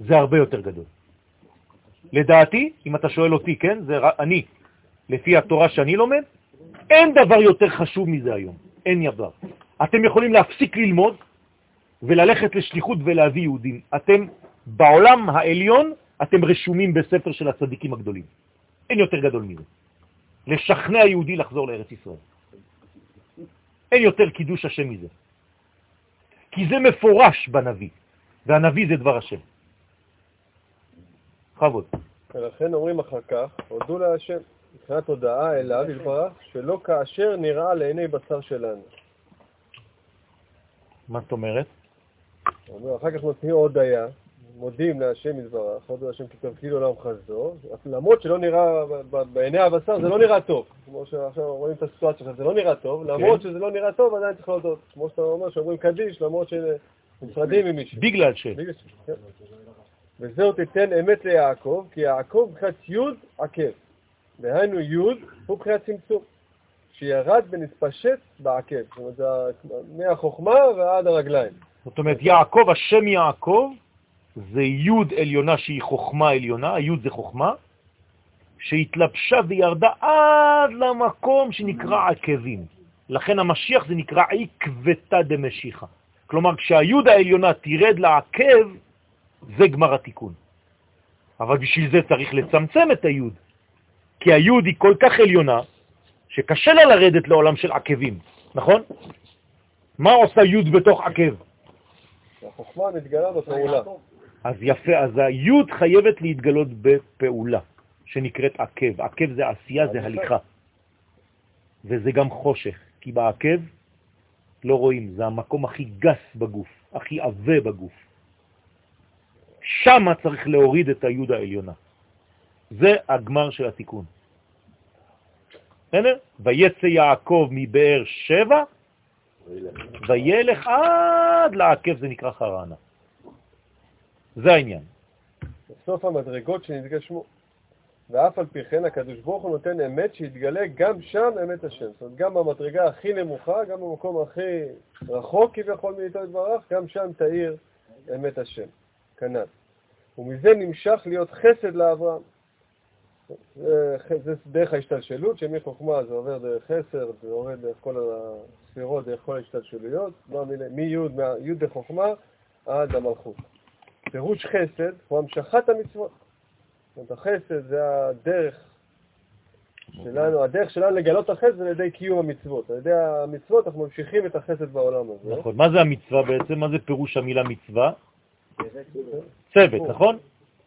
זה הרבה יותר גדול. לדעתי, אם אתה שואל אותי, כן, זה אני, לפי התורה שאני לומד, אין דבר יותר חשוב מזה היום, אין יבר. אתם יכולים להפסיק ללמוד וללכת לשליחות ולהביא יהודים. אתם בעולם העליון, אתם רשומים בספר של הצדיקים הגדולים. אין יותר גדול מזה. לשכנע יהודי לחזור לארץ ישראל. אין יותר קידוש השם מזה. כי זה מפורש בנביא, והנביא זה דבר השם. בכבוד. ולכן אומרים אחר כך, הודו להשם, מבחינת הודעה אליו יתברך, שלא כאשר נראה לעיני בשר שלנו. מה זאת אומרת? אומר, אחר כך נותנים הודיה, מודים להשם יתברך, הודו להשם כי כאילו עולם חסדו, למרות שלא נראה, בעיני הבשר זה לא נראה טוב, כמו שעכשיו רואים את הסיטואציה שלך, זה לא נראה טוב, למרות שזה לא נראה טוב עדיין צריך להודות, כמו שאתה אומר, שאומרים קדיש, למרות שנפרדים ממישהו. בגלל ש... כן. וזהו תיתן אמת ליעקב, כי יעקב מבחינת י' עקב. דהיינו י' הוא מבחינת צמצום, שירד ונתפשט בעקב. זאת אומרת, מהחוכמה ועד הרגליים. זאת אומרת, יעקב, השם יעקב, זה י' עליונה שהיא חוכמה עליונה, הי' זה חוכמה, שהתלבשה וירדה עד למקום שנקרא עקבים. לכן המשיח זה נקרא עקבתא דמשיחא. כלומר, כשהיוד העליונה תרד לעקב, זה גמר התיקון. אבל בשביל זה צריך לצמצם את היוד, כי היוד היא כל כך עליונה, שקשה לה לרדת לעולם של עקבים, נכון? מה עושה יוד בתוך עקב? החוכמה מתגלה בפעולה. אז יפה, אז היוד חייבת להתגלות בפעולה, שנקראת עקב. עקב זה עשייה, זה הליכה. וזה גם חושך, כי בעקב לא רואים, זה המקום הכי גס בגוף, הכי עבה בגוף. שם צריך להוריד את היוד העליונה. זה הגמר של התיקון. בסדר? ויצא יעקב מבאר שבע, וילך עד לעקב, זה נקרא חרנה. זה העניין. בסוף המדרגות שנתגשמו. ואף על פי כן הקדוש ברוך הוא נותן אמת שיתגלה גם שם אמת השם. זאת אומרת, גם במדרגה הכי נמוכה, גם במקום הכי רחוק כביכול מאיתו יתברך, גם שם תאיר אמת השם. כנ"ל. ומזה נמשך להיות חסד לאברהם. זה, דרך ההשתלשלות, שמחוכמה זה עובר דרך חסר, זה עובר דרך כל הספירות, דרך כל ההשתלשלויות, מי' בחוכמה עד המלכות. פירוש חסד הוא המשכת המצוות. זאת אומרת, החסד זה הדרך שלנו, הדרך שלנו לגלות החסד על ידי קיום המצוות. על ידי המצוות אנחנו ממשיכים את החסד בעולם הזה. נכון. מה זה המצווה בעצם? מה זה פירוש המילה מצווה? צוות, נכון?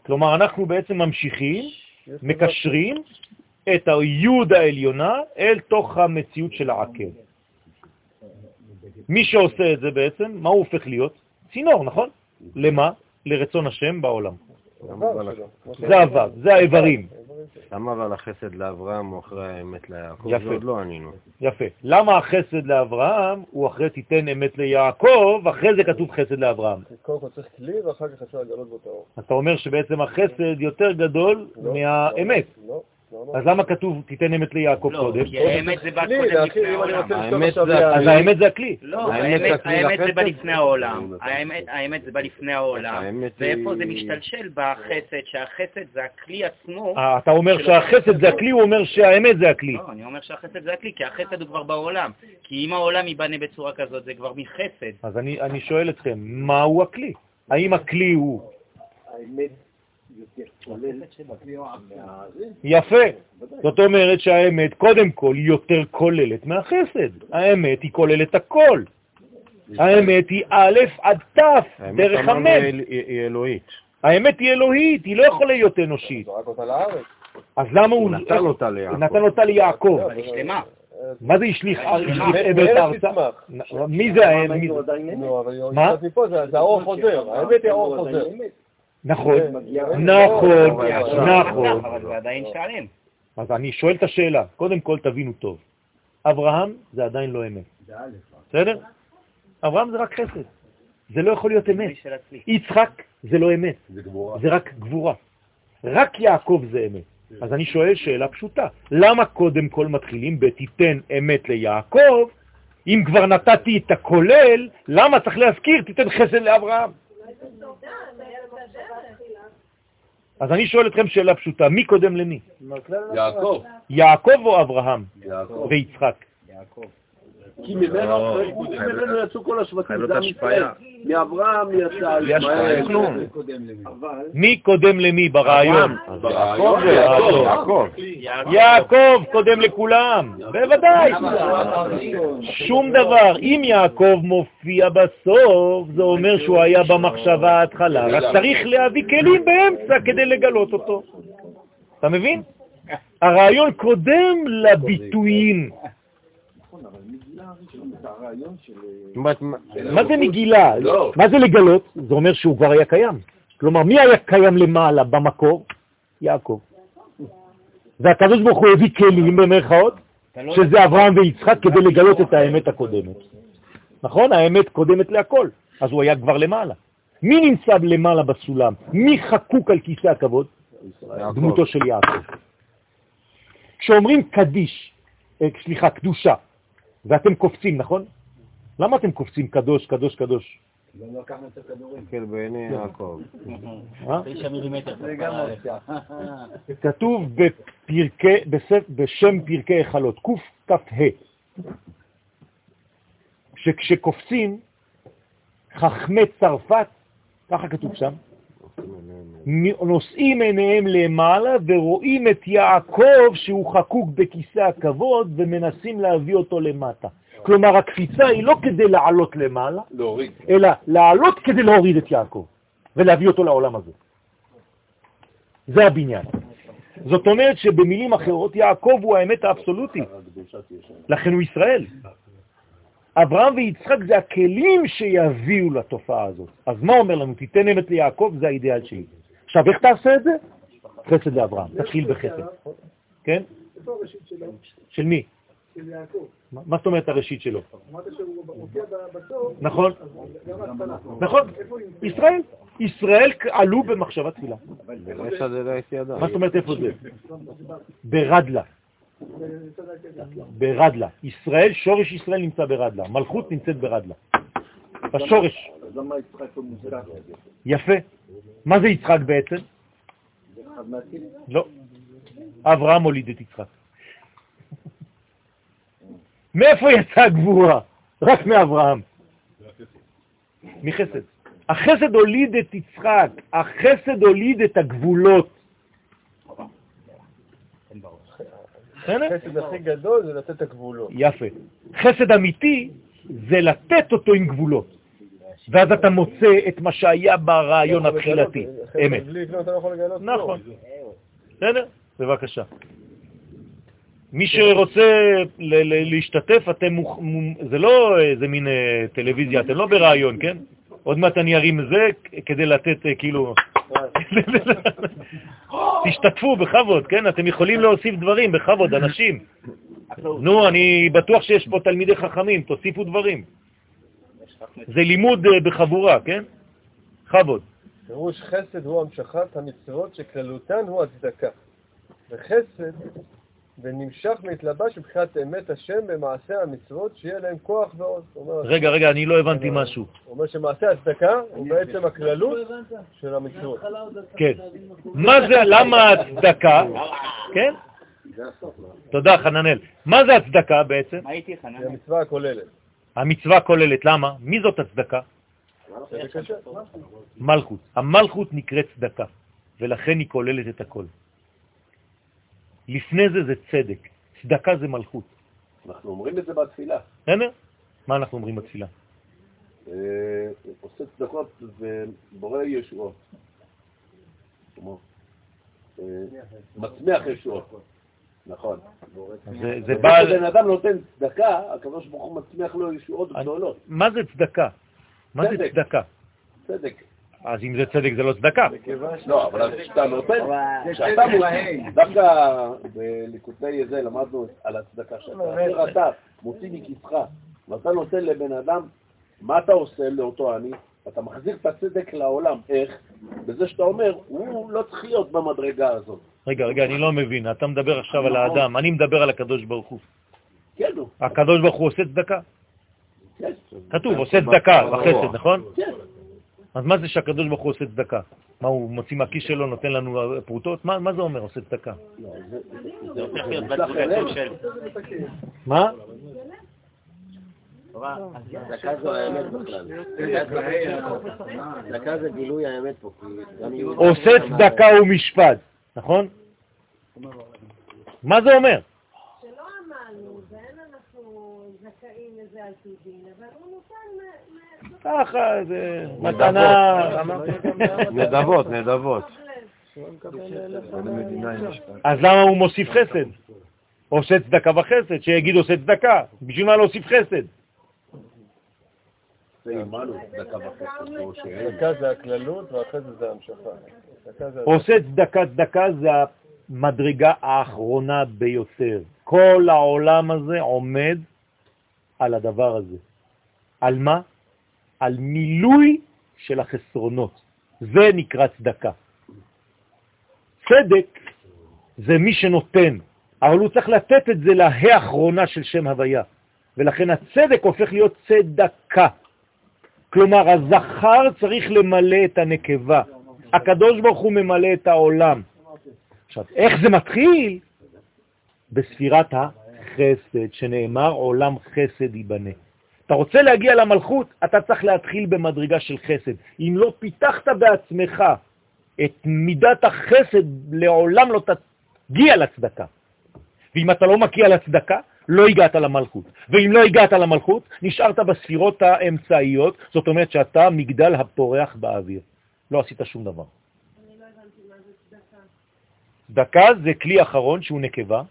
כלומר, אנחנו בעצם ממשיכים, מקשרים את היוד העליונה אל תוך המציאות של העקב. מי שעושה את זה בעצם, מה הוא הופך להיות? צינור, נכון? למה? לרצון השם בעולם. זה הוו, זה האיברים. למה אבל החסד לאברהם הוא אחרי האמת ליעקב? יפה. עוד לא ענינו. יפה. למה החסד לאברהם הוא אחרי תיתן אמת ליעקב, אחרי זה כתוב חסד לאברהם? קודם כל צריך כלי ואחר כך אפשר לגלות בו את האור. אתה אומר שבעצם החסד יותר גדול לא, מהאמת. לא, לא. אז למה כתוב תיתן אמת ליעקב קודם? לא, כי האמת זה בא קודם לפני העולם. אז האמת זה הכלי. לא, האמת זה בא לפני העולם. האמת זה בא לפני העולם. ואיפה זה משתלשל בחסד, שהחסד זה הכלי עצמו. אה, אתה אומר שהחסד זה הכלי, הוא אומר שהאמת זה הכלי. לא, אני אומר שהחסד זה הכלי, כי החסד הוא כבר בעולם. כי אם העולם ייבנה בצורה כזאת, זה כבר מחסד. אז אני שואל אתכם, מהו הכלי? האם הכלי הוא... יפה. זאת אומרת שהאמת קודם כל היא יותר כוללת מהחסד. האמת היא כוללת הכל. האמת היא א' עד ת', דרך המד. היא אלוהית. האמת היא אלוהית, היא לא יכולה להיות אנושית. אז למה הוא נתן אותה ליעקב? נתן אותה ליעקב. אבל היא שלמה. מה זה השליך אמת ארצה? מי זה האמת? מה? זה האור חוזר, האמת היא האור חוזר. נכון, נכון, נכון. אבל זה עדיין שלם. אז אני שואל את השאלה, קודם כל תבינו טוב. אברהם זה עדיין לא אמת. בסדר? אברהם זה רק חסד. זה לא יכול להיות אמת. יצחק זה לא אמת. זה רק גבורה. רק יעקב זה אמת. אז אני שואל שאלה פשוטה, למה קודם כל מתחילים בתיתן אמת ליעקב, אם כבר נתתי את הכולל, למה צריך להזכיר תיתן חסד לאברהם? אז אני שואל אתכם שאלה פשוטה, מי קודם למי? יעקב. יעקב או אברהם? יעקב. ויצחק. כי ממנו כי ממנו יצאו כל השבטים, זה עם ישראל. מאברהם יצא ישמעאל. מי קודם למי ברעיון? יעקב קודם לכולם, בוודאי. שום דבר. אם יעקב מופיע בסוף, זה אומר שהוא היה במחשבה ההתחלה, רק צריך להביא כלים באמצע כדי לגלות אותו. אתה מבין? הרעיון קודם לביטויים. מה זה מגילה? מה זה לגלות? זה אומר שהוא כבר היה קיים. כלומר, מי היה קיים למעלה במקור? יעקב. והקדוש ברוך הוא הביא כלים במרכאות, שזה אברהם ויצחק, כדי לגלות את האמת הקודמת. נכון? האמת קודמת להכל. אז הוא היה כבר למעלה. מי נמצא למעלה בסולם? מי חקוק על כיסא הכבוד? דמותו של יעקב. כשאומרים קדיש, אה, סליחה, קדושה, ואתם קופצים, נכון? למה אתם קופצים קדוש, קדוש, קדוש? לא לקחנו את הכדורים. כן, בעיני יעקב. אה? כתוב בשם פרקי החלות, קכ"ה, שכשקופצים, חכמי צרפת, ככה כתוב שם, נושאים עיניהם למעלה ורואים את יעקב שהוא חקוק בכיסא הכבוד ומנסים להביא אותו למטה. כלומר, הקפיצה היא לא כדי לעלות למעלה, להוריד. אלא לעלות כדי להוריד את יעקב ולהביא אותו לעולם הזה. זה הבניין. זאת אומרת שבמילים אחרות יעקב הוא האמת האבסולוטית, לכן הוא ישראל. אברהם ויצחק זה הכלים שיביאו לתופעה הזאת. אז מה אומר לנו? תיתן אמת ליעקב, זה האידאל שלי. עכשיו, איך תעשה את זה? חסד לאברהם, תתחיל בחסד. כן? איפה הראשית שלו? של מי? של יעקב. מה זאת אומרת הראשית שלו? אמרת שהוא מופיע ב- בסוף. נכון. נכון? ישראל. ישראל עלו במחשבה זה לא. מה זאת אומרת איפה זה? ברדלה. ברדלה. ישראל, שורש ישראל נמצא ברדלה. מלכות נמצאת ברדלה. בשורש. יפה. מה זה יצחק בעצם? לא. אברהם הוליד את יצחק. מאיפה יצאה הגבורה? רק מאברהם. מחסד. החסד הוליד את יצחק, החסד הוליד את הגבולות. החסד הכי גדול זה לתת את הגבולות. יפה. חסד אמיתי זה לתת אותו עם גבולות. ואז אתה מוצא את מה שהיה ברעיון התחילתי, אמת. לא. נכון. בסדר? בבקשה. מי שרוצה להשתתף, אתם, זה לא איזה מין אה, טלוויזיה, אתם לא ברעיון, כן? עוד מעט אני ארים זה כדי לתת אה, כאילו... תשתתפו בכבוד, כן? אתם יכולים להוסיף דברים בכבוד, אנשים. נו, אני בטוח שיש פה תלמידי חכמים, תוסיפו דברים. זה לימוד אה, בחבורה, כן? כבוד. פירוש חסד הוא המשכת המצוות שכללותן הוא הצדקה. וחסד ונמשך והתלבש מבחינת אמת השם במעשה המצוות שיהיה להם כוח אומר- רגע, רגע, אני לא הבנתי משהו. הוא אומר שמעשה הצדקה הוא בעצם הכללות של המצוות. כן. מה זה, למה הצדקה? כן? תודה, חננאל. מה זה הצדקה בעצם? מה איתי, זה חנן? המצווה הכוללת. המצווה כוללת, למה? מי זאת הצדקה? זה. מלכות. המלכות נקראת צדקה, ולכן היא כוללת את הכל. לפני זה זה צדק, צדקה זה מלכות. אנחנו אומרים את זה בתפילה. בסדר? מה אנחנו אומרים בתפילה? אה, עושה צדקות ובורא ישועות. אה, מצמיח ישועות. נכון. זה, בא... כשבן אדם נותן צדקה, הוא מצמיח לו ישועות גדולות. מה זה צדקה? מה זה צדק. צדקה? צדק. אז אם זה צדק זה לא צדקה. לא, אבל כשאתה נותן, כשאתה מוציא, דווקא בליקוטי זה למדנו על הצדקה שאתה, כאשר אתה מוציא מכיסך ואתה נותן לבן אדם, מה אתה עושה לאותו עני? אתה מחזיר את הצדק לעולם. איך? בזה שאתה אומר, הוא לא צריך להיות במדרגה הזאת. רגע, רגע, אני לא מבין. אתה מדבר עכשיו על האדם, אני מדבר על הקדוש ברוך הוא. כן, נו. הקדוש ברוך הוא עושה צדקה. כן. כתוב, עושה צדקה בחסד, נכון? כן. אז מה זה שהקדוש ברוך הוא עושה צדקה? מה, הוא מוציא מהכיס שלו, נותן לנו פרוטות? מה, מה זה אומר, עושה צדקה? זה הופך להיות בדרגתו של... מה? דקה זו האמת בכלל. דקה זה גילוי האמת פה. עושה צדקה ומשפט, נכון? מה זה אומר? שלא עמלנו, ואין אנחנו זכאים לזה על פי דין, אבל הוא נותן... מ- מ- ככה, זה מתנה. נדבות, נדבות. אז למה הוא מוסיף חסד? עושה צדקה וחסד, שיגיד עושה צדקה. בשביל מה להוסיף חסד? זה הכללות זה המשכה. עושה צדקה, צדקה זה המדרגה האחרונה ביותר. כל העולם הזה עומד על הדבר הזה. על מה? על מילוי של החסרונות. זה נקרא צדקה. צדק זה מי שנותן, אבל הוא צריך לתת את זה להא האחרונה של שם הוויה, ולכן הצדק הופך להיות צדקה. כלומר, הזכר צריך למלא את הנקבה. הקדוש ברוך הוא ממלא את העולם. עכשיו, איך זה מתחיל? בספירת החסד, שנאמר עולם חסד ייבנה. אתה רוצה להגיע למלכות, אתה צריך להתחיל במדרגה של חסד. אם לא פיתחת בעצמך את מידת החסד, לעולם לא תגיע לצדקה. ואם אתה לא מגיע לצדקה, לא הגעת למלכות. ואם לא הגעת למלכות, נשארת בספירות האמצעיות, זאת אומרת שאתה מגדל הפורח באוויר. לא עשית שום דבר. אני לא הבנתי מה זה צדקה. צדקה זה כלי אחרון שהוא נקבה,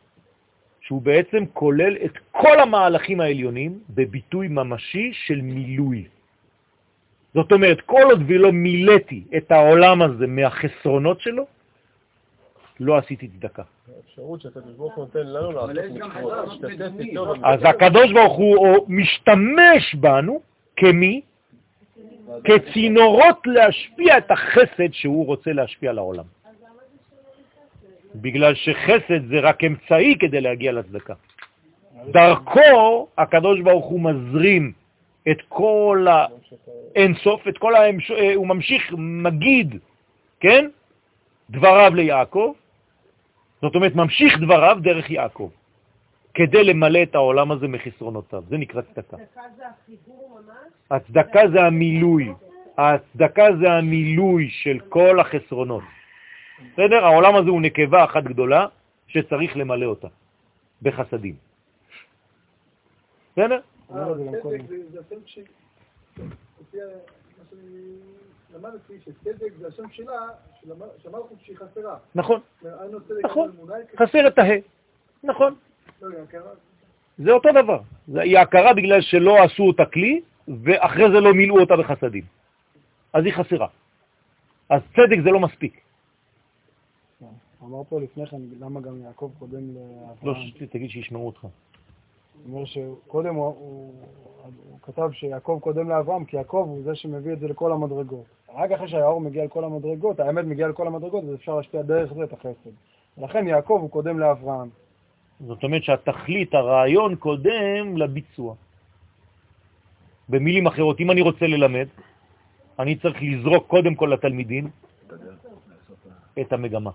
שהוא בעצם כולל את כל המהלכים העליונים בביטוי ממשי של מילוי. זאת אומרת, כל עוד ולא מילאתי את העולם הזה מהחסרונות שלו, לא עשיתי צדקה. איתו אז הקדוש ברוך הוא או משתמש בנו כמי? כצינורות להשפיע את החסד שהוא רוצה להשפיע על העולם. בגלל שחסד זה רק אמצעי כדי להגיע לצדקה. דרכו הקדוש ברוך הוא מזרים את כל האינסוף, את כל ההמש... אה, הוא ממשיך, מגיד, כן? דבריו ליעקב, זאת אומרת, ממשיך דבריו דרך יעקב, כדי למלא את העולם הזה מחסרונותיו. זה נקרא צדקה. צדקה זה החיבור ממש? הצדקה זה המילוי. הצדקה זה המילוי של כל החסרונות. בסדר? העולם הזה הוא נקבה אחת גדולה שצריך למלא אותה בחסדים. בסדר? שאני למדתי, שצדק זה השם שלה, המלכות שהיא חסרה. נכון, צדק נכון. חסר את ההא. נכון, לא. זה אותו דבר. זה- היא הכרה בגלל שלא עשו אותה כלי, ואחרי זה לא מילאו אותה בחסדים. אז היא חסרה. אז צדק זה לא מספיק. אמר פה לפני כן, למה גם יעקב קודם לא, לאברהם? ש- תגיד שישמעו אותך. הוא אומר שקודם הוא, הוא, הוא כתב שיעקב קודם לאברהם, כי יעקב הוא זה שמביא את זה לכל המדרגות. רק אחרי שהאור מגיע לכל המדרגות, האמת מגיעה לכל המדרגות, אז אפשר להשפיע דרך זה את החסד. ולכן יעקב הוא קודם לאברהם. זאת אומרת שהתכלית, הרעיון קודם לביצוע. במילים אחרות, אם אני רוצה ללמד, אני צריך לזרוק קודם כל לתלמידים את המגמה.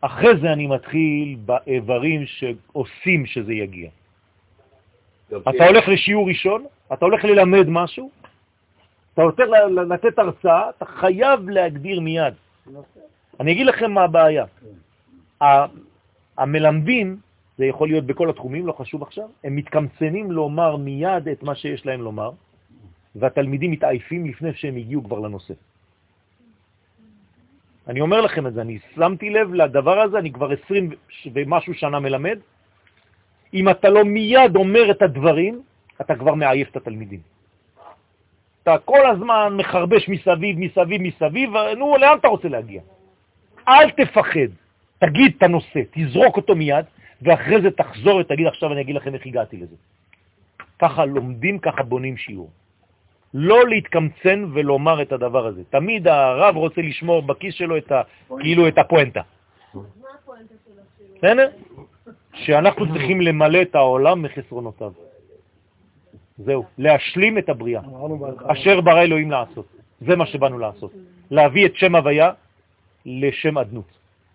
אחרי זה אני מתחיל באיברים שעושים שזה יגיע. אתה הולך לשיעור ראשון, אתה הולך ללמד משהו, אתה הולך לתת הרצאה, אתה חייב להגדיר מיד. אני אגיד לכם מה הבעיה. המלמדים, זה יכול להיות בכל התחומים, לא חשוב עכשיו, הם מתקמצנים לומר מיד את מה שיש להם לומר, והתלמידים מתעייפים לפני שהם הגיעו כבר לנושא. אני אומר לכם את זה, אני שמתי לב לדבר הזה, אני כבר 20 ומשהו שנה מלמד. אם אתה לא מיד אומר את הדברים, אתה כבר מעייף את התלמידים. אתה כל הזמן מחרבש מסביב, מסביב, מסביב, נו, לאן אתה רוצה להגיע? אל תפחד, תגיד את הנושא, תזרוק אותו מיד, ואחרי זה תחזור ותגיד, עכשיו אני אגיד לכם איך הגעתי לזה. ככה לומדים, ככה בונים שיעור. לא להתקמצן ולומר את הדבר הזה. תמיד הרב רוצה לשמור בכיס שלו את ה, כאילו את הפואנטה. מה הפואנטה של השיעור? בסדר? שאנחנו צריכים למלא את העולם מחסרונותיו. זהו, להשלים את הבריאה, אשר ברא אלוהים לעשות. זה מה שבאנו לעשות. להביא את שם הוויה לשם אדנות.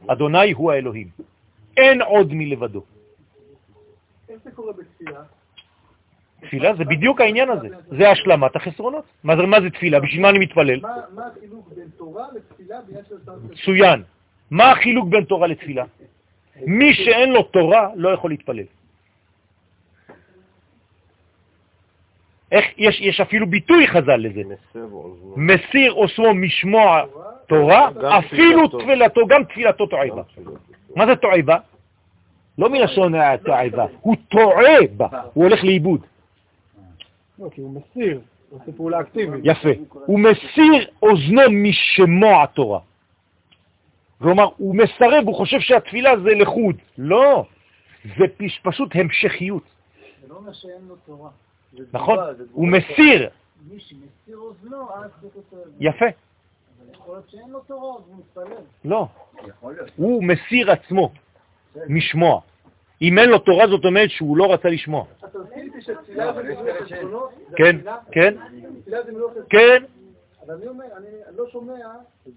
אדוני הוא האלוהים. אין עוד מלבדו. איך זה קורה בתפילה? תפילה זה בדיוק העניין הזה, זה השלמת החסרונות. מה זה, מה זה תפילה? בשביל מה אני מתפלל? מה החילוק בין תורה לתפילה בעניין של שר מצוין. מה החילוק בין תורה לתפילה? מי שאין לו תורה לא יכול להתפלל. איך, יש, יש אפילו ביטוי חז"ל לזה. מסיר עושמו משמוע תורה, אפילו תפילתו, גם תפילתו תועבה. מה זה תועבה? לא מלשון תועבה, הוא טועה בה, הוא הולך לאיבוד. לא, כי הוא מסיר, הוא עושה פעולה אקטיבית. יפה. הוא מסיר אוזנו משמוע התורה. כלומר, הוא מסרב, הוא חושב שהתפילה זה לחוד. לא, זה פש- פשוט המשכיות. זה לא אומר שאין לו תורה. נכון? הוא. מסיר. מי שמסיר אוזנו, אז זה כותב. יפה. אבל יכול להיות שאין לו תורה, אז הוא מתפלל. לא. הוא מסיר עצמו משמוע. אם אין לו תורה, זאת אומרת שהוא לא רצה לשמוע. אתה מסכים איתי שתפילה זה החסרונות? זה כן? כן? כן. אבל אני אומר, אני לא שומע,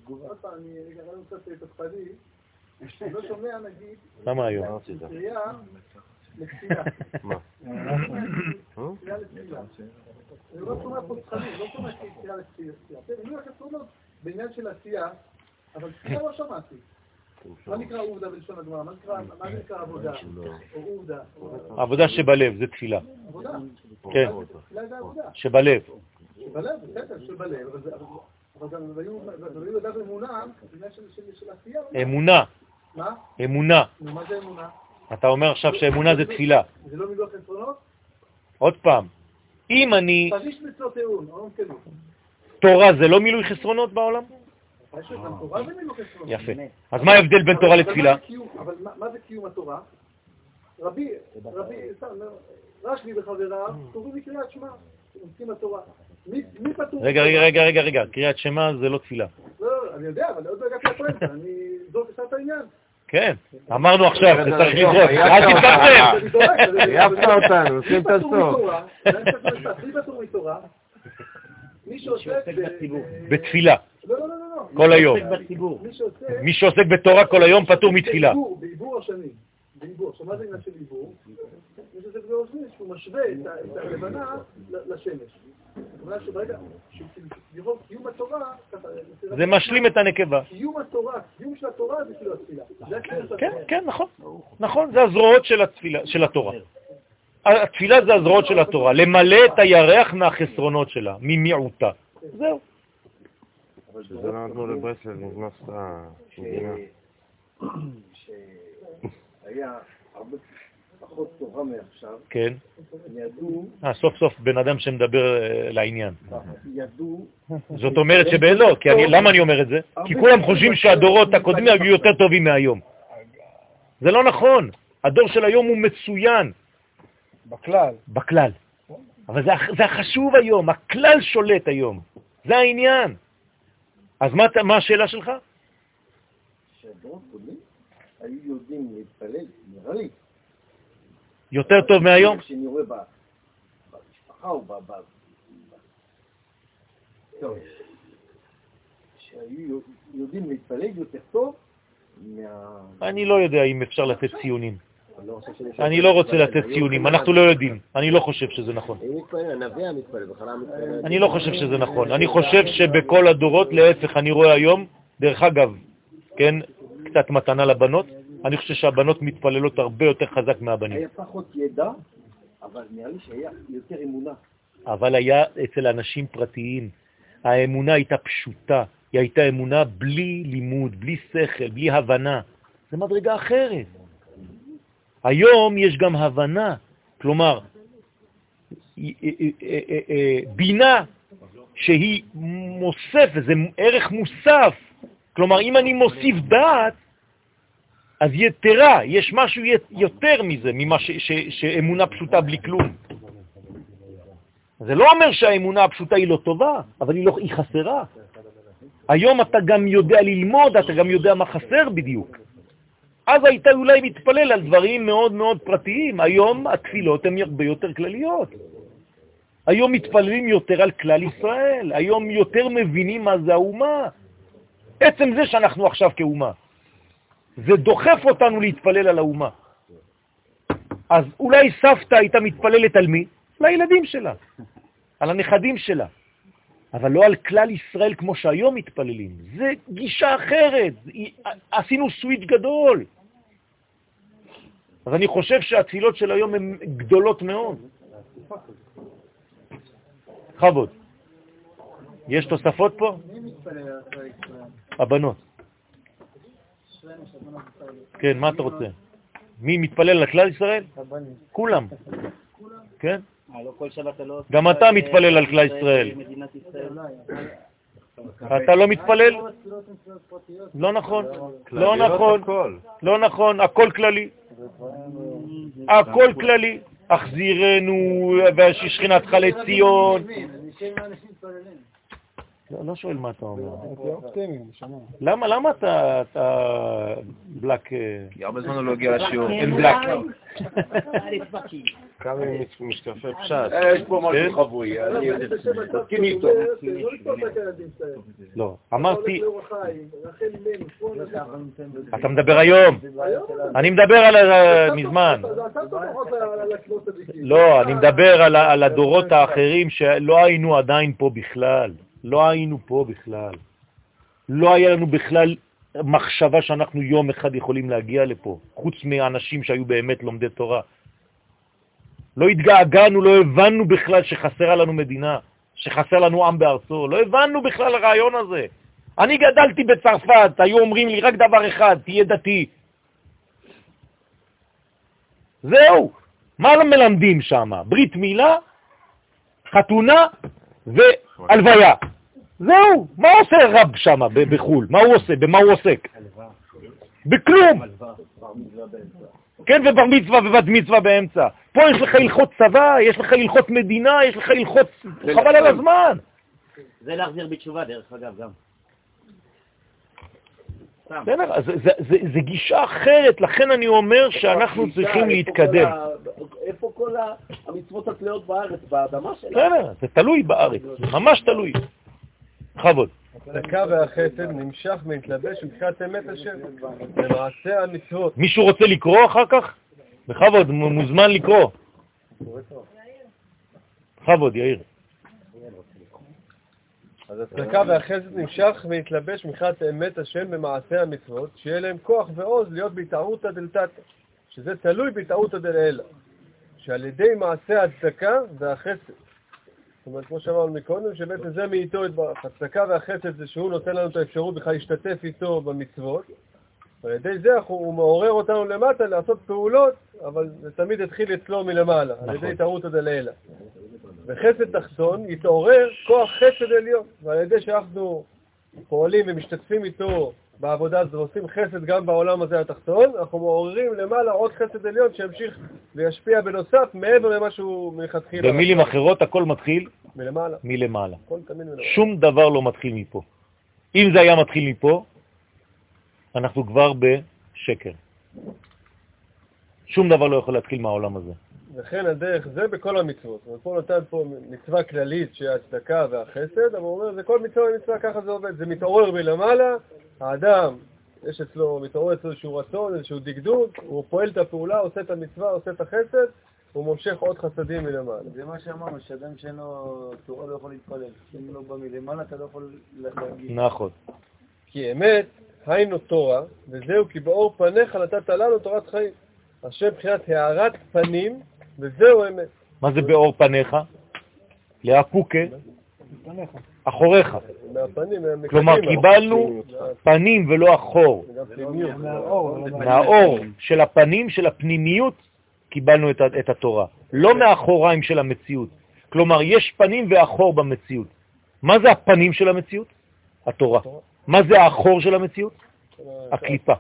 עוד פעם, אני קצת תוקפני, אני לא שומע, נגיד, למה היום? קריאה לתפילה. מה? קריאה לתפילה. אני לא שומע פה תכנים, לא שומע קריאה לתפילה. בעניין של עשייה, אבל תפילה לא שמעתי. מה נקרא עובדה בלשון הגמרא? מה נקרא- מה נקרא עבודה? או עובדה? עבודה שבלב, זה תפילה. עבודה. כן. שבלב. שבלב, בסדר, שבלב, אבל גם היו היו אדם אמונה. אמונה, מה? אמונה. מה זה אמונה? אתה אומר עכשיו שאמונה זה תפילה. זה לא מילוי חסרונות? עוד פעם, אם אני, מצוות. תורה זה לא מילוי חסרונות בעולם? יפה. אז מה ההבדל בין תורה אבל לתפילה? זה אבל מה- זה קיום התורה? רבי, רבי, סתם, רשב"י וחבריו קוראים מקריאת שמע, עוסקים בתורה. מי פטור? רגע, רגע, רגע, רגע, רגע, קריאת שמע זה לא תפילה. לא, לא, אני יודע, אבל עוד לא הגעתי לפואנטה, אני זאת עושה את העניין. כן, אמרנו עכשיו, רגע, אתה צריך רגע, לזרוק, רגע, אל רגע. תתקצר. העפת אותנו, עושים את הסוף. מי שעוסק בציבור. בתפילה, לא, לא, לא, לא. כל היום. מי שעוסק... מי שעוסק בתורה כל היום פטור מתפילה. בעיבור, השנים. בעיבור. עכשיו, מה זה עניין של עיבור? מי שעוסק באוזני, שהוא משווה את הלבנה לשמש. שברגע, קיום התורה, זה משלים את הנקבה. קיום התורה, קיום של התורה זה כאילו התפילה. כן. כן, נכון. נכון, זה הזרועות של התפילה, של התורה. התפילה זה הזרועות של התורה, למלא את הירח מהחסרונות שלה, ממיעוטה. זהו. שזה לא נתנו לברסלב, נכנס את המדינה. שהיה הרבה פחות תורה מעכשיו, כן. ידעו, אה, סוף סוף בן אדם שמדבר אה, לעניין. ידעו, זאת אומרת שבלא, כי אני, למה אני אומר את זה? כי כולם חושבים שהדורות הקודמים היו יותר טובים מהיום. זה לא נכון. הדור של היום הוא מצוין. בכלל. בכלל. אבל זה, זה החשוב היום, הכלל שולט היום. זה העניין. אז מה, מה השאלה שלך? שהדורות קודמים היו יודעים להתפלל, נראה לי, יותר טוב מהיום? שאני רואה ב- במשפחה או ב... ב- טוב, שהיו יודעים להתפלל יותר טוב מה... אני לא יודע אם אפשר לתת ציונים. אני לא אני לא רוצה לתת ציונים, אנחנו לא יודעים. אני לא חושב שזה נכון. אני לא חושב שזה נכון. אני חושב שבכל הדורות, להפך, אני רואה היום, דרך אגב, כן, קצת מתנה לבנות, אני חושב שהבנות מתפללות הרבה יותר חזק מהבנים. היה פחות ידע, אבל נראה לי שהיה יותר אמונה. אבל היה אצל אנשים פרטיים. האמונה הייתה פשוטה, היא הייתה אמונה בלי לימוד, בלי שכל, בלי הבנה. זה מדרגה אחרת. היום יש גם הבנה, כלומר, בינה שהיא מוספת, זה ערך מוסף. כלומר, אם אני מוסיף דעת, אז יתרה, יש משהו יותר מזה, ממה ש, ש, שאמונה פשוטה בלי כלום. זה לא אומר שהאמונה הפשוטה היא לא טובה, אבל היא, לא, היא חסרה. היום אתה גם יודע ללמוד, אתה גם יודע מה חסר בדיוק. אז היית אולי מתפלל על דברים מאוד מאוד פרטיים, היום התפילות הן הרבה יותר כלליות. היום מתפללים יותר על כלל ישראל, היום יותר מבינים מה זה האומה. עצם זה שאנחנו עכשיו כאומה, זה דוחף אותנו להתפלל על האומה. אז אולי סבתא הייתה מתפללת על מי? לילדים שלה, על הנכדים שלה, אבל לא על כלל ישראל כמו שהיום מתפללים. זה גישה אחרת, עשינו סוויץ' גדול. אז אני חושב שהתפילות של היום הן גדולות מאוד. בכבוד. יש תוספות פה? הבנות. כן, מה אתה רוצה? מי מתפלל לכלל ישראל? כולם. כן? גם אתה מתפלל על כלל ישראל. אתה לא מתפלל? לא נכון, לא נכון, לא נכון, הכל כללי. הכל כללי. החזירנו ושכינתך לציון. לא, לא שואל מה אתה אומר. למה, למה אתה בלק... כי הרבה זמן הוא לא הגיע לשיעור. אין בלק. כמה משקפי פשט. יש פה משהו חבוי, אני מסכים איתו. לא, אמרתי... אתה מדבר היום. אני מדבר על מזמן. לא, אני מדבר על הדורות האחרים שלא היינו עדיין פה בכלל. לא היינו פה בכלל. לא היה לנו בכלל מחשבה שאנחנו יום אחד יכולים להגיע לפה, חוץ מאנשים שהיו באמת לומדי תורה. לא התגעגענו, לא הבנו בכלל שחסרה לנו מדינה, שחסר לנו עם בארצו, לא הבנו בכלל הרעיון הזה. אני גדלתי בצרפת, היו אומרים לי רק דבר אחד, תהיה דתי. זהו, מה מלמדים שם? ברית מילה, חתונה והלוויה. זהו, מה עושה רב שם בחו"ל? מה הוא עושה? במה הוא עוסק? בכלום. כן, ובר מצווה ובת מצווה באמצע. פה יש לך הלכות צבא, יש לך הלכות מדינה, יש לך הלכות... חבל על הזמן. זה להחזיר בתשובה, דרך אגב, גם. בסדר, זה גישה אחרת, לכן אני אומר שאנחנו צריכים להתקדם. איפה כל המצוות התלויות בארץ, באדמה שלנו? בסדר, זה תלוי בארץ, ממש תלוי. בכבוד. הצדקה והחסד נמשך ומתלבש מבחינת אמת השם, למעשה המצוות. מישהו רוצה לקרוא אחר כך? בכבוד, מוזמן לקרוא. בכבוד, יאיר. אז הצדקה והחסד נמשך והתלבש מבחינת אמת השם במעשה המצוות, שיהיה להם כוח ועוז להיות בהתערותא דלתתא, שזה תלוי בהתערותא דלעילא, שעל ידי מעשה הצדקה והחסד אומרת, כמו שאמרנו מקודם, שבעצם זה מאיתו יתברך. הצדקה והחסד זה שהוא נותן לנו את האפשרות בכלל להשתתף איתו במצוות, ועל ידי זה הוא מעורר אותנו למטה לעשות פעולות, אבל זה תמיד התחיל אצלו מלמעלה, נכון. על ידי התערות עד הלילה. וחסד תחתון יתעורר כוח חסד עליון, ועל ידי שאנחנו פועלים ומשתתפים איתו בעבודה הזאת ועושים חסד גם בעולם הזה התחתון, אנחנו מעוררים למעלה עוד חסד עליון שימשיך וישפיע בנוסף מעבר למה שהוא מלכתחילה. במילים אחרות, הכל מתחיל מלמעלה. מלמעלה. שום דבר לא מתחיל מפה. אם זה היה מתחיל מפה, אנחנו כבר בשקר. שום דבר לא יכול להתחיל מהעולם הזה. וכן הדרך זה בכל המצוות. זאת אומרת, פה נותן פה מצווה כללית שהיא הצדקה והחסד, אבל הוא אומר, זה כל מצווה ומצווה, ככה זה עובד. זה מתעורר מלמעלה, האדם, יש אצלו, מתעורר אצלו איזשהו רצון, איזשהו דקדוק, הוא פועל את הפעולה, עושה את המצווה, עושה את החסד, הוא מושך עוד חסדים מלמעלה. זה מה שאמרנו, שאדם שאין לו תורה לא יכול להתפלל. אם לא בא מלמעלה, אתה לא יכול להגיד. נכון. כי אמת, היינו תורה, וזהו כי באור פניך נתת לנו תורת חיים. השם מבחינת הארת פנים, וזהו אמת. מה זה באור פניך? לאפוקה, אחוריך. כלומר, קיבלנו פנים ולא אחור. מהאור של הפנים, של הפנימיות, קיבלנו את התורה. לא מהאחוריים של המציאות. כלומר, יש פנים ואחור במציאות. מה זה הפנים של המציאות? התורה. מה זה האחור של המציאות? הקליפה.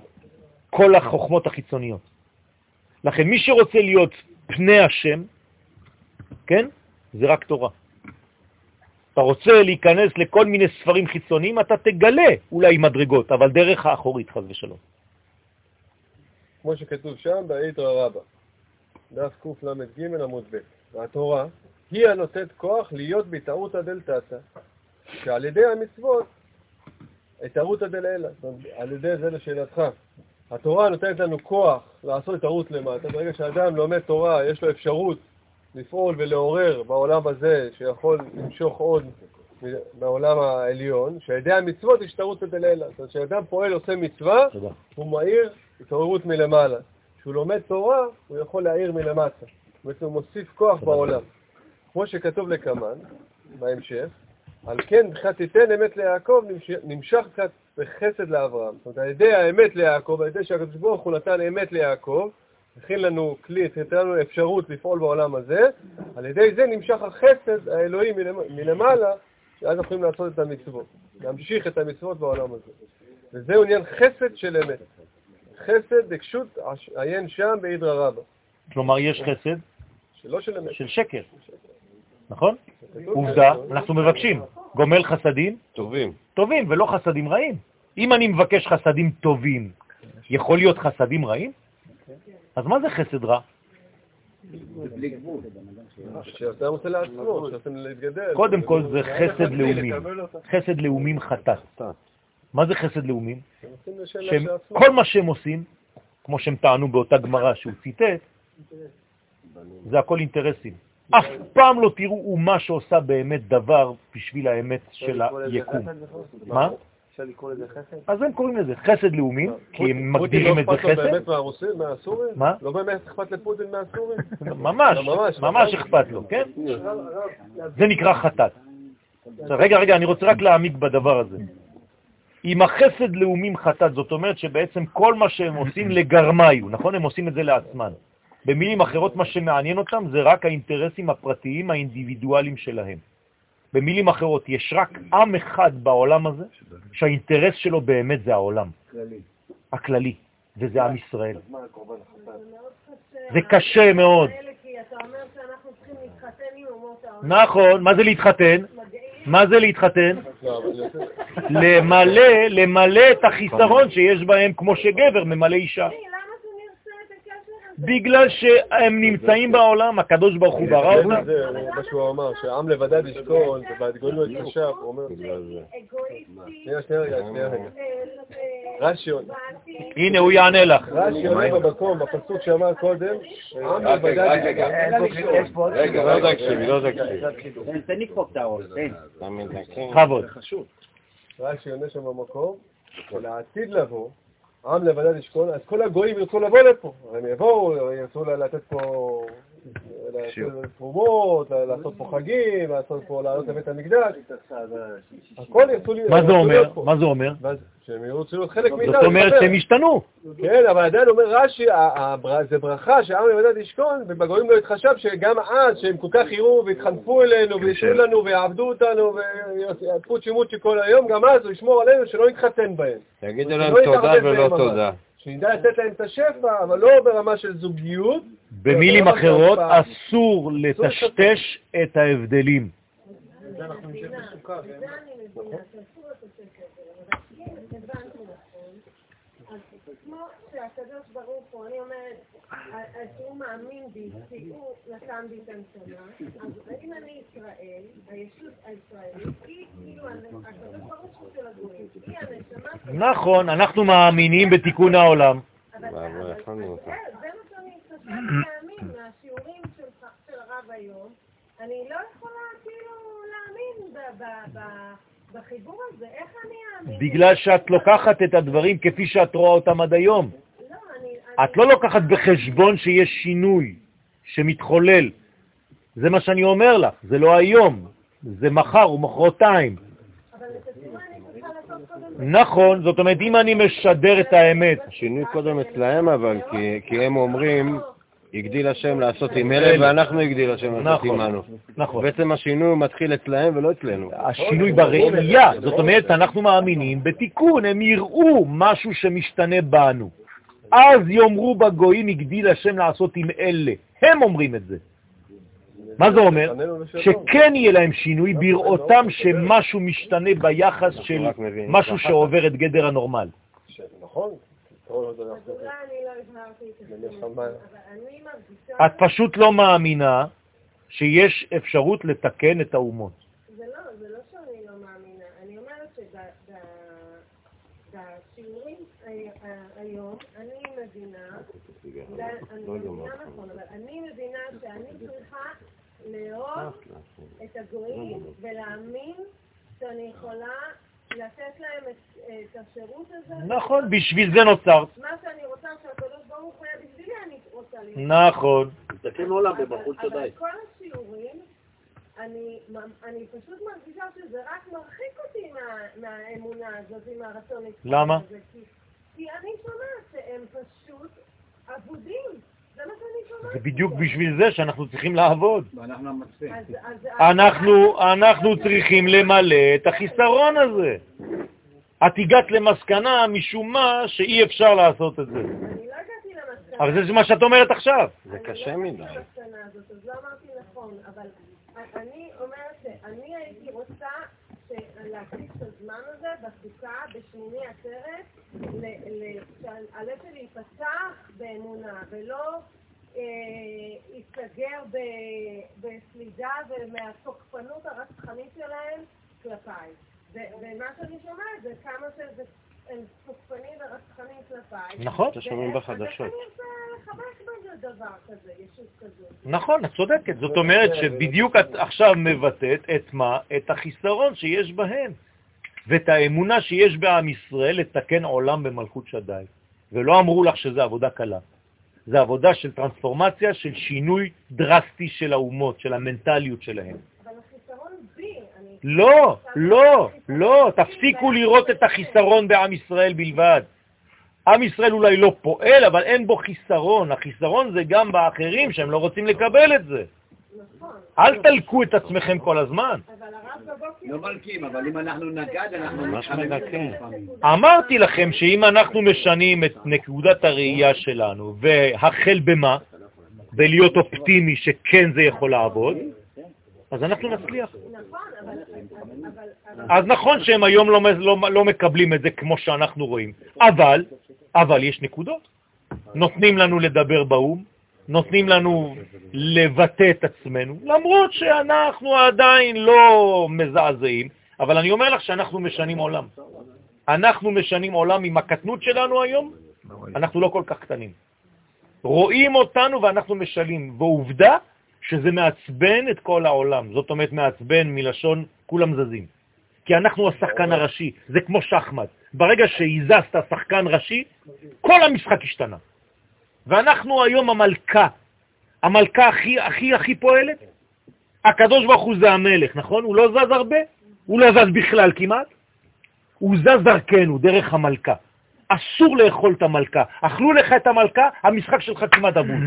כל החוכמות החיצוניות. לכן מי שרוצה להיות פני השם, כן? זה רק תורה. אתה רוצה להיכנס לכל מיני ספרים חיצוניים, אתה תגלה אולי מדרגות, אבל דרך האחורית, חז ושלום. כמו שכתוב שם, באיתרא רבא, דף קל"ג עמוד ב', והתורה היא הנותנת כוח להיות בהתערותא דלתתא, שעל ידי המצוות, התערותא דלעילא, על ידי זה לשאלתך. התורה נותנת לנו כוח לעשות התערות למטה, ברגע שאדם לומד תורה, יש לו אפשרות לפעול ולעורר בעולם הזה, שיכול למשוך עוד מהעולם העליון, שעל ידי המצוות יש התערותא דלעילא. זאת אומרת, כשאדם פועל, עושה מצווה. הוא מאיר התעוררות מלמעלה. כשהוא לומד תורה, הוא יכול להעיר מלמטה. בעצם הוא מוסיף כוח בעולם. כמו שכתוב לקמן, בהמשך, על כן בך תיתן אמת ליעקב, נמש- נמשך בך בחסד לאברהם. זאת אומרת, על ידי האמת ליעקב, על ידי שהקדוש ברוך הוא נתן אמת ליעקב, הכין לנו כלי, נתן לנו אפשרות לפעול בעולם הזה, על ידי זה נמשך החסד האלוהי מלמ- מלמעלה, שאז יכולים לעשות את המצוות, להמשיך את המצוות בעולם הזה. וזהו עניין חסד של אמת. חסד דקשות עיין שם באידרא רבא. כלומר, יש חסד שלא של אמת. של שקר, נכון? עובדה, אנחנו מבקשים גומל חסדים טובים. טובים ולא חסדים רעים. אם אני מבקש חסדים טובים, יכול להיות חסדים רעים? אז מה זה חסד רע? שאדם עושה לעצמו, שאתם להתגדל. קודם כל זה חסד לאומים. חסד לאומים חטאת. מה זה חסד לאומים? כל מה שהם עושים, כמו שהם טענו באותה גמרא שהוא ציטט, זה הכל אינטרסים. אף פעם לא תראו אומה שעושה באמת דבר בשביל האמת של היקום. מה? אפשר לקרוא לזה חסד? אז הם קוראים לזה חסד לאומים, כי הם מגדירים את לא זה אכפת לו חסד. באמת מהרוסים, מהסורים? מה? לא באמת אכפת לפוטין מהסורים? ממש, לא, ממש, ממש. אכפת לו, כן? זה נקרא חטאת. רגע, רגע, אני רוצה רק להעמיק בדבר הזה. אם החסד לאומים חטאת, זאת אומרת שבעצם כל מה שהם עושים לגרמיו, נכון? הם עושים את זה לעצמם. במילים אחרות, מה שמעניין אותם זה רק האינטרסים הפרטיים האינדיבידואליים שלהם. במילים אחרות, יש רק עם אחד בעולם הזה שהאינטרס שלו באמת זה העולם, כללי. הכללי, וזה עם ישראל. זה קשה מאוד. נכון, מה זה להתחתן? מה זה להתחתן? לא, למלא, למלא את החיסרון שיש בהם כמו שגבר ממלא אישה. בגלל שהם נמצאים בעולם, הקדוש ברוך הוא ברא זה- אותם. זה מה שהוא אמר, שהעם לבדד ישכון, ובהתגונן לא יתחשב, הוא אומר... שנייה, שנייה רגע, שנייה רגע. רש"י עונה. הנה, הוא יענה לך. רש"י עונה במקום, בפסוק שאמר קודם, העם לבדד ישכון. רגע, לא תקשיבי, לא תקשיבי. תן- תן לדפוק את הראש, תן. בכבוד. רש"י עונה שם במקום, ולעתיד לבוא, עם לבדד ישכון, אז כל הגויים ירצו לבוא לפה. הם יבואו, ירצו לתת פה... תרומות, לעשות פה חגים, לעשות פה, לעלות לבית המקדש, הכל ירצו לי... מה זה אומר? להיות. מה זה אומר? שהם ירצו להיות חלק מאיתנו. זאת אומרת. שהם השתנו. כן, אבל עדיין אומר רש"י, זה ברכה שהעם לבדד ישכון, ובגויים לא יתחשב שגם אז, שהם כל כך יראו ויתחנפו אלינו וייתנו לנו ויעבדו אותנו ויעטפו צ'ימוצ'י כל היום, גם אז הוא ישמור עלינו שלא נתחתן בהם. תגידו להם תודה ולא. תודה. שנדע לתת להם את השפע, אבל לא ברמה של זוגיות. במילים אחרות. אסור לטשטש את ההבדלים. זה אני מבינה, שאסור לתת אבל אם הבנתי נכון, אז כמו שהקדוש ברוך הוא, אני אומרת, אז הוא מאמין בי, כי הוא נתן בי את הנשמה, אז אם אני ישראל, הישות הישראלית, היא כאילו הקדוש ברוך הוא של הגויים, היא הנשמה. נכון, אנחנו מאמינים בתיקון העולם. אבל אותה. זה זה מה שאני חשבתי להאמין מהשיעורים של הרב היום. אני לא יכולה כאילו להאמין ב- ב- ב- בחיבור הזה. איך אני אאמין? בגלל שאת לוקחת את הדברים כפי שאת רואה אותם עד היום. לא, אני... את לא לוקחת בחשבון שיש שינוי שמתחולל. זה מה שאני אומר לך, זה לא היום, זה מחר ומחרתיים. נכון, זאת אומרת, אם אני משדר את האמת, השינוי קודם אצלהם אבל, כי- כי הם אומרים, הגדיל השם לעשות עם אלה ואנחנו הגדיל השם לעשות נכון. עמנו. נכון, בעצם השינוי מתחיל אצלהם ולא אצלנו. השינוי בראייה, זאת אומרת, אנחנו מאמינים בתיקון, הם יראו משהו שמשתנה בנו. אז יאמרו בגויים הגדיל השם לעשות עם אלה. הם אומרים את זה. מה זה אומר? שכן יהיה להם שינוי בראותם שמשהו משתנה ביחס של משהו. שעובר את גדר הנורמל. נכון? לא את פשוט לא מאמינה שיש אפשרות לתקן את האומות. זה לא, זה לא שאני לא מאמינה. אני אומרת שבשיעורים היום אני מבינה, מבינה נכון, אני מבינה שאני צריכה לאהוב את הגויים ולהאמין שאני יכולה לתת להם את, את השירות הזה. נכון, בשביל זה נוצר. מה שאני רוצה שהקדוש ברוך הוא יהיה בשבילי, אני רוצה להיות. נכון. תתקן עולם במלכות אבל שדי. כל השיעורים, אני, אני פשוט מרגישה שזה רק מרחיק אותי מה, מהאמונה הזאת, מהרצון להתחבר למה? לזה, כי, כי אני שומעת שהם פשוט אבודים. זה בדיוק בשביל זה שאנחנו צריכים לעבוד. אז, אנחנו, אנחנו צריכים למלא את החיסרון הזה. את הגעת למסקנה משום מה שאי אפשר לעשות את זה. אני לא הגעתי למסקנה. אבל זה מה שאת אומרת עכשיו. זה קשה מדי. למסקנה הזאת, אז לא אמרתי נכון, אבל אני אומרת שאני הייתי רוצה להקדיש את הזמן הזה בסוכה, בשמיני עצרת, שהלב שלי ייפתח באמונה, ולא אה, ייסגר ב- בסלידה ומהתוקפנות הרצחנית שלהם כלפיי. ומה שאני שומעת זה כמה שזה... הם תוקפנים ורצחנים כלפיי. נכון. זה שומעים בחדשות. נכון, את צודקת. זאת אומרת שבדיוק את עכשיו מבטאת את מה? את החיסרון שיש בהם, ואת האמונה שיש בעם ישראל לתקן עולם במלכות שדי. ולא אמרו לך שזה עבודה קלה. זה עבודה של טרנספורמציה, של שינוי דרסטי של האומות, של המנטליות שלהם. אבל החיסרון בי, אני... לא, לא, לא, תפסיקו לראות את החיסרון בעם ישראל בלבד. עם ישראל אולי לא פועל, אבל אין בו חיסרון. החיסרון זה גם באחרים שהם לא רוצים לקבל את זה. אל תלקו את עצמכם כל הזמן. לא מלקים, אבל אם אנחנו נגד, אנחנו. לפעמים. אמרתי לכם שאם אנחנו משנים את נקודת הראייה שלנו, והחל במה? בלהיות אופטימי שכן זה יכול לעבוד, אז אנחנו נצליח. נכון. אז נכון שהם היום לא, לא, לא מקבלים את זה כמו שאנחנו רואים, אבל, אבל יש נקודות. נותנים לנו לדבר באו"ם, נותנים לנו לבטא את עצמנו, למרות שאנחנו עדיין לא מזעזעים, אבל אני אומר לך שאנחנו משנים עולם. אנחנו משנים עולם עם הקטנות שלנו היום, אנחנו לא כל כך קטנים. רואים אותנו ואנחנו משלים, ועובדה שזה מעצבן את כל העולם. זאת אומרת מעצבן מלשון כולם זזים. כי אנחנו השחקן הראשי, זה כמו שחמט. ברגע שהזזת שחקן ראשי, כל המשחק השתנה. ואנחנו היום המלכה, המלכה הכי הכי הכי פועלת. הקדוש ברוך הוא זה המלך, נכון? הוא לא זז הרבה, הוא לא זז בכלל כמעט, הוא זז דרכנו, דרך המלכה. אסור לאכול את המלכה. אכלו לך את המלכה, המשחק שלך כמעט אבוד.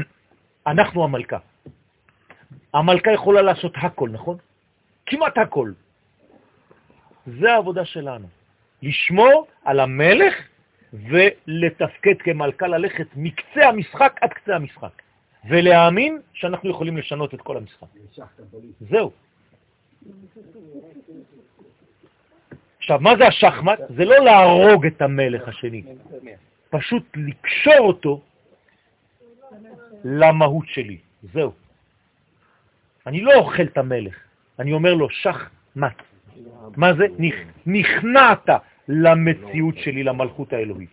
אנחנו המלכה. המלכה יכולה לעשות הכל, נכון? כמעט הכל. זה העבודה שלנו. לשמור על המלך ולתפקד כמלכה, ללכת מקצה המשחק עד קצה המשחק, ולהאמין שאנחנו יכולים לשנות את כל המשחק. זהו. עכשיו, מה זה השחמט? זה לא להרוג את המלך השני, פשוט לקשור אותו למהות שלי. זהו. אני לא אוכל את המלך, אני אומר לו שחמט. מה זה? נכ- נכנעת למציאות שלי, למלכות האלוהית.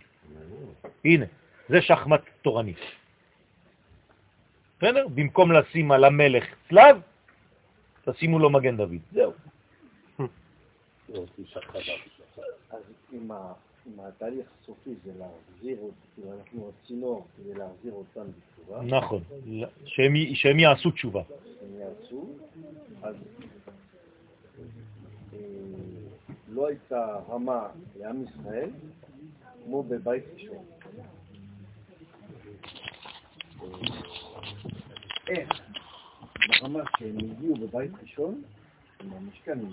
הנה, זה שחמט תורני. בסדר? במקום לשים על המלך צלב, תשימו לו מגן דוד. זהו. אז אם התהליך הסופי זה להחזיר, כאילו אנחנו הצינור כדי להחזיר אותם בתשובה, נכון, שהם, שהם יעשו תשובה. הם יעשו, אז אה, לא הייתה רמה לעם ישראל כמו בבית ראשון. אה, איך? ברמה שהם הגיעו בבית ראשון, עם המשכן, עם